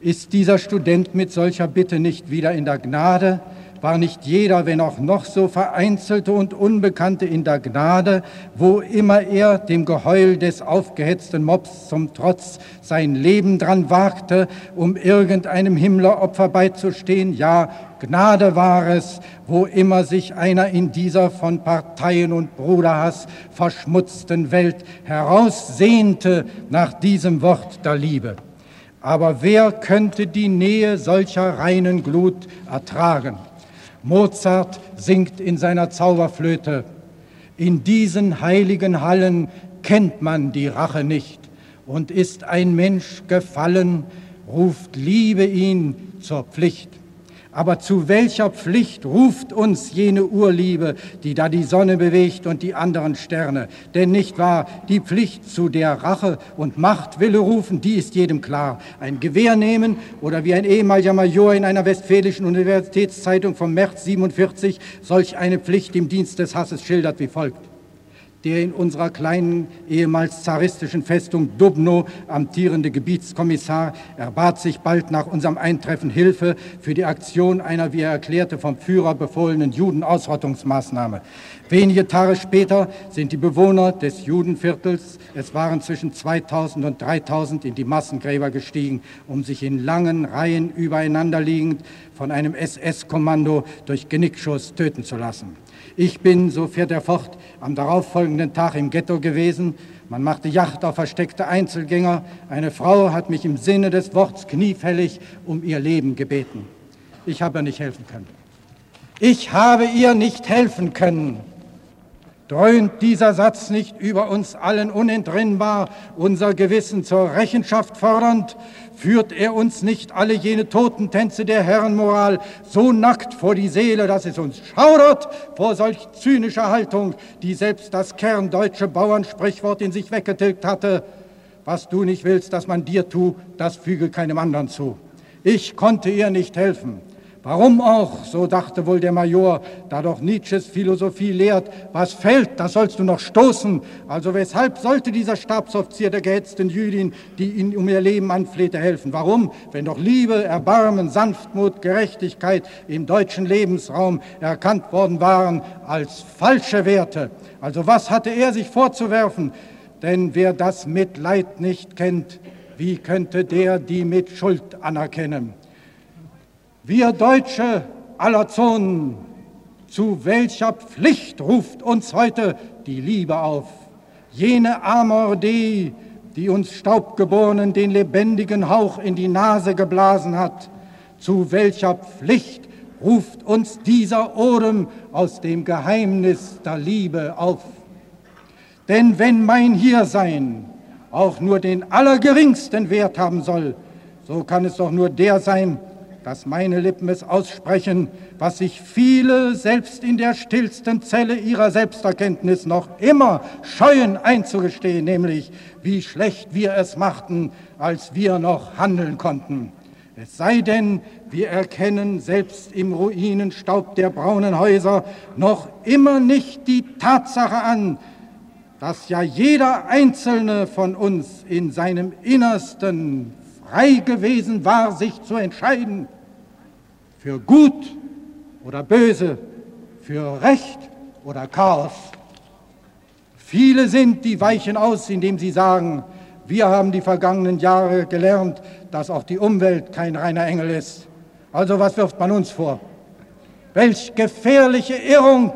Ist dieser Student mit solcher Bitte nicht wieder in der Gnade, war nicht jeder, wenn auch noch so vereinzelte und Unbekannte in der Gnade, wo immer er dem Geheul des aufgehetzten Mobs zum Trotz sein Leben dran wagte, um irgendeinem Himmleropfer beizustehen. Ja, Gnade war es, wo immer sich einer in dieser von Parteien und Bruderhass verschmutzten Welt heraussehnte nach diesem Wort der Liebe. Aber wer könnte die Nähe solcher reinen Glut ertragen? Mozart singt in seiner Zauberflöte, in diesen heiligen Hallen kennt man die Rache nicht und ist ein Mensch gefallen, ruft Liebe ihn zur Pflicht. Aber zu welcher Pflicht ruft uns jene Urliebe, die da die Sonne bewegt und die anderen Sterne? Denn nicht wahr, die Pflicht zu der Rache und Machtwille rufen, die ist jedem klar. Ein Gewehr nehmen oder wie ein ehemaliger Major in einer westfälischen Universitätszeitung vom März 47 solch eine Pflicht im Dienst des Hasses schildert wie folgt. Der in unserer kleinen, ehemals zaristischen Festung Dubno amtierende Gebietskommissar erbat sich bald nach unserem Eintreffen Hilfe für die Aktion einer, wie er erklärte, vom Führer befohlenen Judenausrottungsmaßnahme. Wenige Tage später sind die Bewohner des Judenviertels, es waren zwischen 2000 und 3000, in die Massengräber gestiegen, um sich in langen Reihen übereinander liegend von einem SS-Kommando durch Genickschuss töten zu lassen. Ich bin, so fährt er fort, am darauffolgenden Tag im Ghetto gewesen. Man machte Yacht auf versteckte Einzelgänger. Eine Frau hat mich im Sinne des Wortes kniefällig um ihr Leben gebeten. Ich habe ihr nicht helfen können. Ich habe ihr nicht helfen können. Dröhnt dieser Satz nicht über uns allen unentrinnbar, unser Gewissen zur Rechenschaft fordernd? Führt er uns nicht alle jene Totentänze der Herrenmoral so nackt vor die Seele, dass es uns schaudert vor solch zynischer Haltung, die selbst das kerndeutsche Bauernsprichwort in sich weggetilgt hatte? Was du nicht willst, dass man dir tu, das füge keinem anderen zu. Ich konnte ihr nicht helfen. Warum auch, so dachte wohl der Major, da doch Nietzsches Philosophie lehrt, was fällt, das sollst du noch stoßen. Also weshalb sollte dieser Stabsoffizier der gehetzten Jüdin, die ihn um ihr Leben anflehte, helfen? Warum, wenn doch Liebe, Erbarmen, Sanftmut, Gerechtigkeit im deutschen Lebensraum erkannt worden waren als falsche Werte? Also was hatte er sich vorzuwerfen? Denn wer das Mitleid nicht kennt, wie könnte der die mit Schuld anerkennen? Wir Deutsche aller Zonen, zu welcher Pflicht ruft uns heute die Liebe auf? Jene Amor Dei, die uns Staubgeborenen den lebendigen Hauch in die Nase geblasen hat. Zu welcher Pflicht ruft uns dieser Odem aus dem Geheimnis der Liebe auf? Denn wenn mein Hiersein auch nur den allergeringsten Wert haben soll, so kann es doch nur der sein, dass meine Lippen es aussprechen, was sich viele selbst in der stillsten Zelle ihrer Selbsterkenntnis noch immer scheuen einzugestehen, nämlich wie schlecht wir es machten, als wir noch handeln konnten. Es sei denn, wir erkennen selbst im Ruinenstaub der braunen Häuser noch immer nicht die Tatsache an, dass ja jeder einzelne von uns in seinem Innersten frei gewesen war, sich zu entscheiden, für gut oder böse, für Recht oder Chaos. Viele sind, die weichen aus, indem sie sagen, wir haben die vergangenen Jahre gelernt, dass auch die Umwelt kein reiner Engel ist. Also was wirft man uns vor? Welch gefährliche Irrung!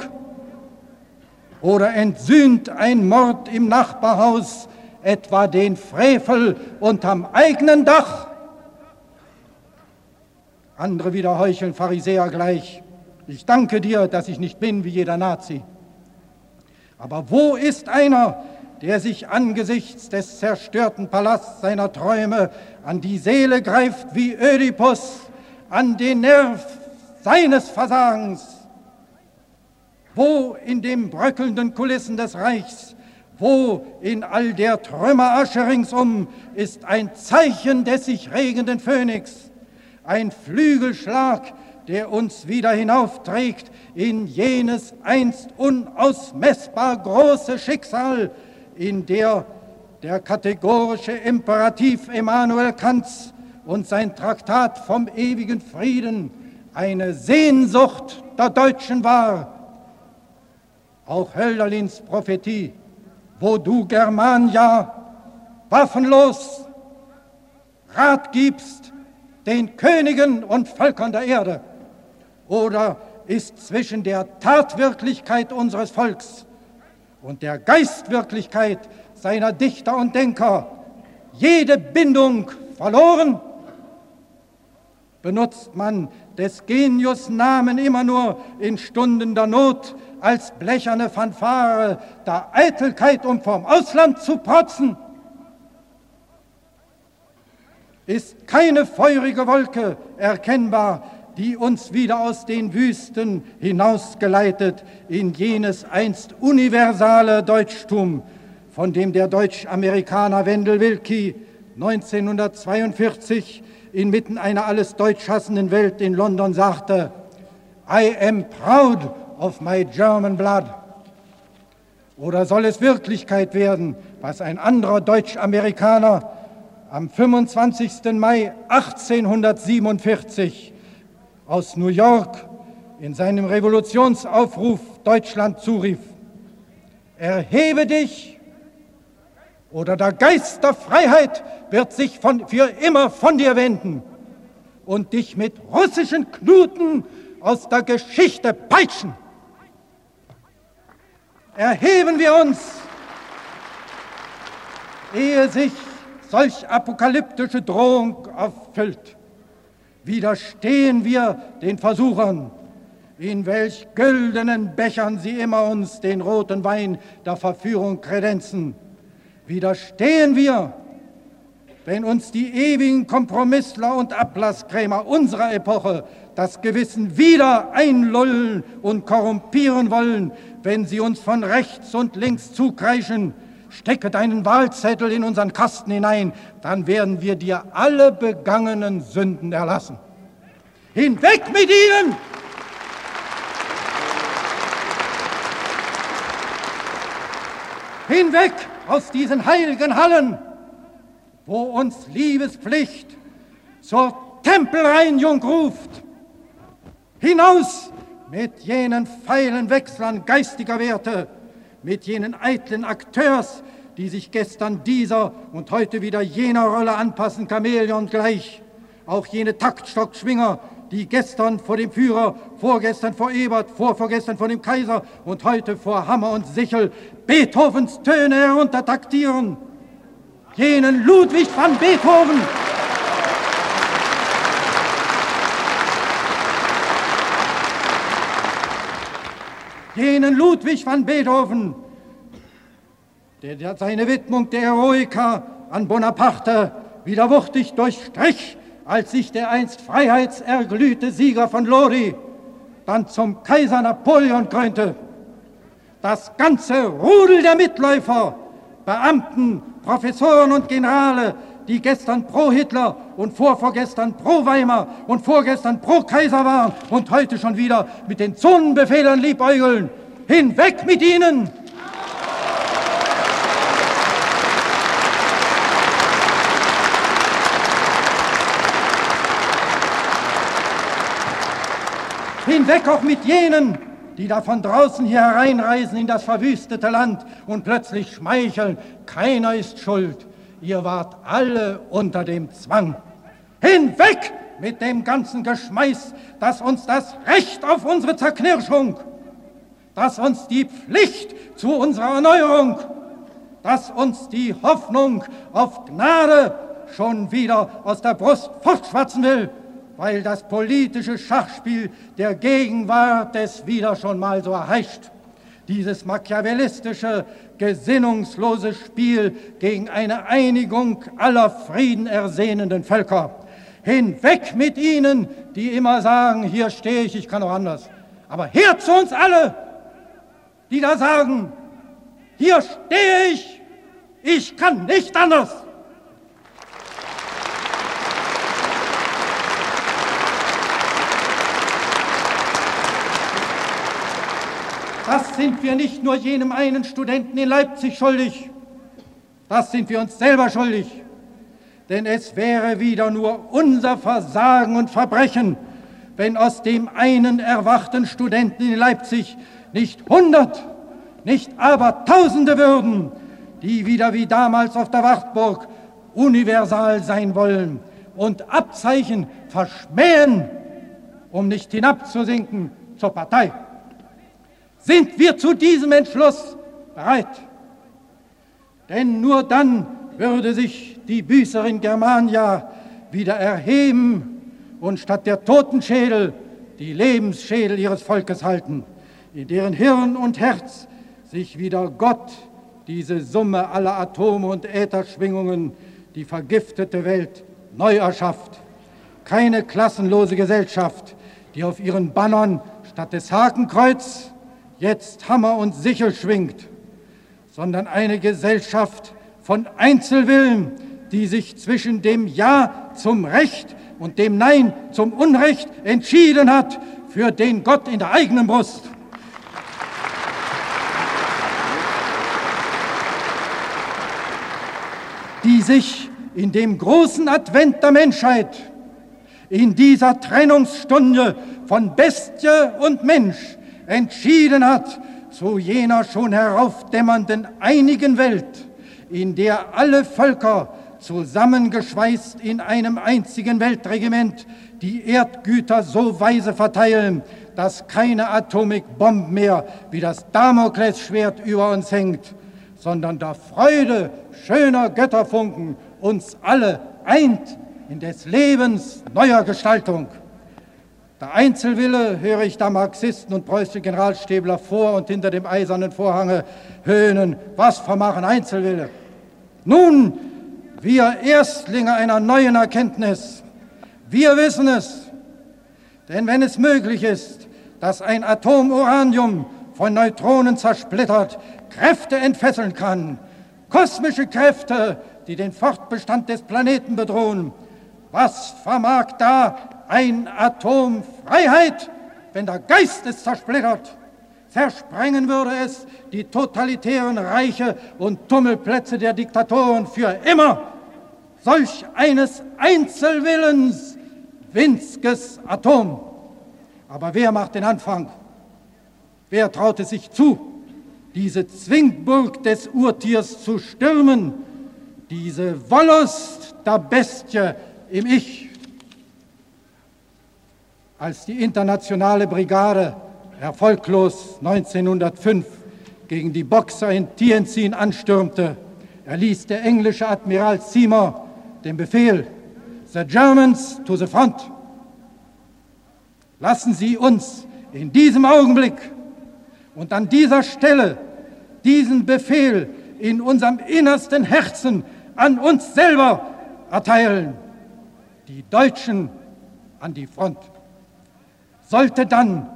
Oder entsühnt ein Mord im Nachbarhaus etwa den Frevel unterm eigenen Dach? Andere wieder heucheln Pharisäer gleich. Ich danke dir, dass ich nicht bin wie jeder Nazi. Aber wo ist einer, der sich angesichts des zerstörten Palasts seiner Träume an die Seele greift wie Ödipus, an den Nerv seines Versagens? Wo in den bröckelnden Kulissen des Reichs, wo in all der Trümmerasche ringsum ist ein Zeichen des sich regenden Phönix? Ein Flügelschlag, der uns wieder hinaufträgt in jenes einst unausmessbar große Schicksal, in der der kategorische Imperativ Immanuel Kants und sein Traktat vom ewigen Frieden eine Sehnsucht der Deutschen war. Auch Hölderlins Prophetie, wo du Germania waffenlos Rat gibst, den Königen und Völkern der Erde? Oder ist zwischen der Tatwirklichkeit unseres Volks und der Geistwirklichkeit seiner Dichter und Denker jede Bindung verloren? Benutzt man des Genius Namen immer nur in Stunden der Not als blecherne Fanfare der Eitelkeit, um vom Ausland zu protzen? Ist keine feurige Wolke erkennbar, die uns wieder aus den Wüsten hinausgeleitet in jenes einst universale Deutschtum, von dem der Deutsch-Amerikaner Wendell Willkie 1942 inmitten einer alles deutschhassenden Welt in London sagte, I am proud of my German blood. Oder soll es Wirklichkeit werden, was ein anderer Deutsch-Amerikaner am 25. Mai 1847 aus New York in seinem Revolutionsaufruf Deutschland zurief? Erhebe dich, oder der Geist der Freiheit wird sich von, für immer von dir wenden und dich mit russischen Knuten aus der Geschichte peitschen. Erheben wir uns, ehe sich solch apokalyptische Drohung erfüllt. Widerstehen wir den Versuchern, in welch güldenen Bechern sie immer uns den roten Wein der Verführung kredenzen. Widerstehen wir wenn uns die ewigen Kompromissler und Ablasskrämer unserer Epoche das Gewissen wieder einlullen und korrumpieren wollen, wenn sie uns von rechts und links zukreischen, stecke deinen Wahlzettel in unseren Kasten hinein, dann werden wir dir alle begangenen Sünden erlassen. Hinweg mit ihnen! Hinweg aus diesen heiligen Hallen! wo uns Liebespflicht zur Tempelreinigung ruft. Hinaus mit jenen feilen Wechslern geistiger Werte, mit jenen eitlen Akteurs, die sich gestern dieser und heute wieder jener Rolle anpassen, Chamäleon gleich. Auch jene Taktstockschwinger, die gestern vor dem Führer, vorgestern vor Ebert, vorvorgestern vor dem Kaiser und heute vor Hammer und Sichel Beethovens Töne heruntertaktieren jenen Ludwig van Beethoven. Jenen Ludwig van Beethoven, der seine Widmung der Heroika an Bonaparte wieder wuchtig durchstrich, als sich der einst freiheitserglühte Sieger von Lodi dann zum Kaiser Napoleon krönte. Das ganze Rudel der Mitläufer, Beamten, Professoren und Generale, die gestern pro Hitler und vorvorgestern pro Weimar und vorgestern pro Kaiser waren und heute schon wieder mit den Zonenbefehlern liebäugeln. Hinweg mit ihnen! Hinweg auch mit jenen, die da von draußen hier hereinreisen in das verwüstete Land und plötzlich schmeicheln, keiner ist schuld, ihr wart alle unter dem Zwang. Hinweg mit dem ganzen Geschmeiß, das uns das Recht auf unsere Zerknirschung, das uns die Pflicht zu unserer Erneuerung, das uns die Hoffnung auf Gnade schon wieder aus der Brust fortschwatzen will weil das politische Schachspiel der Gegenwart es wieder schon mal so erheischt. Dieses machiavellistische, gesinnungslose Spiel gegen eine Einigung aller Frieden ersehnenden Völker. Hinweg mit ihnen, die immer sagen, hier stehe ich, ich kann auch anders. Aber her zu uns alle, die da sagen, hier stehe ich, ich kann nicht anders. Das sind wir nicht nur jenem einen Studenten in Leipzig schuldig, das sind wir uns selber schuldig. Denn es wäre wieder nur unser Versagen und Verbrechen, wenn aus dem einen erwachten Studenten in Leipzig nicht hundert, nicht aber Tausende würden, die wieder wie damals auf der Wartburg universal sein wollen und Abzeichen verschmähen, um nicht hinabzusinken zur Partei. Sind wir zu diesem Entschluss bereit? Denn nur dann würde sich die Büßerin Germania wieder erheben und statt der Totenschädel die Lebensschädel ihres Volkes halten, in deren Hirn und Herz sich wieder Gott, diese Summe aller Atome und Ätherschwingungen, die vergiftete Welt neu erschafft. Keine klassenlose Gesellschaft, die auf ihren Bannern statt des Hakenkreuz jetzt Hammer und Sichel schwingt, sondern eine Gesellschaft von Einzelwillen, die sich zwischen dem Ja zum Recht und dem Nein zum Unrecht entschieden hat für den Gott in der eigenen Brust. Die sich in dem großen Advent der Menschheit, in dieser Trennungsstunde von Bestie und Mensch, entschieden hat, zu jener schon heraufdämmernden einigen Welt, in der alle Völker zusammengeschweißt in einem einzigen Weltregiment die Erdgüter so weise verteilen, dass keine Atomikbombe mehr wie das Damoklesschwert über uns hängt, sondern der Freude schöner Götterfunken uns alle eint in des Lebens neuer Gestaltung. Der Einzelwille höre ich da Marxisten und preußische Generalstäbler vor und hinter dem eisernen Vorhange höhnen. Was vermachen Einzelwille? Nun, wir Erstlinge einer neuen Erkenntnis, wir wissen es, denn wenn es möglich ist, dass ein Atom Uranium von Neutronen zersplittert, Kräfte entfesseln kann, kosmische Kräfte, die den Fortbestand des Planeten bedrohen, was vermag da ein Atom Freiheit, wenn der Geist es zersplittert? Zersprengen würde es die totalitären Reiche und Tummelplätze der Diktatoren für immer. Solch eines Einzelwillens, winziges Atom. Aber wer macht den Anfang? Wer traut es sich zu, diese Zwingburg des Urtiers zu stürmen, diese Wollust der Bestie im Ich? Als die internationale Brigade erfolglos 1905 gegen die Boxer in Tientsin anstürmte, erließ der englische Admiral Seymour den Befehl, The Germans to the front. Lassen Sie uns in diesem Augenblick und an dieser Stelle diesen Befehl in unserem innersten Herzen an uns selber erteilen. Die Deutschen an die Front. Sollte dann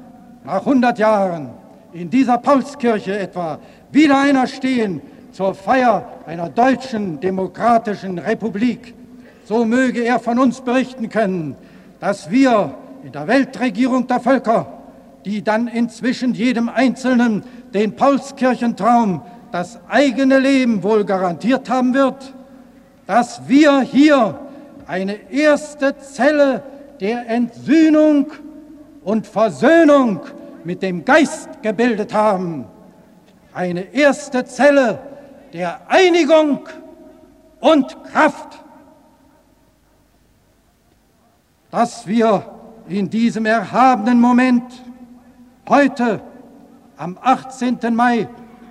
nach 100 Jahren in dieser Paulskirche etwa wieder einer stehen zur Feier einer deutschen demokratischen Republik, so möge er von uns berichten können, dass wir in der Weltregierung der Völker, die dann inzwischen jedem Einzelnen den Paulskirchentraum, das eigene Leben wohl garantiert haben wird, dass wir hier eine erste Zelle der Entsühnung und Versöhnung mit dem Geist gebildet haben. Eine erste Zelle der Einigung und Kraft. Dass wir in diesem erhabenen Moment heute am 18. Mai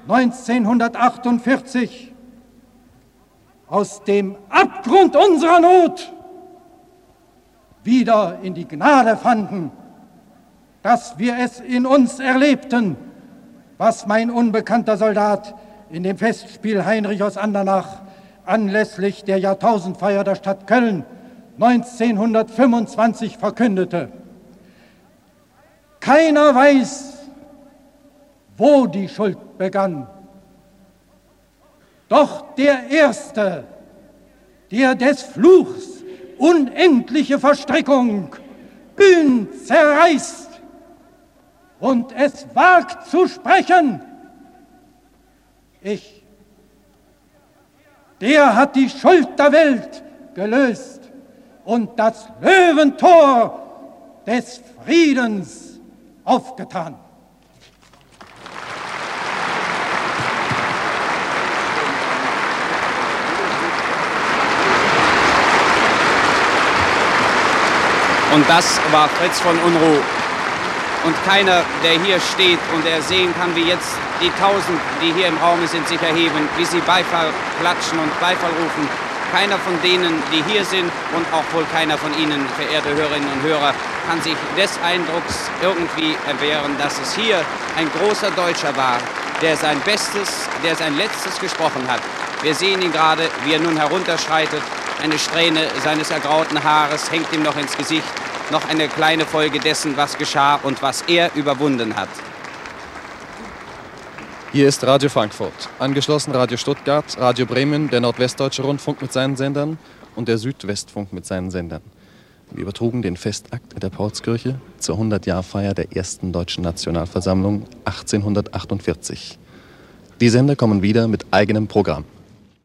1948 aus dem Abgrund unserer Not wieder in die Gnade fanden dass wir es in uns erlebten, was mein unbekannter Soldat in dem Festspiel Heinrich aus Andernach anlässlich der Jahrtausendfeier der Stadt Köln 1925 verkündete. Keiner weiß, wo die Schuld begann. Doch der Erste, der des Fluchs unendliche Verstrickung Bühn zerreißt, und es wagt zu sprechen. Ich, der hat die Schuld der Welt gelöst und das Löwentor des Friedens aufgetan. Und das war Fritz von Unruh und keiner, der hier steht und der sehen kann, wie jetzt die Tausend, die hier im Raum sind, sich erheben, wie sie Beifall klatschen und Beifall rufen. Keiner von denen, die hier sind und auch wohl keiner von Ihnen, verehrte Hörerinnen und Hörer, kann sich des Eindrucks irgendwie erwehren, dass es hier ein großer Deutscher war, der sein Bestes, der sein Letztes gesprochen hat. Wir sehen ihn gerade, wie er nun herunterschreitet. Eine Strähne seines ergrauten Haares hängt ihm noch ins Gesicht noch eine kleine Folge dessen, was geschah und was er überwunden hat. Hier ist Radio Frankfurt, angeschlossen Radio Stuttgart, Radio Bremen, der Nordwestdeutsche Rundfunk mit seinen Sendern und der Südwestfunk mit seinen Sendern. Wir übertrugen den Festakt in der Paulskirche zur 100-Jahr-Feier der ersten deutschen Nationalversammlung 1848. Die Sender kommen wieder mit eigenem Programm.